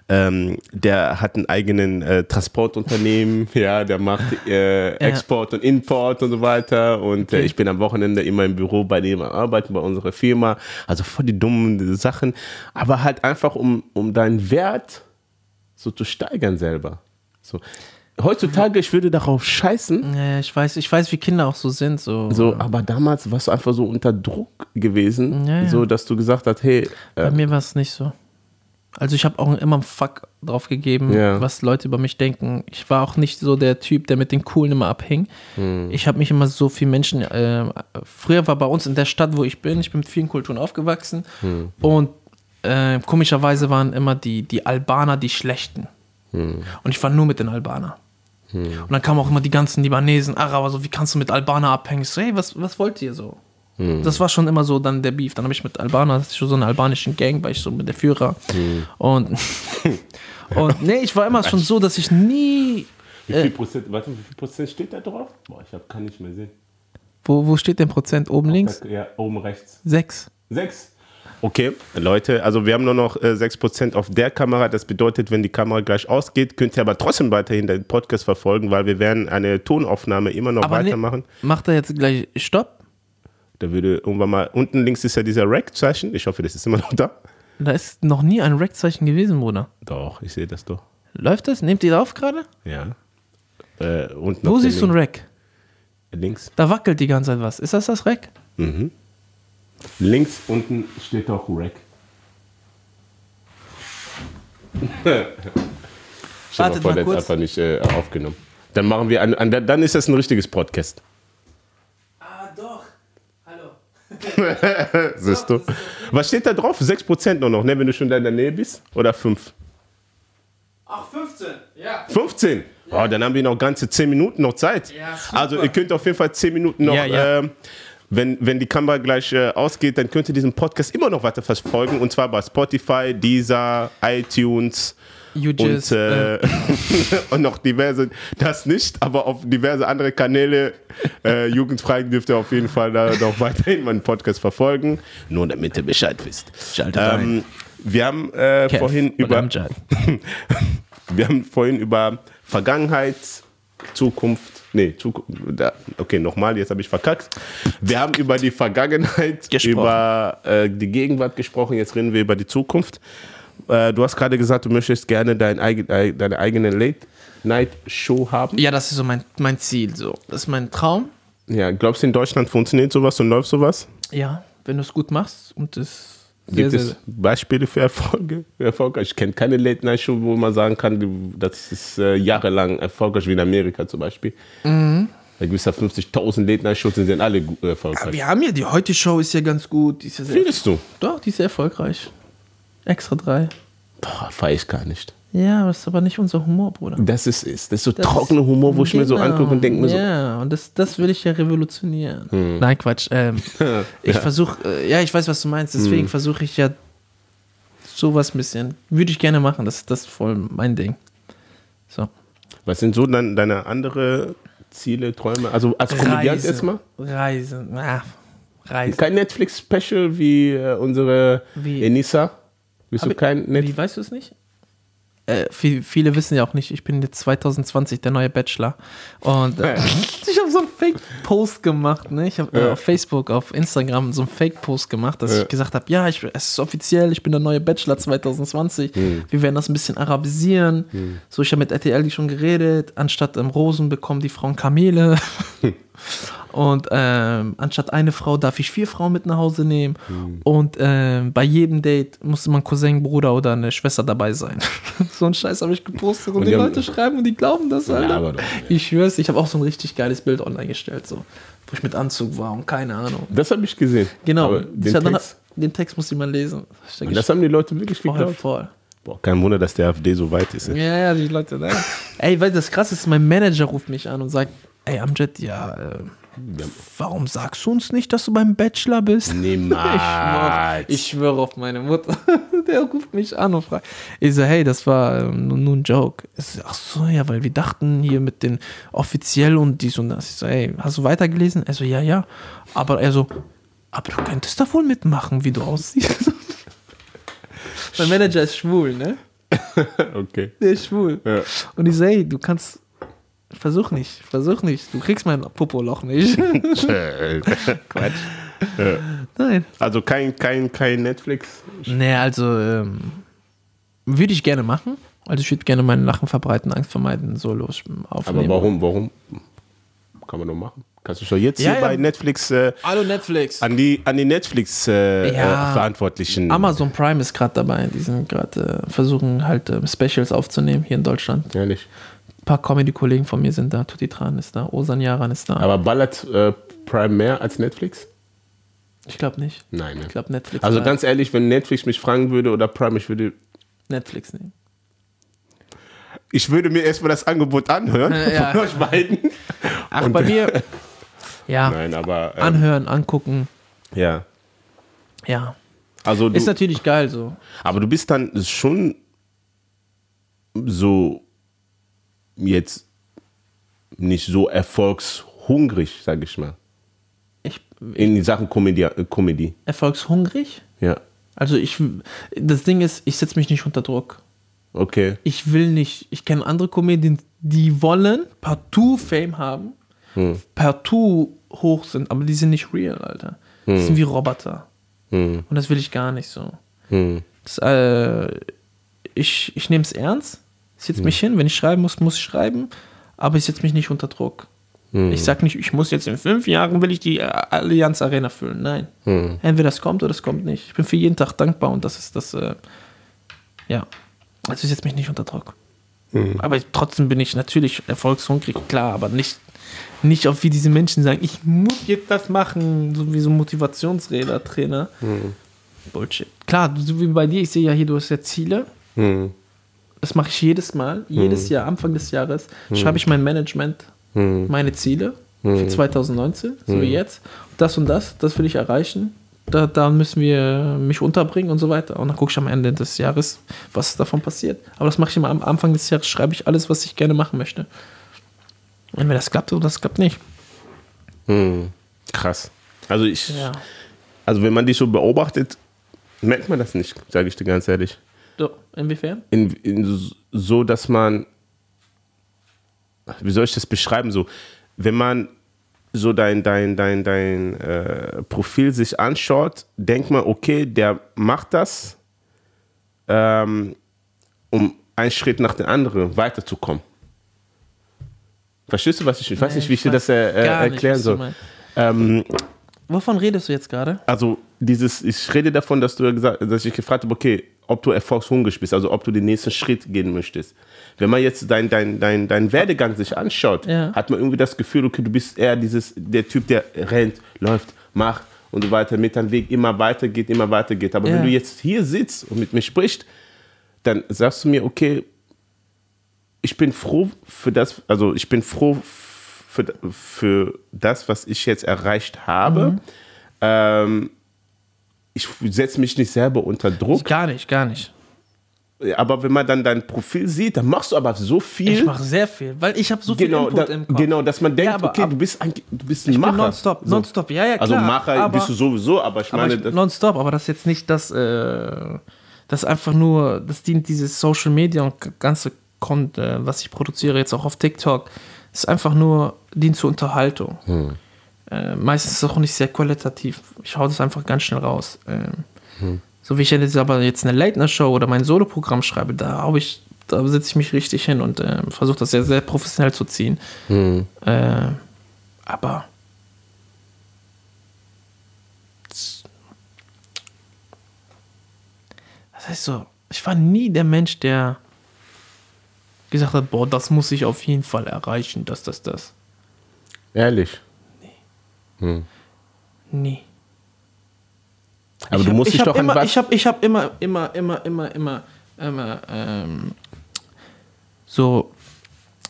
B: ähm, der hat einen eigenen äh, Transportunternehmen, ja, der macht äh, Export und Import und so weiter. Und äh, ich bin am Wochenende immer im Büro bei dem arbeiten, bei unserer Firma. Also voll die dummen Sachen. Aber halt einfach, um, um deinen Wert so zu steigern selber. So. Heutzutage, ich würde darauf scheißen,
A: Ja, ich weiß, ich weiß, wie Kinder auch so sind. So,
B: so, aber damals warst du einfach so unter Druck gewesen,
A: Ja, ja.
B: so dass du gesagt hast, hey,
A: Bei
B: äh,
A: mir war es nicht so. Also ich habe auch immer einen Fuck drauf gegeben,
B: Ja.
A: was Leute über mich denken. Ich war auch nicht so der Typ, der mit den Coolen immer abhing.
B: Hm.
A: Ich habe mich immer so viel Menschen. Äh, früher war bei uns in der Stadt, wo ich bin, ich bin mit vielen Kulturen aufgewachsen
B: Hm.
A: und äh, komischerweise waren immer die, die Albaner die Schlechten.
B: Hm.
A: Und ich war nur mit den Albanern. Und dann kamen auch immer die ganzen Libanesen, Araber, so, wie kannst du mit Albaner abhängen? Ich so, hey, was, was wollt ihr so?
B: Hm.
A: Das war schon immer so dann der Beef. Dann habe ich mit Albanern, das ist schon so eine albanischen Gang, war ich so mit der Führer.
B: Hm.
A: Und, und nee, ich war immer schon so, dass ich nie.
B: Wie viel Prozent, warte, wie viel Prozent steht da drauf? Boah, ich hab, kann nicht mehr sehen.
A: Wo, wo steht denn Prozent? Oben links?
B: Ja, oben rechts.
A: Sechs.
B: Sechs. Okay, Leute, also wir haben nur noch äh, 6% auf der Kamera. Das bedeutet, wenn die Kamera gleich ausgeht, könnt ihr aber trotzdem weiterhin den Podcast verfolgen, weil wir werden eine Tonaufnahme immer noch
A: Aber nee,
B: weitermachen.
A: macht er jetzt gleich Stopp?
B: Da würde irgendwann mal, unten links ist ja dieser Rack-Zeichen. Ich hoffe, das ist immer noch da.
A: Da ist noch nie ein Rack-Zeichen gewesen, Bruder.
B: Doch, ich sehe das doch.
A: Läuft das? Nehmt ihr da auf gerade?
B: Ja. Äh,
A: Wo siehst du ein Rack?
B: Links.
A: Da wackelt die ganze Zeit was. Ist das das Rack?
B: Links unten steht auch Rack. Ich habe
A: Wartet
B: vor,
A: kurz.
B: einfach nicht äh, aufgenommen. Dann machen wir, an, an, dann ist das ein richtiges Podcast.
A: Ah, doch. Hallo.
B: Siehst du? Was steht da drauf? 6% nur noch, ne, wenn du schon da in der Nähe bist? Oder 5?
A: Ach, 15. Ja.
B: 15? Oh, dann haben wir noch ganze 10 Minuten noch Zeit.
A: Ja,
B: also ihr könnt auf jeden Fall 10 Minuten noch,
A: Ja, ja.
B: ähm, wenn, wenn die Kamera gleich äh, ausgeht, dann könnt ihr diesen Podcast immer noch weiter verfolgen. Und zwar bei Spotify, Deezer, iTunes
A: You
B: und,
A: just,
B: äh, und noch diverse, das nicht, aber auf diverse andere Kanäle. Äh, Jugendfrei dürft ihr auf jeden Fall da noch weiterhin meinen Podcast verfolgen. Nur damit ihr Bescheid wisst.
A: Schaltet
B: Ähm, wir haben äh,
A: Kev
B: vorhin über wir haben vorhin über Vergangenheit, Zukunft, nee, Zukunft, okay, nochmal, jetzt habe ich verkackt. Wir haben über die Vergangenheit,
A: Gesprochen.
B: über äh, die Gegenwart gesprochen, jetzt reden wir über die Zukunft. Äh, du hast gerade gesagt, du möchtest gerne dein, eigen- deine eigene Late-Night-Show haben.
A: Ja, das ist so mein, mein Ziel. So. Das ist mein Traum.
B: Ja, glaubst du, in Deutschland funktioniert sowas und läuft sowas?
A: Ja, wenn du es gut machst und es
B: Gibt
A: sehr,
B: es Beispiele für Erfolge? Erfolge? Ich kenne keine Late-Night-Show, wo man sagen kann, das ist äh, jahrelang erfolgreich, wie in Amerika zum Beispiel.
A: Mhm.
B: Da gibt es ja 50.000 Late-Night-Shows, die sind alle äh,
A: Ja,
B: erfolgreich.
A: wir haben ja die heute Show ist ja ganz gut. Die ja
B: Findest du?
A: doch, die ist sehr erfolgreich. Extra drei.
B: Boah, feier ich gar nicht.
A: Ja, das ist aber nicht unser Humor, Bruder.
B: Das ist, ist, das ist so
A: Das
B: trockener Humor, wo ich mir so
A: Genau,
B: angucke und denke mir so, Hm.
A: Ja, und das, das will ich ja revolutionieren. Nein, Quatsch. Ähm, ich versuche, äh, ja, ich weiß, was du meinst.
B: Hm.
A: Deswegen versuche ich ja sowas ein bisschen. Würde ich gerne machen. Das, das ist voll mein Ding. So.
B: was sind so dann deine andere Ziele, Träume? Also als Komödiant erstmal?
A: Reisen. Ah, Reisen.
B: Kein Netflix-Special wie äh, unsere
A: Wie?
B: Enisa? Bist du kein Netflix?
A: Wie weißt du es nicht? Äh, viel, viele wissen ja auch nicht, ich bin jetzt 2020 der neue Bachelor. Und äh, ich habe so einen Fake-Post gemacht. Ne? Ich habe äh, auf Facebook, auf Instagram so einen Fake-Post gemacht, dass ich gesagt habe, ja, ich, es ist offiziell, ich bin der neue Bachelor 2020.
B: Hm.
A: Wir werden das ein bisschen arabisieren. So, ich habe mit RTL schon geredet. Anstatt ähm, Rosen bekommen die Frauen Kamele. Und ähm, anstatt eine Frau darf ich vier Frauen mit nach Hause nehmen.
B: Hm.
A: Und ähm, bei jedem Date musste mein Cousin, Bruder oder eine Schwester dabei sein. so einen Scheiß habe ich gepostet und,
B: Und
A: die,
B: die haben-
A: Leute schreiben und die glauben das, Alter.
B: aber doch.
A: ich schwör's, ich habe auch so ein richtig geiles Bild online gestellt, so, wo ich mit Anzug war und keine Ahnung.
B: Das habe ich gesehen.
A: Genau,
B: Aber
A: ich
B: den,
A: hab dann-
B: Text,
A: den Text muss jemand lesen. Ich denke,
B: das haben die Leute wirklich
A: voll,
B: geglaubt.
A: voll.
B: Boah, kein Wunder, dass der AfD so weit ist.
A: Ja, ja, die Leute, ne? Ey, weil das krass ist, mein Manager ruft mich an und sagt, ey, Amjad, ja, äh, warum sagst du uns nicht, dass du beim Bachelor bist?
B: Niemals.
A: Ich schwöre auf meine Mutter. Der ruft mich an und fragt. Ich so, hey, das war ähm, nur, ein Joke. Ich so, ach so, ja, weil wir dachten hier mit den offiziell und dies und das. Ich so, hey, hast du weitergelesen? Er so, ja, ja. Aber er so, aber du könntest da wohl mitmachen, wie du aussiehst. mein Manager ist schwul, ne?
B: okay.
A: Der ist schwul.
B: Ja.
A: Und ich so, hey, du kannst, versuch nicht, versuch nicht. Du kriegst mein Popoloch nicht. Quatsch. Nein.
B: Also kein, kein, kein Netflix.
A: Nee, also ähm, würde ich gerne machen. Also ich würde gerne meinen Lachen verbreiten, Angst vermeiden, Solos aufnehmen.
B: Aber warum, warum? Kann man doch machen. Kannst du schon jetzt
A: Ja,
B: hier
A: ja.
B: bei Netflix äh,
A: Hallo Netflix.
B: an die, an die Netflix äh,
A: Ja.
B: äh, Verantwortlichen.
A: Amazon Prime ist gerade dabei. Die sind gerade äh, versuchen halt äh, Specials aufzunehmen hier in Deutschland.
B: Ehrlich.
A: Ein paar Comedy-Kollegen von mir sind da. Tutti Tran ist da. Osan Yaran ist da.
B: Aber ballert äh, Prime mehr als Netflix?
A: Ich glaube nicht.
B: Nein, ne?
A: Ich glaube Netflix.
B: Also ganz ehrlich, wenn Netflix mich fragen würde oder Prime, ich würde,
A: Netflix nehmen.
B: ich würde mir erstmal das Angebot anhören
A: ja.
B: von euch beiden.
A: Ach, bei mir. Ja,
B: Nein, aber ähm,
A: anhören, angucken.
B: ja.
A: Ja.
B: Also du,
A: Ist natürlich geil so.
B: aber du bist dann schon so jetzt nicht so erfolgshungrig, sag ich mal.
A: Ich,
B: In Sachen Comedy. Äh, Comedy.
A: erfolgshungrig?
B: Ja.
A: Also ich, das Ding ist, ich setze mich nicht unter Druck.
B: Okay.
A: Ich will nicht, ich kenne andere Comedien, die wollen partout Fame haben, partout hoch sind, aber die sind nicht real, Alter. Die sind wie Roboter.
B: Hm.
A: Und das will ich gar nicht so.
B: Hm.
A: Das, äh, ich ich nehme es ernst, ich setze mich hin, wenn ich schreiben muss, muss ich schreiben, aber ich setze mich nicht unter Druck. Ich sag nicht, ich muss jetzt in fünf Jahren, will ich die äh, Allianz Arena füllen. Nein. Entweder das kommt oder das kommt nicht. Ich bin für jeden Tag dankbar und das ist das, äh, ja. Also ich setze mich nicht unter Druck. Aber trotzdem bin ich natürlich erfolgshungrig, klar, aber nicht, nicht auf wie diese Menschen sagen, ich muss jetzt das machen, so wie so Motivationsräder, Trainer. Bullshit. Klar, so wie bei dir, ich sehe ja hier, du hast ja Ziele.
B: Hm.
A: Das mache ich jedes Mal, jedes Jahr, Anfang des Jahres, schreibe ich mein Management, meine Ziele für 2019, so wie jetzt. Das und das, das will ich erreichen. Da, da müssen wir mich unterbringen und so weiter. Und dann gucke ich am Ende des Jahres, was davon passiert. Aber das mache ich immer am Anfang des Jahres, schreibe ich alles, was ich gerne machen möchte. Und wenn das klappt oder das klappt nicht.
B: Hm. Krass. Also ich,
A: Ja.
B: also wenn man dich so beobachtet, merkt man das nicht, sage ich dir ganz ehrlich.
A: So, inwiefern?
B: in, in so, dass man, wie soll ich das beschreiben, so, wenn man so dein, dein, dein, dein äh, Profil sich anschaut, denkt man, okay, der macht das, ähm, um einen Schritt nach dem anderen weiterzukommen. Verstehst du, was ich, ich weiß
A: Nee,
B: nicht, wie ich dir
A: weiß
B: das äh,
A: nicht,
B: erklären
A: du
B: soll. Ähm,
A: Wovon redest du jetzt gerade?
B: also dieses, ich rede davon, dass du gesagt, dass ich gefragt habe, okay, ob du erfolgshungrig bist, also ob du den nächsten Schritt gehen möchtest. Wenn man jetzt dein, dein, dein, dein Werdegang sich anschaut,
A: Ja.
B: hat man irgendwie das Gefühl, okay, du bist eher dieses, der Typ, der rennt, läuft, macht und so weiter, mit deinem Weg immer weiter geht, immer weiter geht. Aber
A: Ja.
B: wenn du jetzt hier sitzt und mit mir sprichst, dann sagst du mir, okay, ich bin froh für das, also ich bin froh für, für das, was ich jetzt erreicht habe.
A: Mhm.
B: Ähm, ich setze mich nicht selber unter Druck,
A: Gar nicht, gar nicht.
B: aber wenn man dann dein Profil sieht, dann machst du aber so viel.
A: Ich mache sehr viel, weil ich habe so viel
B: genau,
A: Input
B: da,
A: im Kopf.
B: genau, dass man denkt,
A: Ja, aber
B: okay, du bist, ein, du bist ein
A: Ich
B: Macher.
A: bin nonstop,
B: So.
A: nonstop, ja, ja, klar.
B: Also Macher
A: aber,
B: bist du sowieso, aber ich
A: aber
B: meine,
A: ich,
B: das,
A: nonstop, aber das ist jetzt nicht das, äh, das einfach nur, das dient dieses Social Media und ganze Content, äh, was ich produziere, jetzt auch auf TikTok, ist einfach nur, dient zur Unterhaltung.
B: Hm.
A: Äh, meistens ist es auch nicht sehr qualitativ. Ich hau das einfach ganz schnell raus. Ähm,
B: Hm.
A: So wie ich jetzt aber jetzt eine Late-Night-Show oder mein Soloprogramm schreibe, da habe ich, da setze ich mich richtig hin und äh, versuche das sehr, sehr professionell zu ziehen.
B: Hm.
A: Äh, aber das heißt so, ich war nie der Mensch, der gesagt hat, boah, das muss ich auf jeden Fall erreichen, das, das, das.
B: ehrlich.
A: Nie.
B: Aber
A: ich
B: du
A: hab-
B: musst
A: ich
B: dich doch
A: immer. Ich habe ich hab immer, immer, immer, immer, immer, immer ähm, so,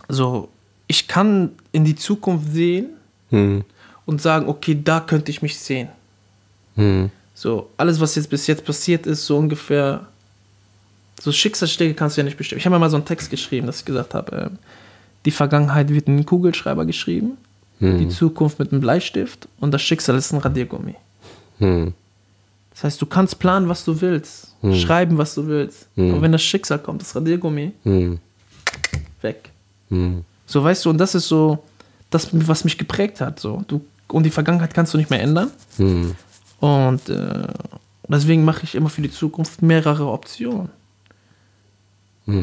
A: so, ich kann in die Zukunft sehen
B: Hm.
A: und sagen, okay, da könnte ich mich sehen.
B: Hm.
A: So, alles, was jetzt bis jetzt passiert ist, so ungefähr, so Schicksalsschläge kannst du ja nicht bestimmen. Ich habe mal so einen Text geschrieben, dass ich gesagt habe, ähm, die Vergangenheit wird in einen Kugelschreiber geschrieben, die Zukunft mit einem Bleistift und das Schicksal ist ein Radiergummi.
B: Hm.
A: Das heißt, du kannst planen, was du willst, schreiben, was du willst. Aber wenn das Schicksal kommt, das Radiergummi,
B: Hm.
A: weg.
B: Hm.
A: So, weißt du, und das ist so, das, was mich geprägt hat. So. Du, und die Vergangenheit kannst du nicht mehr ändern.
B: Hm.
A: Und äh, deswegen mache ich immer für die Zukunft mehrere Optionen.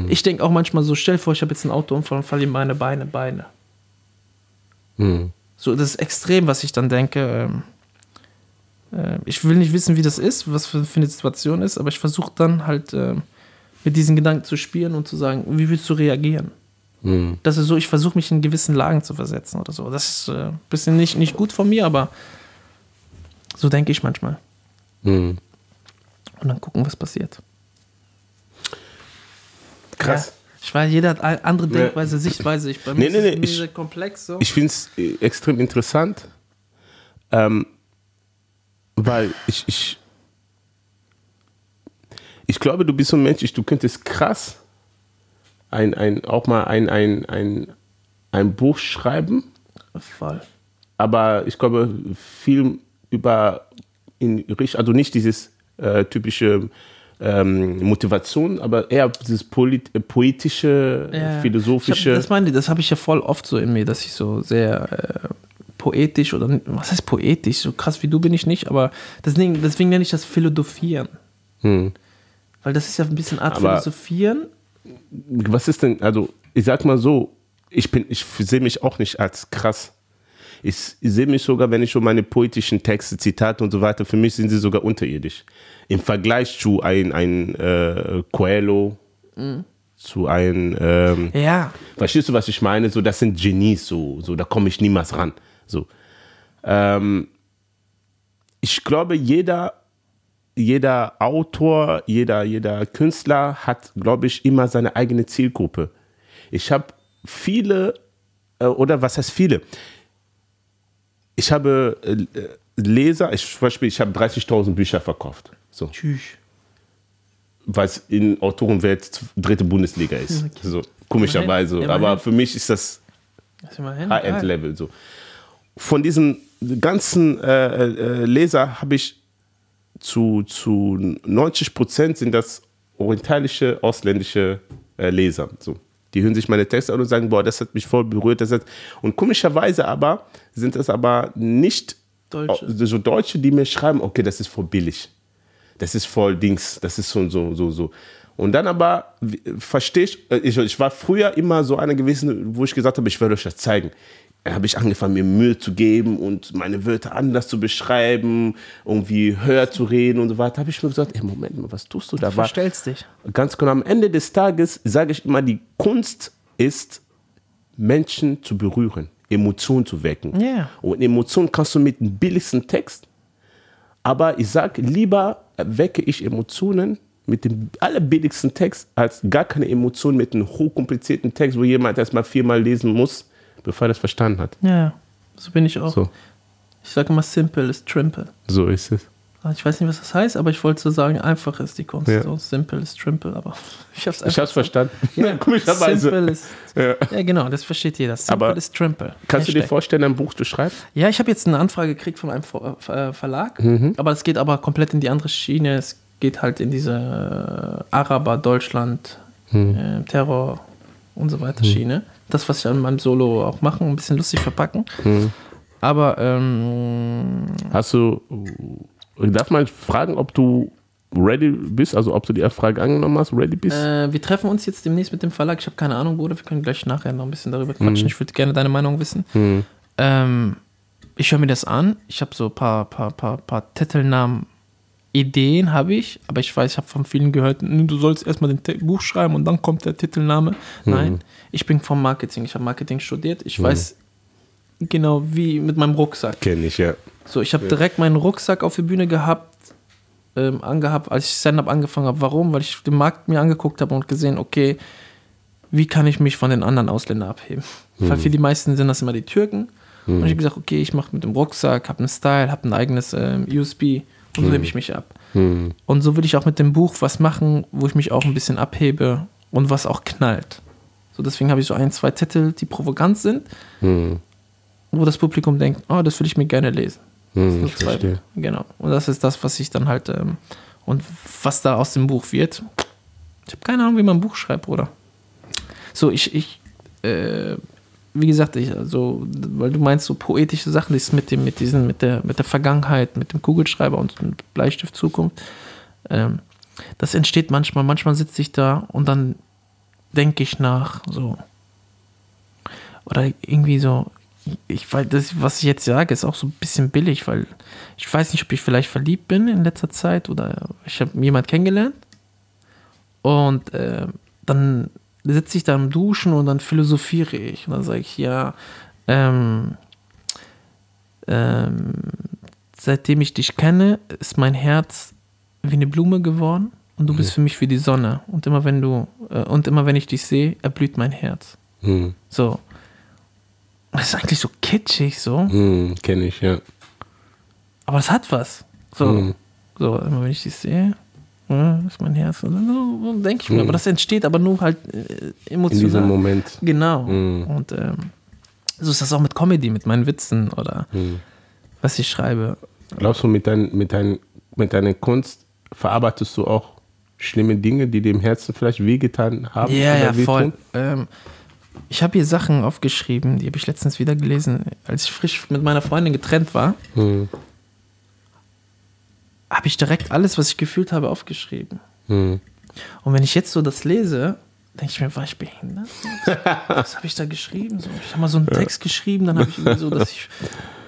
A: Ich denke auch manchmal so, stell vor, ich habe jetzt einen Autounfall und verliere meine Beine, Beine.
B: Hm.
A: So, das ist extrem, was ich dann denke. Ähm, äh, ich will nicht wissen, wie das ist, was für, für eine Situation ist, aber ich versuche dann halt ähm, mit diesen Gedanken zu spielen und zu sagen, wie willst du reagieren?
B: Hm.
A: Das ist so, ich versuche mich in gewissen Lagen zu versetzen oder so. Das ist äh, ein bisschen nicht, nicht gut von mir, aber So denke ich manchmal.
B: Mhm.
A: Und dann gucken, was passiert.
B: Krass.
A: Ja, ich weiß, jeder hat andere. Denkweise, Sichtweise. Ich, bei mir
B: Nee,
A: ist
B: nee,
A: es
B: nee, ich-
A: komplex so.
B: Ich finde es extrem interessant, ähm, weil ich, ich, ich glaube, du bist so ein Mensch, ich, du könntest krass ein, ein, auch mal ein, ein, ein, ein Buch schreiben,
A: Voll.
B: aber ich glaube, viel über, in, Richt- also nicht dieses äh, typische ähm, Motivation, aber eher dieses polit, äh, poetische,
A: Ja.
B: philosophische.
A: Hab, das meine ich, das habe ich ja voll oft so in mir, dass ich so sehr äh, poetisch oder was heißt poetisch? So krass wie du bin ich nicht, aber deswegen, deswegen nenne ich das Philosophieren.
B: hm.
A: Weil das ist ja ein bisschen Art
B: Aber-
A: Philosophieren.
B: was ist denn, also ich sag mal so, ich bin, ich sehe mich auch nicht als krass. Ich, ich sehe mich sogar, wenn ich schon meine poetischen Texte, Zitate und so weiter, für mich sind sie sogar unterirdisch. Im Vergleich zu ein, ein äh, Coelho, zu ein, ähm,
A: Ja,
B: verstehst du, was ich meine? So, das sind Genies, so, so da komme ich niemals ran. So. Ähm, ich glaube, jeder, jeder Autor, jeder, jeder Künstler hat, glaube ich, immer seine eigene Zielgruppe. Ich habe viele, äh, oder was heißt viele? Ich habe äh, Leser, ich, zum Beispiel, ich habe 30.000 Bücher verkauft. So
A: tschüss.
B: was in Autorenwelt dritte Bundesliga ist. So, komischerweise.
A: Immerhin,
B: Aber für mich ist das. High-End-Level. So. Von diesen ganzen äh, äh, Leser habe ich zu, zu 90 Prozent sind das orientalische, ausländische äh, Leser. So. Die hören sich meine Texte an und sagen, boah, das hat mich voll berührt. Das hat und komischerweise aber sind das aber nicht
A: Deutsche.
B: so Deutsche, die mir schreiben, okay, das ist voll billig. Das ist voll Dings, das ist so, so, so, so. Und dann aber verstehe ich, äh, ich, ich war früher immer so einer gewesen, wo ich gesagt habe, ich werde euch das zeigen. Da habe ich angefangen, mir Mühe zu geben und meine Wörter anders zu beschreiben, irgendwie höher zu reden und so weiter. habe ich mir gesagt, ey, Moment mal, was tust du da? War,
A: Verstellst dich.
B: Ganz genau, am Ende des Tages sage ich immer, die Kunst ist, Menschen zu berühren, Emotionen zu wecken.
A: Ja.
B: Und Emotionen kannst du mit dem billigsten Text, aber ich sage, lieber wecke ich Emotionen mit dem allerbilligsten Text, als gar keine Emotionen mit einem hochkomplizierten Text, wo jemand erstmal viermal lesen muss, bevor er das verstanden hat.
A: Ja, so bin ich auch.
B: So,
A: Ich sage immer, simple ist trimple.
B: so ist es.
A: Ah, Ich weiß nicht, was das heißt, aber ich wollte so sagen, einfach ist die Kunst.
B: Ja.
A: So, simple ist trimple, aber ich hab's
B: Ich
A: einfach.
B: habe es verstanden.
A: ja,
B: komischerweise.
A: simple ist.
B: Ja.
A: Ja, genau, das versteht jeder. Simple
B: Aber
A: ist trimple.
B: Kannst du dir
A: Hashtag.
B: vorstellen, ein Buch zu schreiben?
A: Ja, ich habe jetzt eine Anfrage gekriegt von einem Ver Ver Verlag,
B: Mhm.
A: aber es geht aber komplett in die andere Schiene. Es geht halt in diese äh, Araber, Deutschland,
B: Mhm.
A: äh, Terror und so weiter Schiene. Das, was ich an meinem Solo auch mache, ein bisschen lustig verpacken.
B: Mhm.
A: Aber ähm,
B: Hast du, darf man fragen, ob du ready bist, also ob du die Frage angenommen hast, ready bist?
A: äh, wir treffen uns jetzt demnächst mit dem Verlag. Ich habe keine Ahnung, Bruder. Wir können gleich nachher noch ein bisschen darüber quatschen. Ich würde gerne deine Meinung wissen. Ähm, ich höre mir das an. Ich habe so ein paar, paar, paar, paar Titelnamen. Ideen habe ich, aber ich weiß, ich habe von vielen gehört, "Hm, du sollst erstmal den Buch schreiben und dann kommt der Titelname. Nein, ich bin vom Marketing. Ich habe Marketing studiert. Ich weiß genau wie mit meinem Rucksack.
B: Kenne ich, ja.
A: So, ich habe direkt meinen Rucksack auf der Bühne gehabt, ähm, angehabt, als ich Stand-up angefangen habe. Warum? Weil ich den Markt mir angeguckt habe und gesehen, okay, wie kann ich mich von den anderen Ausländern abheben? Weil für die meisten sind das immer die Türken. Und ich habe gesagt, okay, ich mache mit dem Rucksack, habe einen Style, habe ein eigenes ähm, USB und so hebe ich mich ab. Und so will ich auch mit dem Buch was machen, wo ich mich auch ein bisschen abhebe und was auch knallt. So, deswegen habe ich so ein, zwei Titel, die provokant sind, wo das Publikum denkt, oh, das will ich mir gerne lesen.
B: Hm, ich verstehe.
A: Genau. Und das ist das, was ich dann halt, ähm, und was da aus dem Buch wird. Ich habe keine Ahnung, wie man ein Buch schreibt, Bruder. So, ich, ich, äh, wie gesagt, ich, also, weil du meinst, so poetische Sachen, das ist mit dem, mit diesen, mit der, mit der Vergangenheit, mit dem Kugelschreiber und dem Bleistift Zukunft, ähm, das entsteht manchmal. Manchmal sitze ich da und dann denke ich nach, so. Oder irgendwie so, ich weiß, das, was ich jetzt sage, ist auch so ein bisschen billig, weil ich weiß nicht, ob ich vielleicht verliebt bin in letzter Zeit oder ich habe jemand kennengelernt. Und äh, dann sitze ich da im Duschen und dann philosophiere ich. Und dann sage ich, ja, ähm, ähm, seitdem ich dich kenne, ist mein Herz wie eine Blume geworden und du bist für mich wie die Sonne. Und immer wenn du, äh, und immer wenn ich dich sehe, erblüht mein Herz.
B: Hm.
A: So. Das ist eigentlich so kitschig, so.
B: Hm, Kenne ich, ja.
A: Aber es hat was. So,
B: Mhm.
A: so immer wenn ich dich sehe, ja, ist mein Herz. So, denke ich mir. Aber das entsteht aber nur halt äh,
B: In
A: emotional.
B: diesem Moment.
A: Genau.
B: Mhm.
A: Und ähm, so ist das auch mit Comedy, mit meinen Witzen oder
B: Mhm.
A: was ich schreibe.
B: Glaubst du, mit, dein, mit, dein, mit deiner Kunst verarbeitest du auch schlimme Dinge, die dem Herzen vielleicht wehgetan haben?
A: Ja, ja, voll. Ähm, ich habe hier Sachen aufgeschrieben, die habe ich letztens wieder gelesen, als ich frisch mit meiner Freundin getrennt war.
B: Hm.
A: Habe ich direkt alles, was ich gefühlt habe, aufgeschrieben.
B: Hm.
A: Und wenn ich jetzt so das lese, denke ich mir, war ich behindert? Was habe ich da geschrieben? So, ich habe mal so einen Text geschrieben, dann habe ich irgendwie so, dass ich,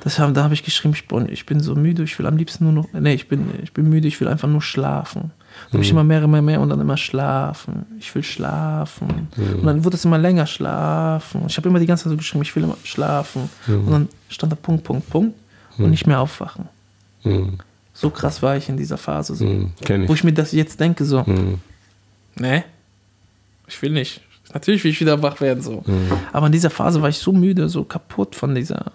A: das hab, da habe ich geschrieben, ich bin, ich bin so müde, ich will am liebsten nur noch, nee, ich bin, ich bin müde, ich will einfach nur schlafen. Dann habe ich immer mehr, immer mehr und dann immer schlafen. Ich will schlafen. Und dann wurde es immer länger schlafen. Ich habe immer die ganze Zeit so geschrieben, ich will immer schlafen. Und dann stand da Punkt, Punkt, Punkt und nicht mehr aufwachen. So krass war ich in dieser Phase. So.
B: Ich.
A: Wo ich mir das jetzt denke, so, nee, ich will nicht. Natürlich will ich wieder wach werden, so.
B: Mhm.
A: Aber in dieser Phase war ich so müde, so kaputt von dieser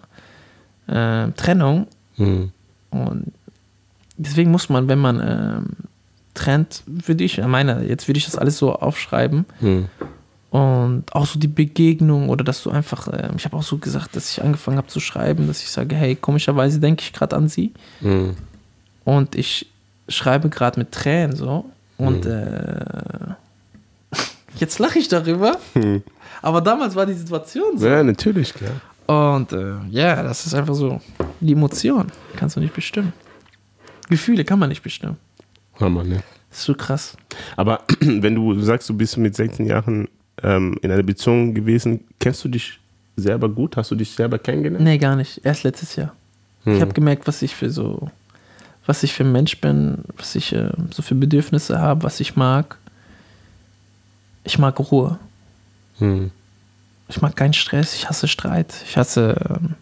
A: äh, Trennung.
B: Hm.
A: Und deswegen muss man, wenn man ähm, trennt, würde ich, meine, jetzt würde ich das alles so aufschreiben.
B: Hm.
A: Und auch so die Begegnung oder dass du einfach, ähm, ich habe auch so gesagt, dass ich angefangen habe zu schreiben, dass ich sage, hey, komischerweise denke ich gerade an sie.
B: Hm.
A: Und ich schreibe gerade mit Tränen so. Und
B: Mhm.
A: äh, jetzt lache ich darüber. Aber damals war die Situation so.
B: Ja, natürlich, klar.
A: Und äh, ja, das ist einfach so die Emotion. Kannst du nicht bestimmen. Gefühle kann man nicht bestimmen.
B: Hammer, ne?
A: Das ist so krass.
B: Aber wenn du sagst, du bist mit 16 Jahren ähm, in einer Beziehung gewesen, kennst du dich selber gut? Hast du dich selber kennengelernt?
A: Nee, gar nicht. Erst letztes Jahr. Ich habe gemerkt, was ich für so, was ich für ein Mensch bin, was ich äh, so für Bedürfnisse habe, was ich mag. Ich mag Ruhe.
B: Hm.
A: Ich mag keinen Stress, ich hasse Streit, ich hasse. Ähm,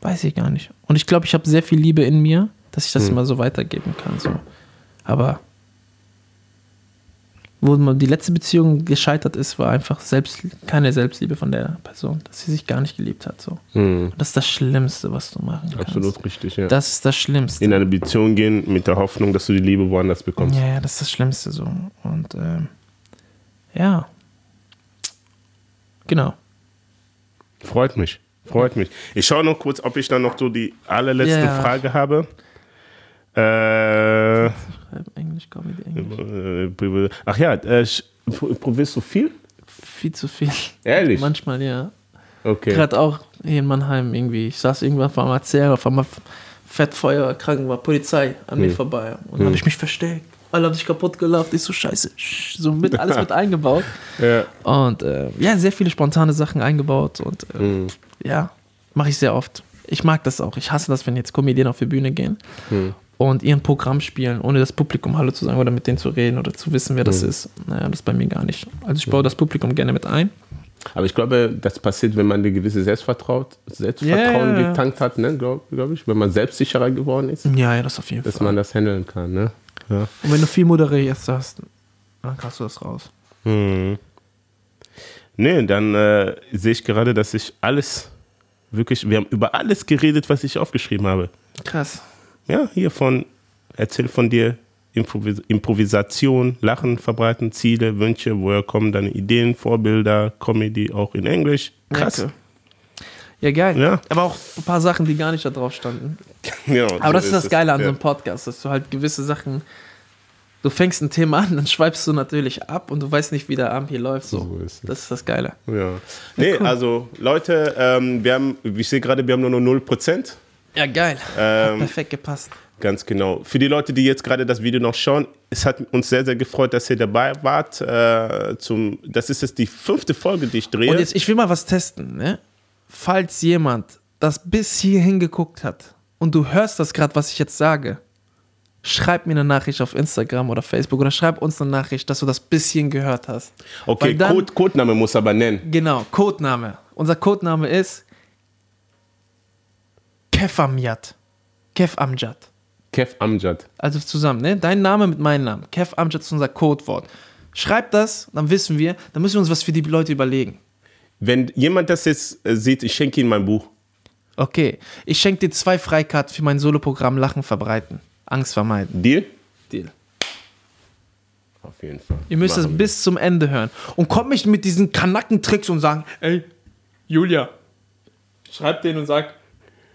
A: weiß ich gar nicht. Und ich glaube, ich habe sehr viel Liebe in mir, dass ich das immer so weitergeben kann. So. Aber wo man die letzte Beziehung gescheitert ist, war einfach selbst, keine Selbstliebe von der Person, dass sie sich gar nicht geliebt hat. So.
B: Hm.
A: Und das ist das Schlimmste, was du machen kannst.
B: Absolut richtig, ja.
A: Das ist das Schlimmste.
B: in eine Beziehung gehen mit der Hoffnung, dass du die Liebe woanders bekommst.
A: Ja, ja, das ist das Schlimmste so. Und ähm, ja. Genau.
B: Freut mich. Freut mich. Ich schaue noch kurz, ob ich dann noch so die allerletzte
A: ja.
B: Frage habe. Äh,
A: Schreib Englisch, Comedy, Englisch.
B: äh, ach ja, äh, probierst du viel?
A: Viel zu viel.
B: Ehrlich?
A: Manchmal, ja.
B: Okay.
A: Gerade auch hier in Mannheim irgendwie. Ich saß irgendwann vor einem Erzähler, auf einmal Fettfeuer, krank war Polizei an mir vorbei. Und dann habe ich mich versteckt. Alle haben sich kaputt gelaufen. Ich so, scheiße. sch- So mit, alles mit eingebaut.
B: Ja.
A: Und äh, ja, sehr viele spontane Sachen eingebaut. Und äh,
B: Hm.
A: ja, mache ich sehr oft. Ich mag das auch. Ich hasse das, wenn jetzt Comedien auf die Bühne gehen und ihren Programm spielen, ohne das Publikum Hallo zu sagen oder mit denen zu reden oder zu wissen, wer das ist. Naja, das ist bei mir gar nicht. Also ich baue das Publikum gerne mit ein.
B: Aber ich glaube, das passiert, wenn man eine gewisse Selbstvertrauen, Selbstvertrauen
A: ja.
B: getankt hat, ne, glaube glaub ich. Wenn man selbstsicherer geworden ist,
A: Ja, ja, das auf jeden
B: dass
A: Fall.
B: man das handeln kann. Ne? Ja.
A: Und wenn du viel moderierst hast, dann kannst du das raus.
B: Hm. Nee, dann äh, sehe ich gerade, dass ich alles wirklich, wir haben über alles geredet, was ich aufgeschrieben habe.
A: Krass.
B: Ja, hier von, erzähl von dir, Improvis Improvisation, Lachen verbreiten, Ziele, Wünsche, woher kommen deine Ideen, Vorbilder, Comedy auch in Englisch. Krass.
A: Danke. Ja, geil.
B: Ja.
A: Aber auch ein paar Sachen, die gar nicht da drauf standen.
B: Ja,
A: Aber
B: so
A: das ist das
B: es.
A: Geile an
B: ja.
A: so einem Podcast, dass du halt gewisse Sachen, du fängst ein Thema an, dann schweibst du natürlich ab und du weißt nicht, wie der Abend hier läuft. So.
B: So ist es.
A: das ist das Geile.
B: Ja. Nee, also Leute, ähm, wir haben, ich sehe gerade, wir haben nur noch 0%.
A: Ja, geil.
B: Ähm,
A: Perfekt gepasst.
B: Ganz genau. Für die Leute, die jetzt gerade das Video noch schauen, es hat uns sehr, sehr gefreut, dass ihr dabei wart. Äh, zum, das ist jetzt die fünfte Folge, die ich drehe.
A: Und jetzt, ich will mal was testen, ne? Falls jemand das bis hierhin geguckt hat und du hörst das gerade, was ich jetzt sage, schreib mir eine Nachricht auf Instagram oder Facebook oder schreib uns eine Nachricht, dass du das bisschen gehört hast.
B: okay,
A: dann-
B: Code, Codename muss aber nennen.
A: Genau, Codename. Unser Codename ist Kefamiat. Kev Amjad.
B: Kev Amjad.
A: Also zusammen, ne? Dein Name mit meinem Namen. Kev Amjad ist unser Codewort. Schreib das, dann wissen wir, dann müssen wir uns was für die Leute überlegen.
B: Wenn jemand das jetzt äh, sieht, ich schenke ihm mein Buch.
A: Okay, ich schenke dir zwei Freikarten für mein Soloprogramm Lachen verbreiten. Angst vermeiden.
B: Deal?
A: Deal.
B: Auf jeden Fall.
A: Ihr müsst
B: Machen wir.
A: bis zum Ende hören. Und kommt nicht mit diesen Kanackentricks und sagen, ey, Julia, schreib den und sag,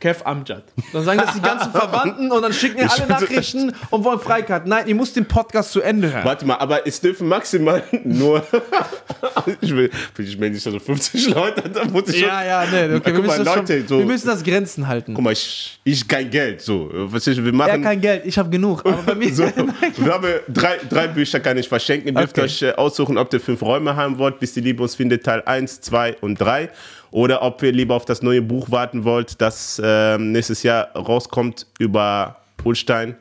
A: Kev Amjad. Dann sagen das die ganzen Verwandten und dann schicken ihr alle Nachrichten und wollen Freikarten. Nein, ihr müsst den Podcast zu Ende hören.
B: Warte mal, aber es dürfen maximal nur. ich will, ich mir nicht so 50 Leute, da muss ich
A: Ja, ja, nee, okay, wir,
B: mal,
A: müssen das
B: Leute,
A: schon,
B: so-
A: wir müssen das Grenzen halten.
B: Guck mal, ich, ich kein Geld, so. Was ich, wir machen.
A: kein Geld, ich habe genug. Aber bei mir
B: so, wir haben drei, drei Bücher, kann ich verschenken. Ihr dürft
A: Okay.
B: euch äh, aussuchen, ob ihr fünf Räume haben wollt, bis die Liebe uns findet, Teil 1, 2 und 3. Oder ob ihr lieber auf das neue Buch warten wollt, das ähm, nächstes Jahr rauskommt über Holstein.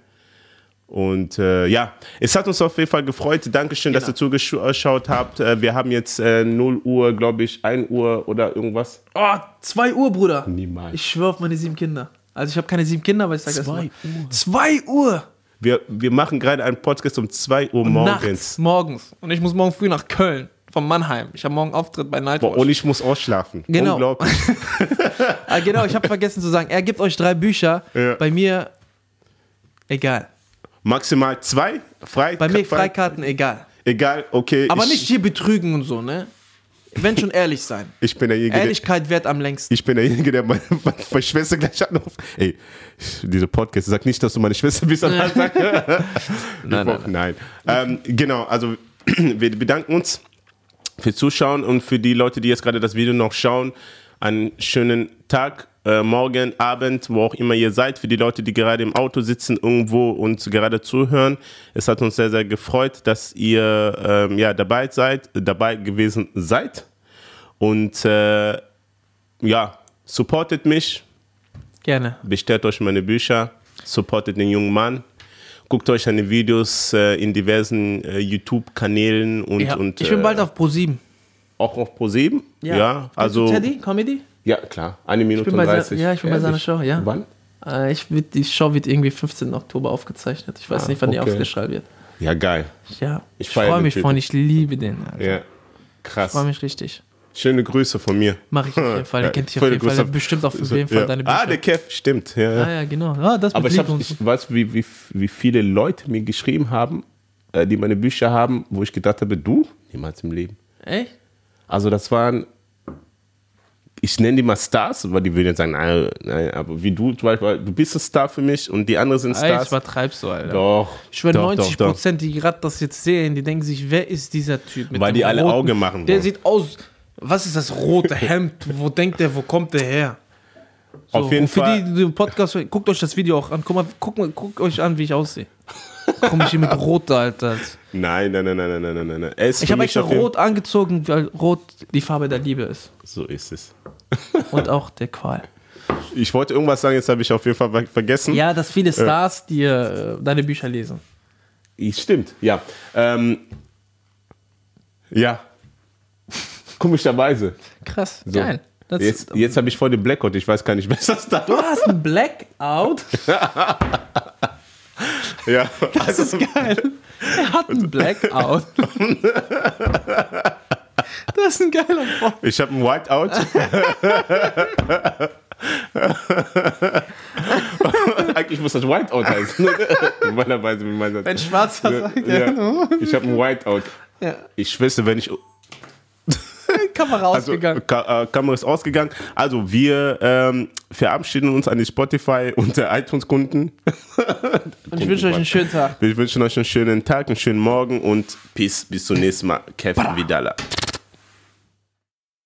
B: Und äh, ja, es hat uns auf jeden Fall gefreut. Dankeschön, dass
A: Genau.
B: ihr zugeschaut habt. Äh, wir haben jetzt äh, 0 Uhr, glaube ich, 1 Uhr oder irgendwas.
A: Oh, 2 Uhr, Bruder.
B: Niemals.
A: Ich schwöre auf meine sieben Kinder. Also ich habe keine sieben Kinder, aber ich sage das mal. 2 Uhr.
B: Wir, wir machen gerade einen Podcast um 2 Uhr
A: Nachts,
B: morgens.
A: morgens. Und ich muss morgen früh nach Köln. Von Mannheim. Ich habe morgen Auftritt bei Nightwatch.
B: Boah, und ich muss ausschlafen.
A: Genau.
B: Unglaublich.
A: ah, genau, ich habe vergessen zu sagen, er gibt euch drei Bücher.
B: Ja.
A: Bei mir egal.
B: Maximal zwei. Frei,
A: Bei mir
B: frei-
A: Freikarten egal.
B: Egal, okay.
A: Aber
B: ich,
A: nicht hier betrügen und so, ne? Wenn schon ehrlich sein.
B: Ich bin derjenige, der,
A: Ehrlichkeit wert am längsten.
B: ich bin derjenige, der meine, meine Schwester gleich anruft. Ey, diese Podcast, sag nicht, dass du meine Schwester bist. nein,
A: Nein, nein,
B: nein. Ähm, genau, also wir bedanken uns fürs Zuschauen und für die Leute, die jetzt gerade das Video noch schauen, einen schönen Tag, äh, morgen, Abend, wo auch immer ihr seid. Für die Leute, die gerade im Auto sitzen, irgendwo und gerade zuhören. Es hat uns sehr, sehr gefreut, dass ihr ähm, ja, dabei seid, dabei gewesen seid. Und äh, ja, supportet mich,
A: Gerne.
B: bestellt euch meine Bücher, supportet den jungen Mann. Guckt euch seine Videos äh, in diversen äh, YouTube-Kanälen und,
A: Ja,
B: und
A: ich bin
B: äh,
A: bald auf Pro 7.
B: auch auf Pro7. Ja, also.
A: Teddy, Comedy?
B: Ja, klar. Eine Minute
A: bin
B: und
A: bei se-
B: 30.
A: ja, ich bin bei seiner
B: Ehrlich?
A: Show, ja.
B: Wann?
A: Äh, ich die Show wird irgendwie 15. Oktober aufgezeichnet. Ich weiß
B: Ah,
A: nicht, wann die
B: okay.
A: ausgestrahlt wird.
B: Ja, geil.
A: Ja,
B: Ich
A: ich, freue mich von, ich liebe den. Alter.
B: Ja.
A: Ich
B: Krass.
A: freue mich richtig.
B: Schöne Grüße von mir.
A: Mach ich auf jeden Fall. Der
B: Ja,
A: kennt dich auf jeden Fall. Der bestimmt auf jeden Fall
B: ja.
A: deine Bücher.
B: Ah, der Kev, stimmt. Ja, ja.
A: Ah ja, genau. Ah, das
B: Aber ich, hab, ich weiß, wie, wie, wie viele Leute mir geschrieben haben, äh, die meine Bücher haben, wo ich gedacht habe, du? Niemals im Leben.
A: Echt?
B: Also das waren, ich nenne die mal Stars, weil die würden jetzt sagen, nein, nein, aber wie du, zum Beispiel, du bist ein Star für mich und die anderen sind
A: Ey,
B: Stars.
A: ich übertreibst du, Alter.
B: Doch.
A: Ich schwöre,
B: doch,
A: 90
B: doch, doch.
A: Prozent, die gerade das jetzt sehen, die denken sich, wer ist dieser Typ? Mit
B: Weil die alle
A: roten-
B: Auge machen
A: Der
B: wollen.
A: sieht aus, was ist das rote Hemd? wo denkt der, wo kommt der her? So,
B: Auf jeden
A: für
B: Fall.
A: die, die den Podcast, guckt euch das Video auch an. Guck mal, guck mal, guckt euch an, wie ich aussehe. Komm ich hier mit Rot, Alter.
B: Nein, nein, nein, nein, nein, nein, nein, nein.
A: Ich
B: für
A: habe extra Rot angezogen, weil Rot die Farbe der Liebe ist.
B: So ist es.
A: Und auch der Qual.
B: Ich wollte irgendwas sagen, jetzt habe ich auf jeden Fall ver- vergessen.
A: Ja, dass viele Stars dir äh, deine Bücher lesen.
B: Stimmt, ja. Ähm, ja. Komischerweise.
A: Krass,
B: So.
A: geil. Das,
B: Jetzt, jetzt habe ich voll den Blackout. Ich weiß gar nicht, ist das da?
A: Du hast einen Blackout.
B: Ja.
A: Das ist geil. Er hat einen Blackout. Das ist ein geiler Bock.
B: Ich habe ein Whiteout. Eigentlich muss das Whiteout heißen. Normalerweise, wie man sagt.
A: Ein Schwarzer sagt, ja.
B: Ja. Ich habe ein Whiteout.
A: ja.
B: Ich schwöre, wenn ich.
A: Kamera
B: Also,
A: ausgegangen.
B: Ka äh, Kamera ist ausgegangen. Also, wir ähm, verabschieden uns an die Spotify und der iTunes-Kunden.
A: Und ich wünsche euch einen schönen Tag.
B: Wir wünschen euch einen schönen Tag, einen schönen Morgen und Peace. Bis zum nächsten Mal. Kevin Vidala.